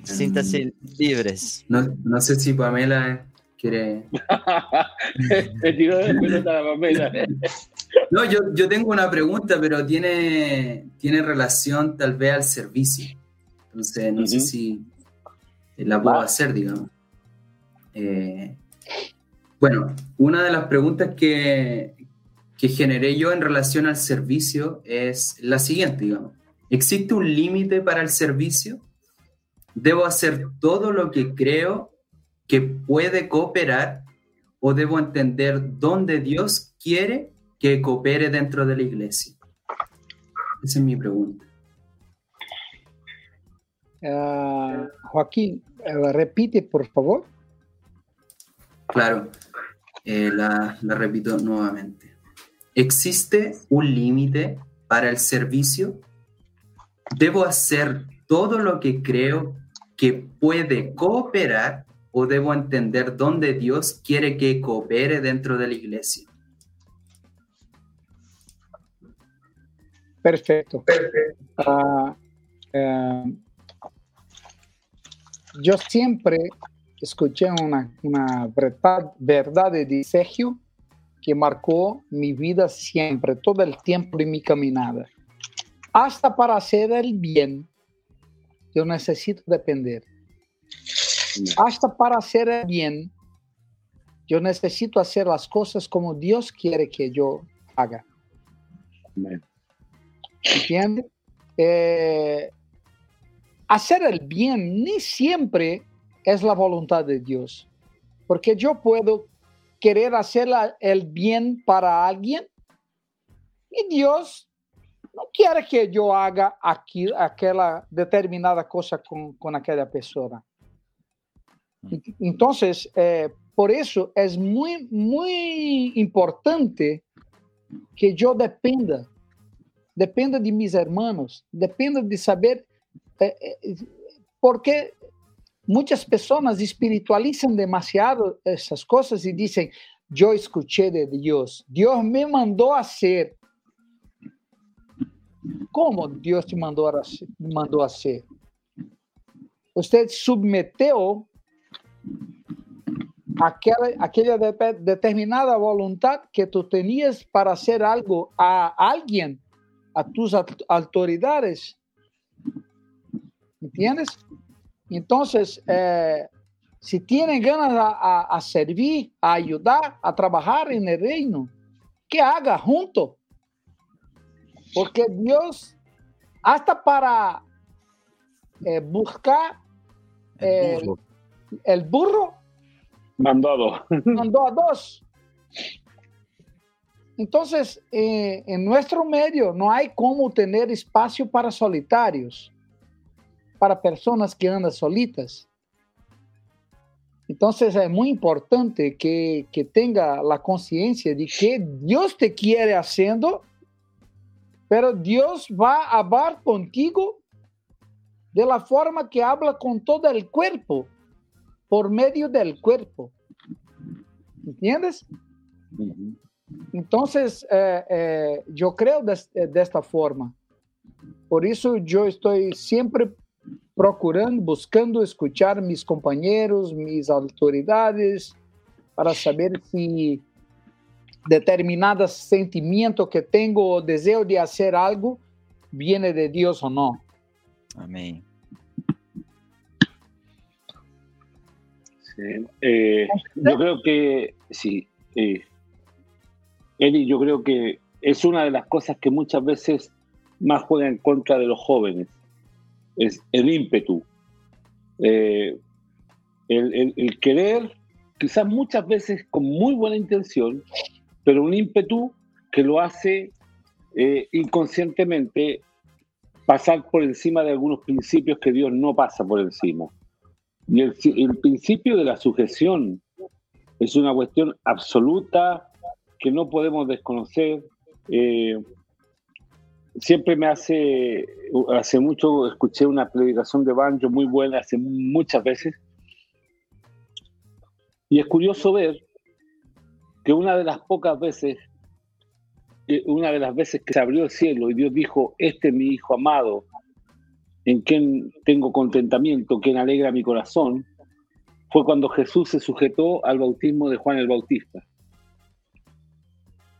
siéntase libres. No, no sé si Pamela quiere. Me tiró de pelota la Pamela. No, yo, yo tengo una pregunta, pero tiene, tiene relación tal vez al servicio. Entonces, no sé si la puedo hacer, digamos. Eh, bueno, una de las preguntas que, que generé yo en relación al servicio es la siguiente, digamos. ¿Existe un límite para el servicio? ¿Debo hacer todo lo que creo que puede cooperar o debo entender dónde Dios quiere que coopere dentro de la iglesia? Esa es mi pregunta. Ah, Joaquín, eh, repite, por favor. Claro, eh, la, la repito nuevamente. ¿Existe un límite para el servicio? ¿Debo hacer todo lo que creo que puede cooperar o debo entender dónde Dios quiere que coopere dentro de la iglesia? Perfecto. Uh, uh, yo siempre escuché una, una verdad, verdad de Sergio que marcó mi vida siempre, todo el tiempo de mi caminada. Hasta para hacer el bien, yo necesito depender. Hasta para hacer el bien, yo necesito hacer las cosas como Dios quiere que yo haga. ¿Entiendes? Eh, hacer el bien ni siempre es la voluntad de Dios, porque yo puedo querer hacer el bien para alguien y Dios no quiere que yo haga aquí, aquella determinada cosa con, con aquella persona. Mm. Entonces, eh, por eso es muy, muy importante que yo dependa dependa de mis hermanos, dependa de saber, eh, eh, porque muchas personas espiritualizan demasiado esas cosas y dicen, yo escuché de Dios, Dios me mandó a hacer. ¿Cómo Dios te mandó a? Mandó a aquella, aquella de, determinada voluntad que tú tenías para hacer algo a alguien a tus autoridades. ¿Entiendes? Entonces, eh, si tienen ganas a, servir, a ayudar, a trabajar en el reino, que haga junto. Porque Dios, hasta para eh, buscar el burro, el burro mandó a dos. Mandó a dos. Entonces, eh, en nuestro medio no hay cómo tener espacio para solitarios, para personas que andan solitas. Entonces es muy importante que, que tenga la conciencia de que Dios te quiere haciendo, pero Dios va a hablar contigo de la forma que habla con todo el cuerpo, por medio del cuerpo. ¿Entiendes? Entonces, eh, eh, yo creo de, de, esta forma. Por eso yo estoy siempre procurando, buscando escuchar mis compañeros, mis autoridades, para saber si determinado sentimiento que tengo o deseo de hacer algo viene de Dios o no. Amén. Sí, eh, yo creo que sí. Eh, Eli, yo creo que es una de las cosas que muchas veces más juega en contra de los jóvenes, es el ímpetu. Eh, el, querer, quizás muchas veces con muy buena intención, pero un ímpetu que lo hace eh, inconscientemente pasar por encima de algunos principios que Dios no pasa por encima. Y el, principio de la sujeción es una cuestión absoluta, que no podemos desconocer. Eh, siempre me hace, hace mucho escuché una predicación de Banjo muy buena, hace muchas veces, y es curioso ver que una de las pocas veces, una de las veces que se abrió el cielo y Dios dijo, este es mi hijo amado, en quien tengo contentamiento, quien alegra mi corazón, fue cuando Jesús se sujetó al bautismo de Juan el Bautista.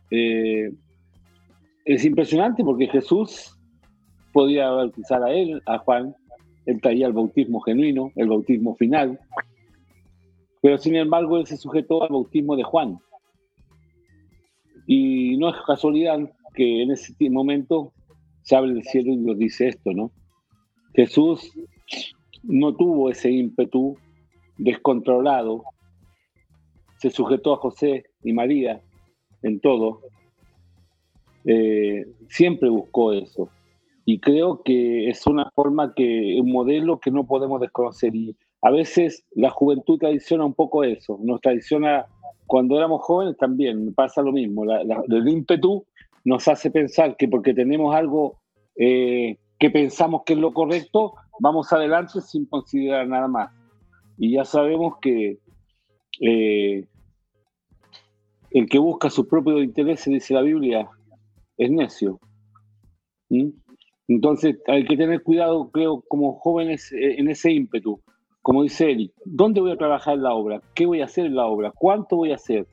Eh, es impresionante porque Jesús podía bautizar a él, a Juan, él traía el bautismo genuino, el bautismo final, pero sin embargo él se sujetó al bautismo de Juan. Y no es casualidad que en ese momento se abre el cielo y Dios dice esto, ¿no? Jesús no tuvo ese ímpetu descontrolado, se sujetó a José y María en todo, eh, siempre buscó eso. Y creo que es una forma que, un modelo que no podemos desconocer. Y a veces la juventud tradiciona un poco eso, nos tradiciona cuando éramos jóvenes también, pasa lo mismo. el ímpetu nos hace pensar que porque tenemos algo eh, que pensamos que es lo correcto, vamos adelante sin considerar nada más. Y ya sabemos que eh, el que busca sus propios intereses, dice la Biblia, es necio. ¿Mm? Entonces hay que tener cuidado, creo, como jóvenes eh, en ese ímpetu. Como dice Eric, ¿dónde voy a trabajar en la obra? ¿Qué voy a hacer en la obra? ¿Cuánto voy a hacer?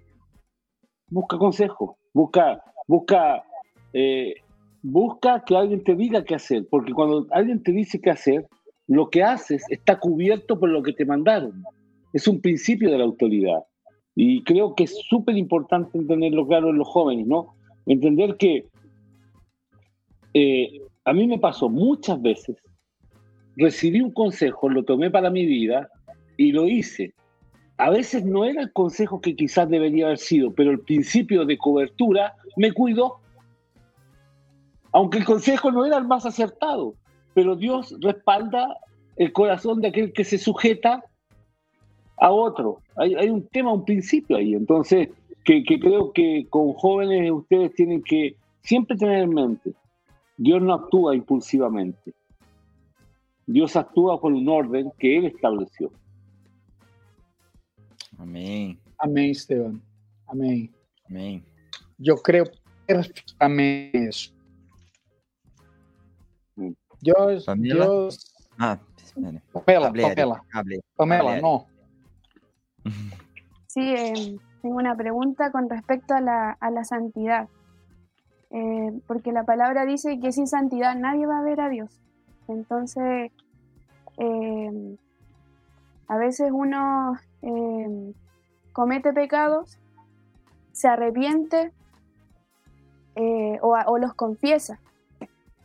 Busca consejo, busca, busca, eh, busca que alguien te diga qué hacer, porque cuando alguien te dice qué hacer, lo que haces está cubierto por lo que te mandaron. Es un principio de la autoridad. Y creo que es súper importante entenderlo claro en los jóvenes, ¿no? Entender que eh, a mí me pasó muchas veces, recibí un consejo, lo tomé para mi vida y lo hice. A veces no era el consejo que quizás debería haber sido, pero el principio de cobertura me cuidó. Aunque el consejo no era el más acertado, pero Dios respalda el corazón de aquel que se sujeta a otro. Hay, un tema, un principio ahí. Entonces, que, creo que con jóvenes ustedes tienen que siempre tener en mente, Dios no actúa impulsivamente. Dios actúa con un orden que Él estableció. Amén. Amén, Esteban. Amén. Amén. Yo creo perfectamente eso. Dios, Dios. Ah, Pamela, Pamela, Pamela, no. Sí, em, tengo una pregunta con respecto a la, a la santidad. Eh, porque la palabra dice que sin santidad nadie va a ver a Dios. Entonces, em, a veces uno em, comete pecados, se arrepiente eh, o, los confiesa,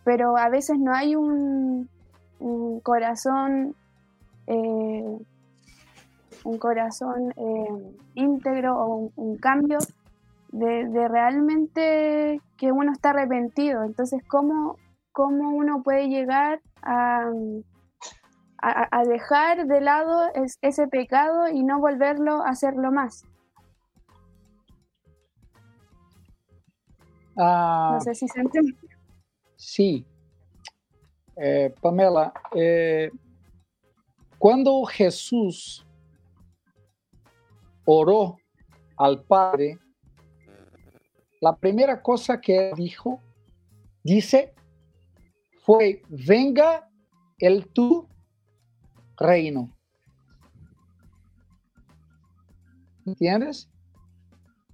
pero a veces no hay un, corazón eh, un corazón eh, íntegro o un, cambio de, realmente que uno está arrepentido. Entonces, ¿cómo, cómo uno puede llegar a, a, dejar de lado ese pecado y no volverlo a hacerlo más? Ah, no sé si se entiende. Sí. Eh, Pamela, eh, cuando Jesús oró al Padre, la primera cosa que dijo, dice, fue, venga el tu reino. ¿Entiendes?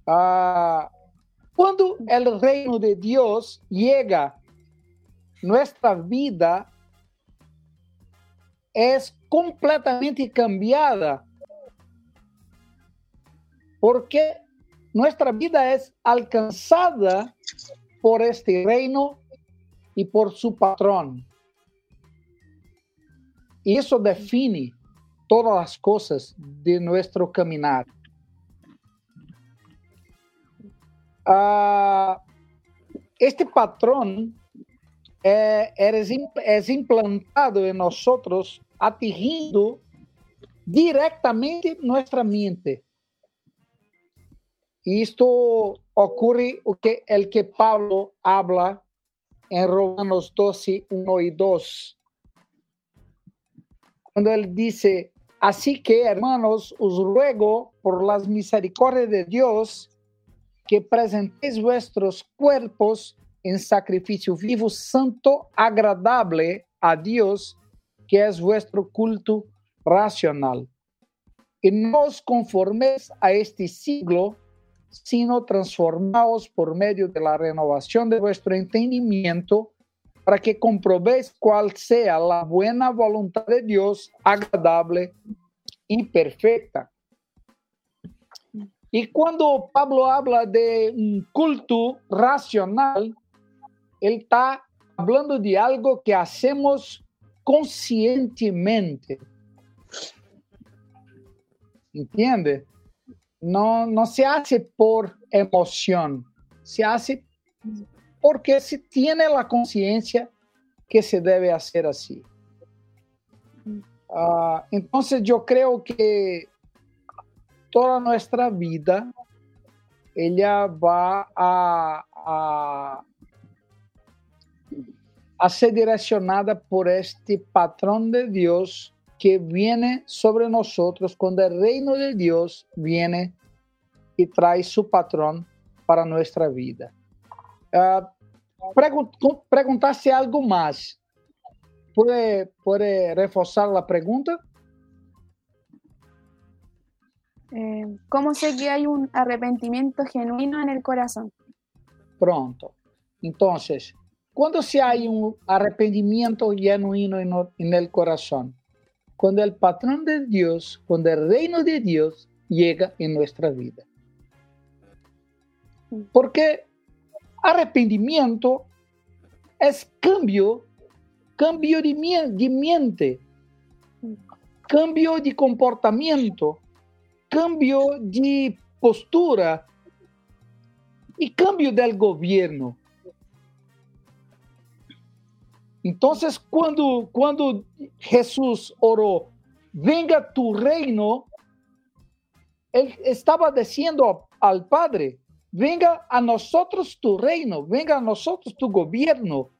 Ah, cuando el reino de Dios llega, nuestra vida es completamente cambiada porque nuestra vida es alcanzada por este reino y por su patrón. Y eso define todas las cosas de nuestro caminar. Ah, este patrón eh, es implantado en nosotros, atingiendo directamente nuestra mente. Y esto ocurre que el que Pablo habla en Romanos 12, 1 y 2. Cuando él dice, así que hermanos, os ruego por las misericordias de Dios que presentéis vuestros cuerpos en sacrificio vivo, santo, agradable a Dios, que es vuestro culto racional. Y no os conforméis a este siglo, sino transformados por medio de la renovación de vuestro entendimiento para que comprobéis cuál sea la buena voluntad de Dios, agradable y perfecta. Y cuando Pablo habla de un culto racional, él está hablando de algo que hacemos conscientemente. ¿Entiende? No, no se hace por emoción, se hace porque se tiene la conciencia que se debe hacer así. Uh, entonces yo creo que toda nuestra vida ella va a, a, a ser direccionada por este patrón de Dios que viene sobre nosotros cuando el reino de Dios viene y trae su patrón para nuestra vida. Uh, preguntaste algo más. ¿Puede, ¿Puede reforzar la pregunta? Eh, ¿Cómo sé que hay un arrepentimiento genuino en el corazón? Pronto. Entonces, cuando se hay un arrepentimiento genuino en, en el corazón, cuando el patrón de Dios, cuando el reino de Dios llega en nuestra vida. Porque arrepentimiento es cambio, cambio de, mente, cambio de comportamiento, cambio de postura y cambio del gobierno. Entonces, cuando, cuando Jesús oró, venga tu reino, él estaba diciendo al Padre, venga a nosotros tu reino, venga a nosotros tu gobierno,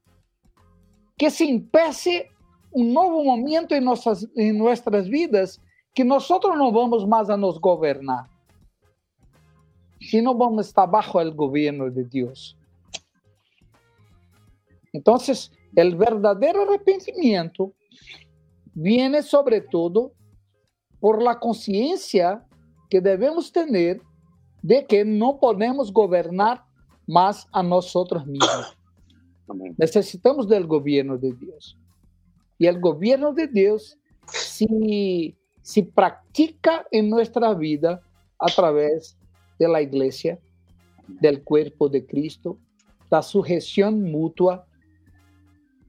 que se empiece un nuevo momento en nuestras, en nuestras vidas, que nosotros no vamos más a nos gobernar, sino vamos a estar bajo el gobierno de Dios. Entonces, el verdadero arrepentimiento viene sobre todo por la conciencia que debemos tener de que no podemos gobernar más a nosotros mismos. Necesitamos del gobierno de Dios. Y el gobierno de Dios si, si practica en nuestra vida a través de la iglesia, del cuerpo de Cristo, la sujeción mutua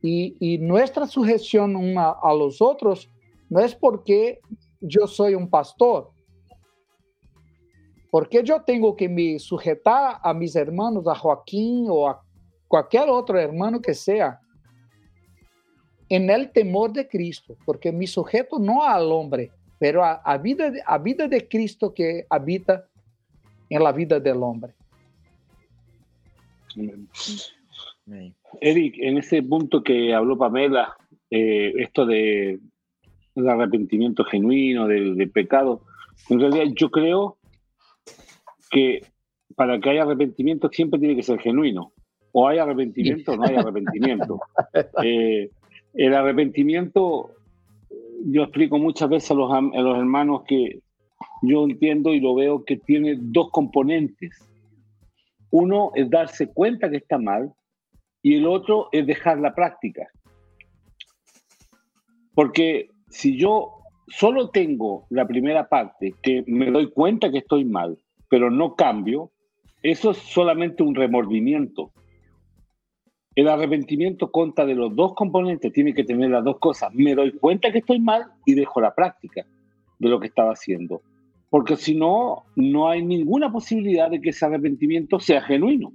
y, nuestra sujeción una a los otros no es porque yo soy un pastor, porque yo tengo que me sujetar a mis hermanos, a Joaquín o a cualquier otro hermano que sea, en el temor de Cristo, porque me sujeto no al hombre, pero a, a vida, a vida de Cristo que habita en la vida del hombre. Eric, en ese punto que habló Pamela, eh, esto de el arrepentimiento genuino, del, pecado, en realidad yo creo que para que haya arrepentimiento siempre tiene que ser genuino. O hay arrepentimiento o no hay arrepentimiento. Eh, el arrepentimiento, yo explico muchas veces a los, a los hermanos que yo entiendo y lo veo que tiene dos componentes. Uno es darse cuenta que está mal y el otro es dejar la práctica. Porque si yo solo tengo la primera parte, que me doy cuenta que estoy mal, pero no cambio, eso es solamente un remordimiento. El arrepentimiento conta de los dos componentes, tiene que tener las dos cosas. Me doy cuenta que estoy mal y dejo la práctica de lo que estaba haciendo. Porque si no, no hay ninguna posibilidad de que ese arrepentimiento sea genuino.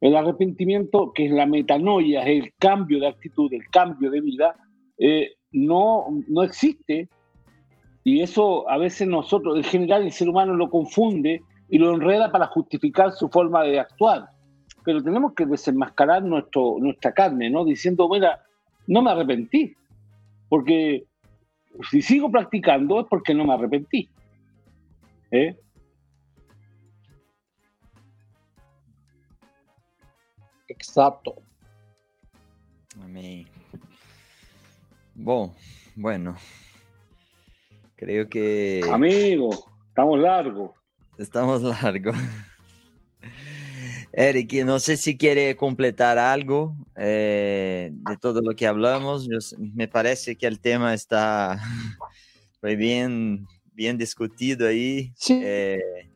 El arrepentimiento, que es la metanoia, es el cambio de actitud, el cambio de vida, eh, no, no existe. Y eso a veces nosotros, en general, el ser humano lo confunde y lo enreda para justificar su forma de actuar. Pero tenemos que desenmascarar nuestro, nuestra carne, ¿no? Diciendo, mira, no me arrepentí. Porque si sigo practicando es porque no me arrepentí. ¿Eh? Exacto. Amén. Bom, bueno. Creo que. Amigo, estamos largos. Estamos largos. Eric, no sé si quiere completar algo eh, de todo lo que hablamos. me parece que el tema está muy bien, bien discutido ahí. Sí. Eh,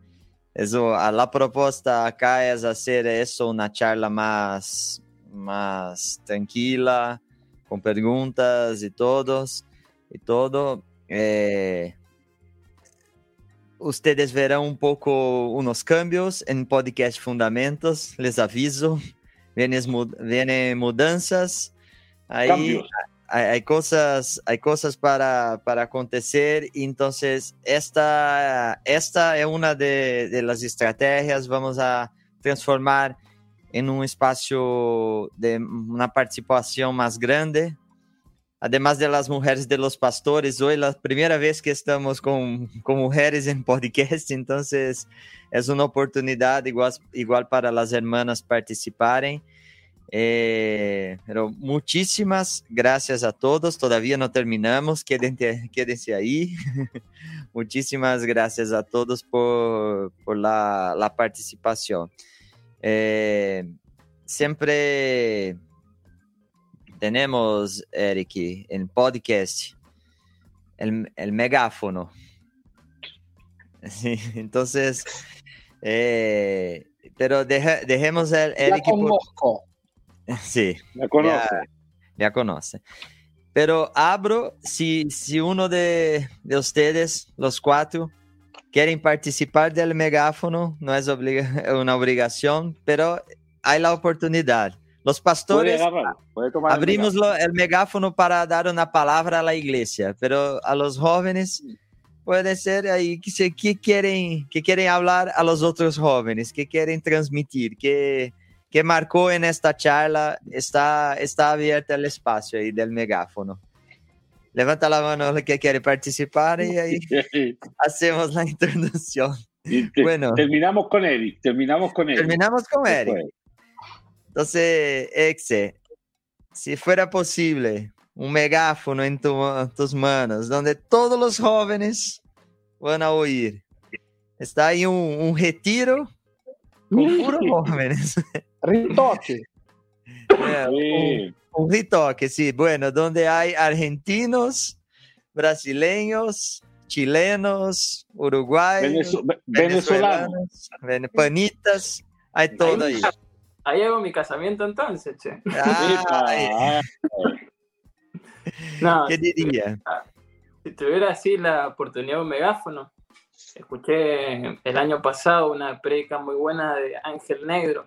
eso, la propuesta acá es hacer eso una charla más, más tranquila, con preguntas y todos y todo. Eh, ustedes verão um pouco uns cambios em podcast Fundamentos, les aviso. Vêm mudanças. Aí há coisas, há coisas para, para acontecer. Então, esta, esta é uma de, de las estratégias. Vamos a transformar em um espaço de uma participação mais grande además de las mujeres de los pastores, hoy la primera vez que estamos con, con mujeres en podcast, entonces es una oportunidad igual, igual para las hermanas participarem. Eh, pero muchísimas gracias a todos. Todavía no terminamos, quédense, quédense ahí. muchísimas gracias a todos por, por la, la participación. Eh, siempre tenemos, Eric, en podcast, el, el megáfono. Sí, entonces, eh, pero deja, dejemos el Eric. Por... Sí. Ya conoce. Ya, ya, conoce. Pero abro, si, si uno de, de ustedes, los cuatro, quieren participar del megáfono, no es obliga una obligación, pero hay la oportunidad. Los pastores abrimos el megáfono para dar una palabra a la iglesia, pero a los jóvenes puede ser ahí que, que quieren, que quieren hablar a los otros jóvenes, que quieren transmitir, que, que marcó en esta charla, está, está abierto el espacio ahí del megáfono. Levanta la mano el que quiere participar y ahí hacemos la introducción. bueno, terminamos con Eric, terminamos con Eric. Terminamos con Eric. Entonces, Exe, si fuera posible, un megáfono en tus manos, donde todos los jóvenes van a oír. Está ahí un, retiro con puros jóvenes. Ritoque. un, ritoque, sí. Bueno, donde hay argentinos, brasileños, chilenos, uruguayos, venezolanos, panitas, hay todo ahí. Ahí hago mi casamiento entonces, che. no, ¿Qué diría? Si tuviera así la oportunidad de un megáfono, escuché el año pasado una predica muy buena de Ángel Negro,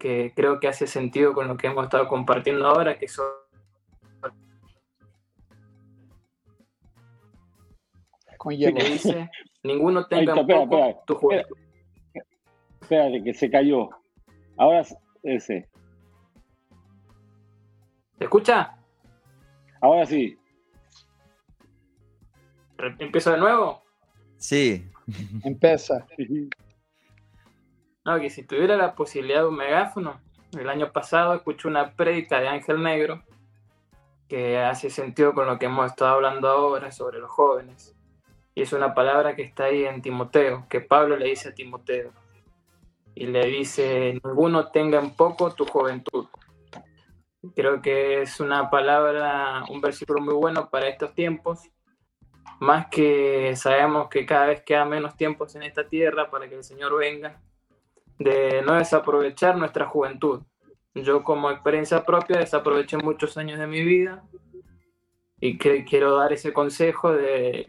que creo que hace sentido con lo que hemos estado compartiendo ahora, que son con que dice, ninguno tenga un poco tu juventud. Espérate, que se cayó. Ahora ese. ¿Se escucha? Ahora sí. ¿Empiezo de nuevo? Sí. Empieza. No, que si tuviera la posibilidad de un megáfono, el año pasado escuché una prédica de Ángel Negro que hace sentido con lo que hemos estado hablando ahora sobre los jóvenes. Y es una palabra que está ahí en Timoteo, que Pablo le dice a Timoteo y le dice, ninguno tenga en poco tu juventud. Creo que es una palabra, un versículo muy bueno para estos tiempos, más que sabemos que cada vez queda menos tiempos en esta tierra para que el Señor venga, de no desaprovechar nuestra juventud. Yo como experiencia propia desaproveché muchos años de mi vida y que quiero dar ese consejo de,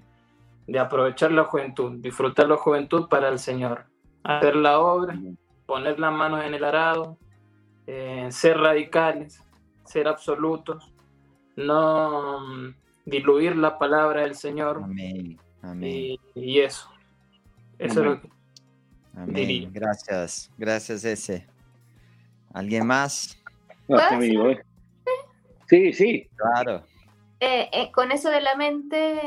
de aprovechar la juventud, disfrutar la juventud para el Señor, hacer la obra poner las manos en el arado, eh, ser radicales, ser absolutos, no mm, diluir la palabra del Señor. Amén. Amén. Y, eso. Eso es lo que Amén. Gracias. Gracias, ese. ¿Alguien más? amigo, ¿eh? Sí, sí. Claro. Eh, con eso de la mente,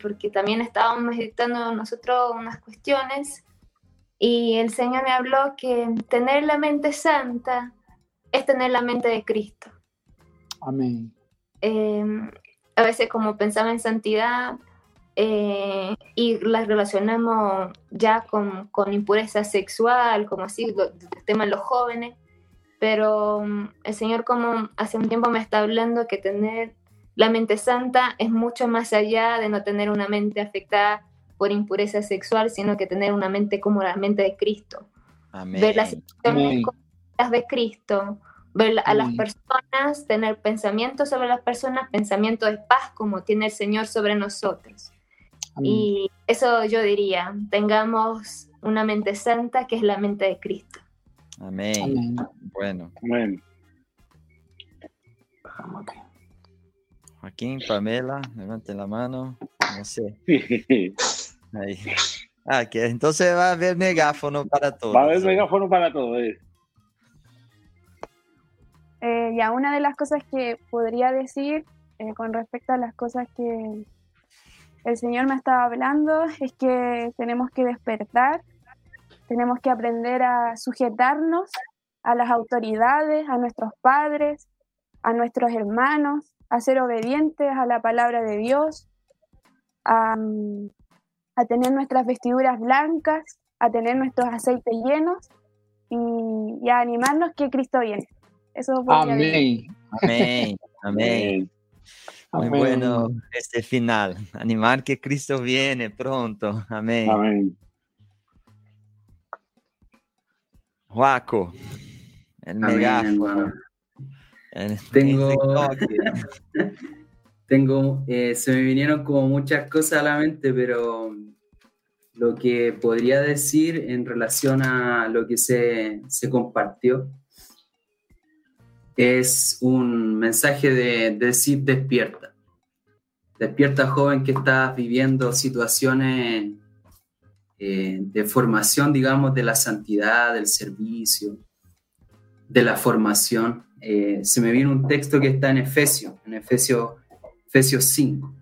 porque también estábamos meditando nosotros unas cuestiones y el Señor me habló que tener la mente santa es tener la mente de Cristo. Amén. Em, a veces como pensaba en santidad, eh, y las relacionamos ya con, con, impureza sexual, como así, el tema de los jóvenes, pero mm, el Señor como hace un tiempo me está hablando que tener la mente santa es mucho más allá de no tener una mente afectada por impureza sexual, sino que tener una mente como la mente de Cristo. Ver las situaciones como las de Cristo, ver a las personas, tener pensamientos sobre las personas, pensamientos de paz como tiene el Señor sobre nosotros. Y eso yo diría, tengamos una mente santa que es la mente de Cristo. Amén. Bueno. Amén. Joaquín, Pamela, levanten la mano. No sé. Ahí. Ah, que entonces va a haber megáfono para todos. Va a haber megáfono para todos. Eh. Eh, ya, una de las cosas que podría decir eh, con respecto a las cosas que el Señor me estaba hablando es que tenemos que despertar, tenemos que aprender a sujetarnos a las autoridades, a nuestros padres, a nuestros hermanos, a ser obedientes a la palabra de Dios, a, a tener nuestras vestiduras blancas, a tener nuestros aceites llenos y, a animarnos que Cristo viene. Eso Amén. Amén. Amén. Muy bueno este final. Animar que Cristo viene pronto. Amén. Amén. Juaco, el megáfono. tengo, tengo eh, se me vinieron como muchas cosas a la mente, pero lo que podría decir en relación a lo que se, se compartió es un mensaje de, decir despierta. Despierta joven que estás viviendo situaciones eh, de formación, digamos, de la santidad, del servicio, de la formación. Eh, se me viene un texto que está en Efesios, en Efesios, Efesios 5,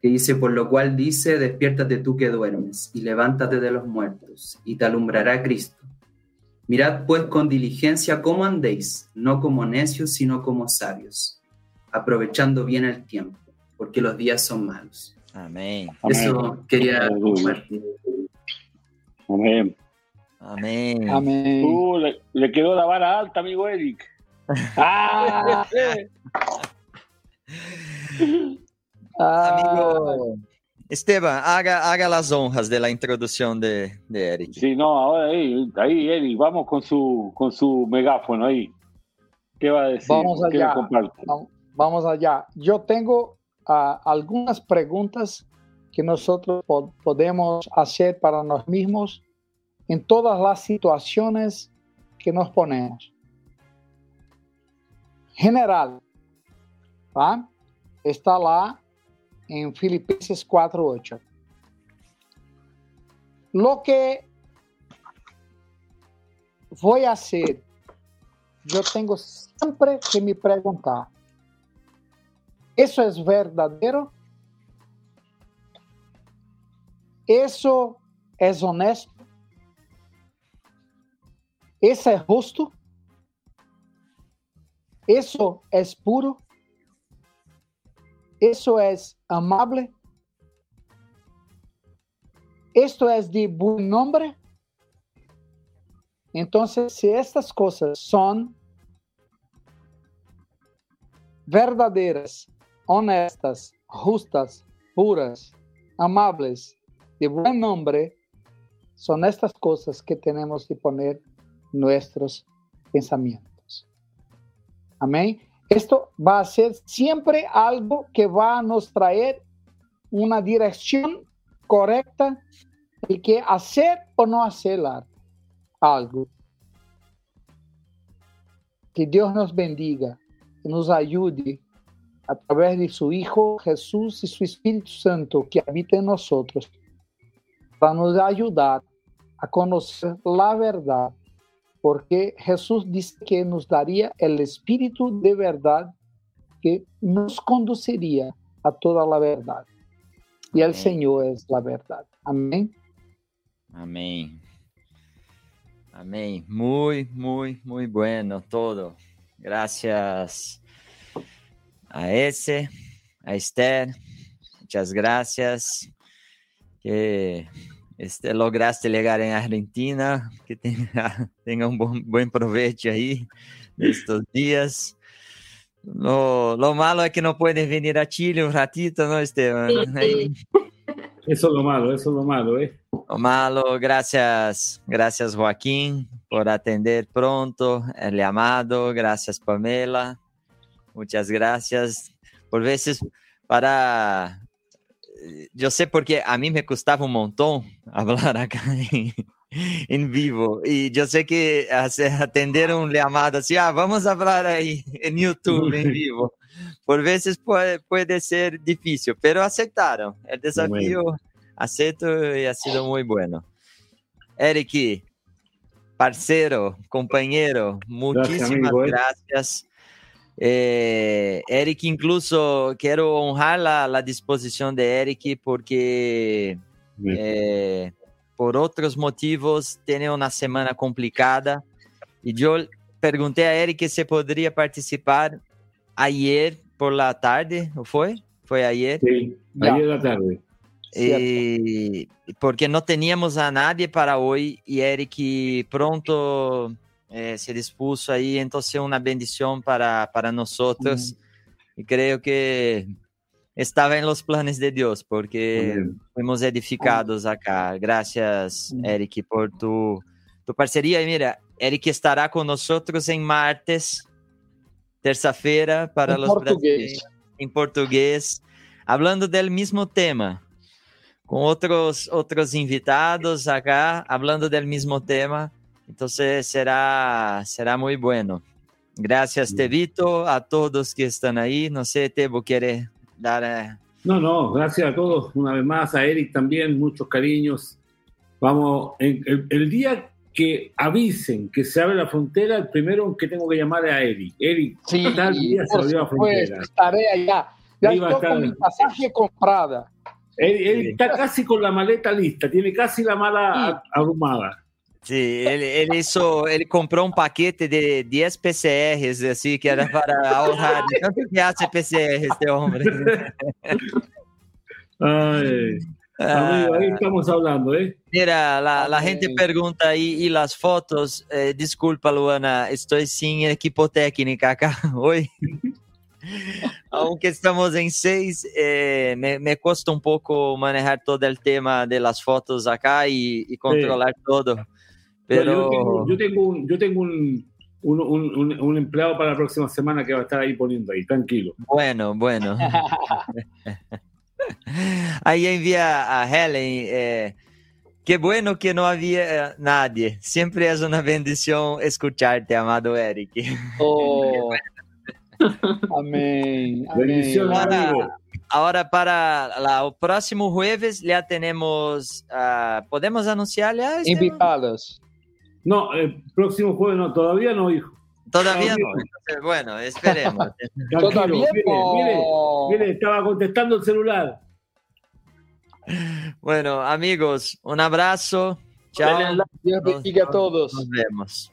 que dice, por lo cual dice, despiértate tú que duermes y levántate de los muertos y te alumbrará Cristo. Mirad pues con diligencia cómo andéis, no como necios, sino como sabios, aprovechando bien el tiempo, porque los días son malos. Amén. Eso quería compartir. Amén. Amén. Amén. Uh, le, quedó la vara alta, amigo Eric. ¡Ah! Amigo, Esteban, haga, haga las honras de la introducción de, de Eric. Sí, no, ahora ahí, ahí, Eric, vamos con su, con su megáfono ahí. ¿Qué va a decir? Vamos allá. Vamos allá. Yo tengo uh, algunas preguntas que nosotros podemos hacer para nosotros mismos en todas las situaciones que nos ponemos. General, ¿va? está lá en Filipenses 4:8. Lo que voy a hacer, yo tengo siempre que me preguntar, ¿eso es verdadero? ¿Eso es honesto? ¿Eso es justo? ¿Eso es puro? ¿Eso es amable? ¿Esto es de buen nombre? Entonces, si estas cosas son verdaderas, honestas, justas, puras, amables, de buen nombre, son estas cosas que tenemos que poner nuestros pensamientos. Amén. Esto va a ser siempre algo que va a nos traer una dirección correcta de que hacer o no hacer algo. Que Dios nos bendiga, que nos ayude a través de su Hijo Jesús y su Espíritu Santo que habita en nosotros, para nos ayudar a conocer la verdad porque Jesús dice que nos daría el Espíritu de verdad que nos conduciría a toda la verdad. Y el Señor es la verdad. Amén. Amén. Amén. Muy, muy, muy bueno todo. Gracias a ese, a Esther, muchas gracias. Que este, lograste llegar en Argentina, que tenga, tenga un buen, provecho ahí estos días. Lo, lo, malo es que no puedes venir a Chile un ratito, ¿no, Esteban? Eso es lo malo, eso es lo malo, ¿eh? Lo malo, gracias, gracias Joaquín por atender pronto el llamado, gracias Pamela, muchas gracias. Por veces, para yo sé porque a mí me costaba un montón hablar acá en, vivo y yo sé que hacer, atender un llamado así, ah, vamos a hablar ahí en YouTube en vivo. Por veces puede, puede ser difícil, pero aceptaron. El desafío acepto y ha sido muy bueno. Eric, parcero, compañero, muchísimas gracias. Eh, Eric, incluso quiero honrar la, la, disposición de Eric porque eh, por otros motivos tiene una semana complicada y yo pregunté a Eric si podría participar ayer por la tarde, ¿o fue? ¿Fue ayer? Sí, ayer la tarde. Y, porque no teníamos a nadie para hoy y Eric pronto eh, se dispuso ahí, entonces una bendición para, para nosotros. Y creo que estaba en los planes de Dios, porque fuimos edificados acá. Gracias, Eric, por tu, tu parcería. Y mira, Eric estará con nosotros en martes, terça-feira, para en los portugués. en portugués, hablando del mismo tema, con otros, otros invitados acá, hablando del mismo tema. Entonces será, será muy bueno. Gracias, Tevito, a todos que están ahí. No sé, Tebo, ¿quiere dar... Eh? No, no, gracias a todos una vez más, a Eric también, muchos cariños. Vamos, el, día que avisen que se abre la frontera, el primero que tengo que llamar es a Eric. Eric, sí, tal día se abrió la frontera. Estaré allá. Ya estoy con mi pasaje comprada. Eric, está casi con la maleta lista, tiene casi la mala abrumada. Sí, él, hizo, él compró un paquete de 10 PCRs, así que era para ahorrar. ¿Cuánto que hace PCR este hombre? Ay, amigo, ahí estamos hablando, ¿eh? Mira, la, la gente pregunta ahí, y las fotos, eh, disculpa Luana, estoy sin equipo técnico acá hoy. Aunque estamos en seis, eh, me, me, cuesta un poco manejar todo el tema de las fotos acá y, y controlar sí. todo. Pero... Yo tengo, un, yo tengo un, un, un, un, empleado para la próxima semana que va a estar ahí poniendo ahí, tranquilo. Bueno, bueno. ahí envía a Helen. Eh, qué bueno que no había nadie. Siempre es una bendición escucharte, amado Eric. Oh. Amén. Bendición, ahora, ahora, para la, el próximo jueves ya tenemos, uh, ¿podemos anunciar ya? Invitados. No, el próximo jueves no, todavía no, hijo. Todavía no. Entonces, bueno, esperemos. todavía mire, mire, mire, estaba contestando el celular. Bueno, amigos, un abrazo. Chao. Dios bendiga a todos. Nos vemos.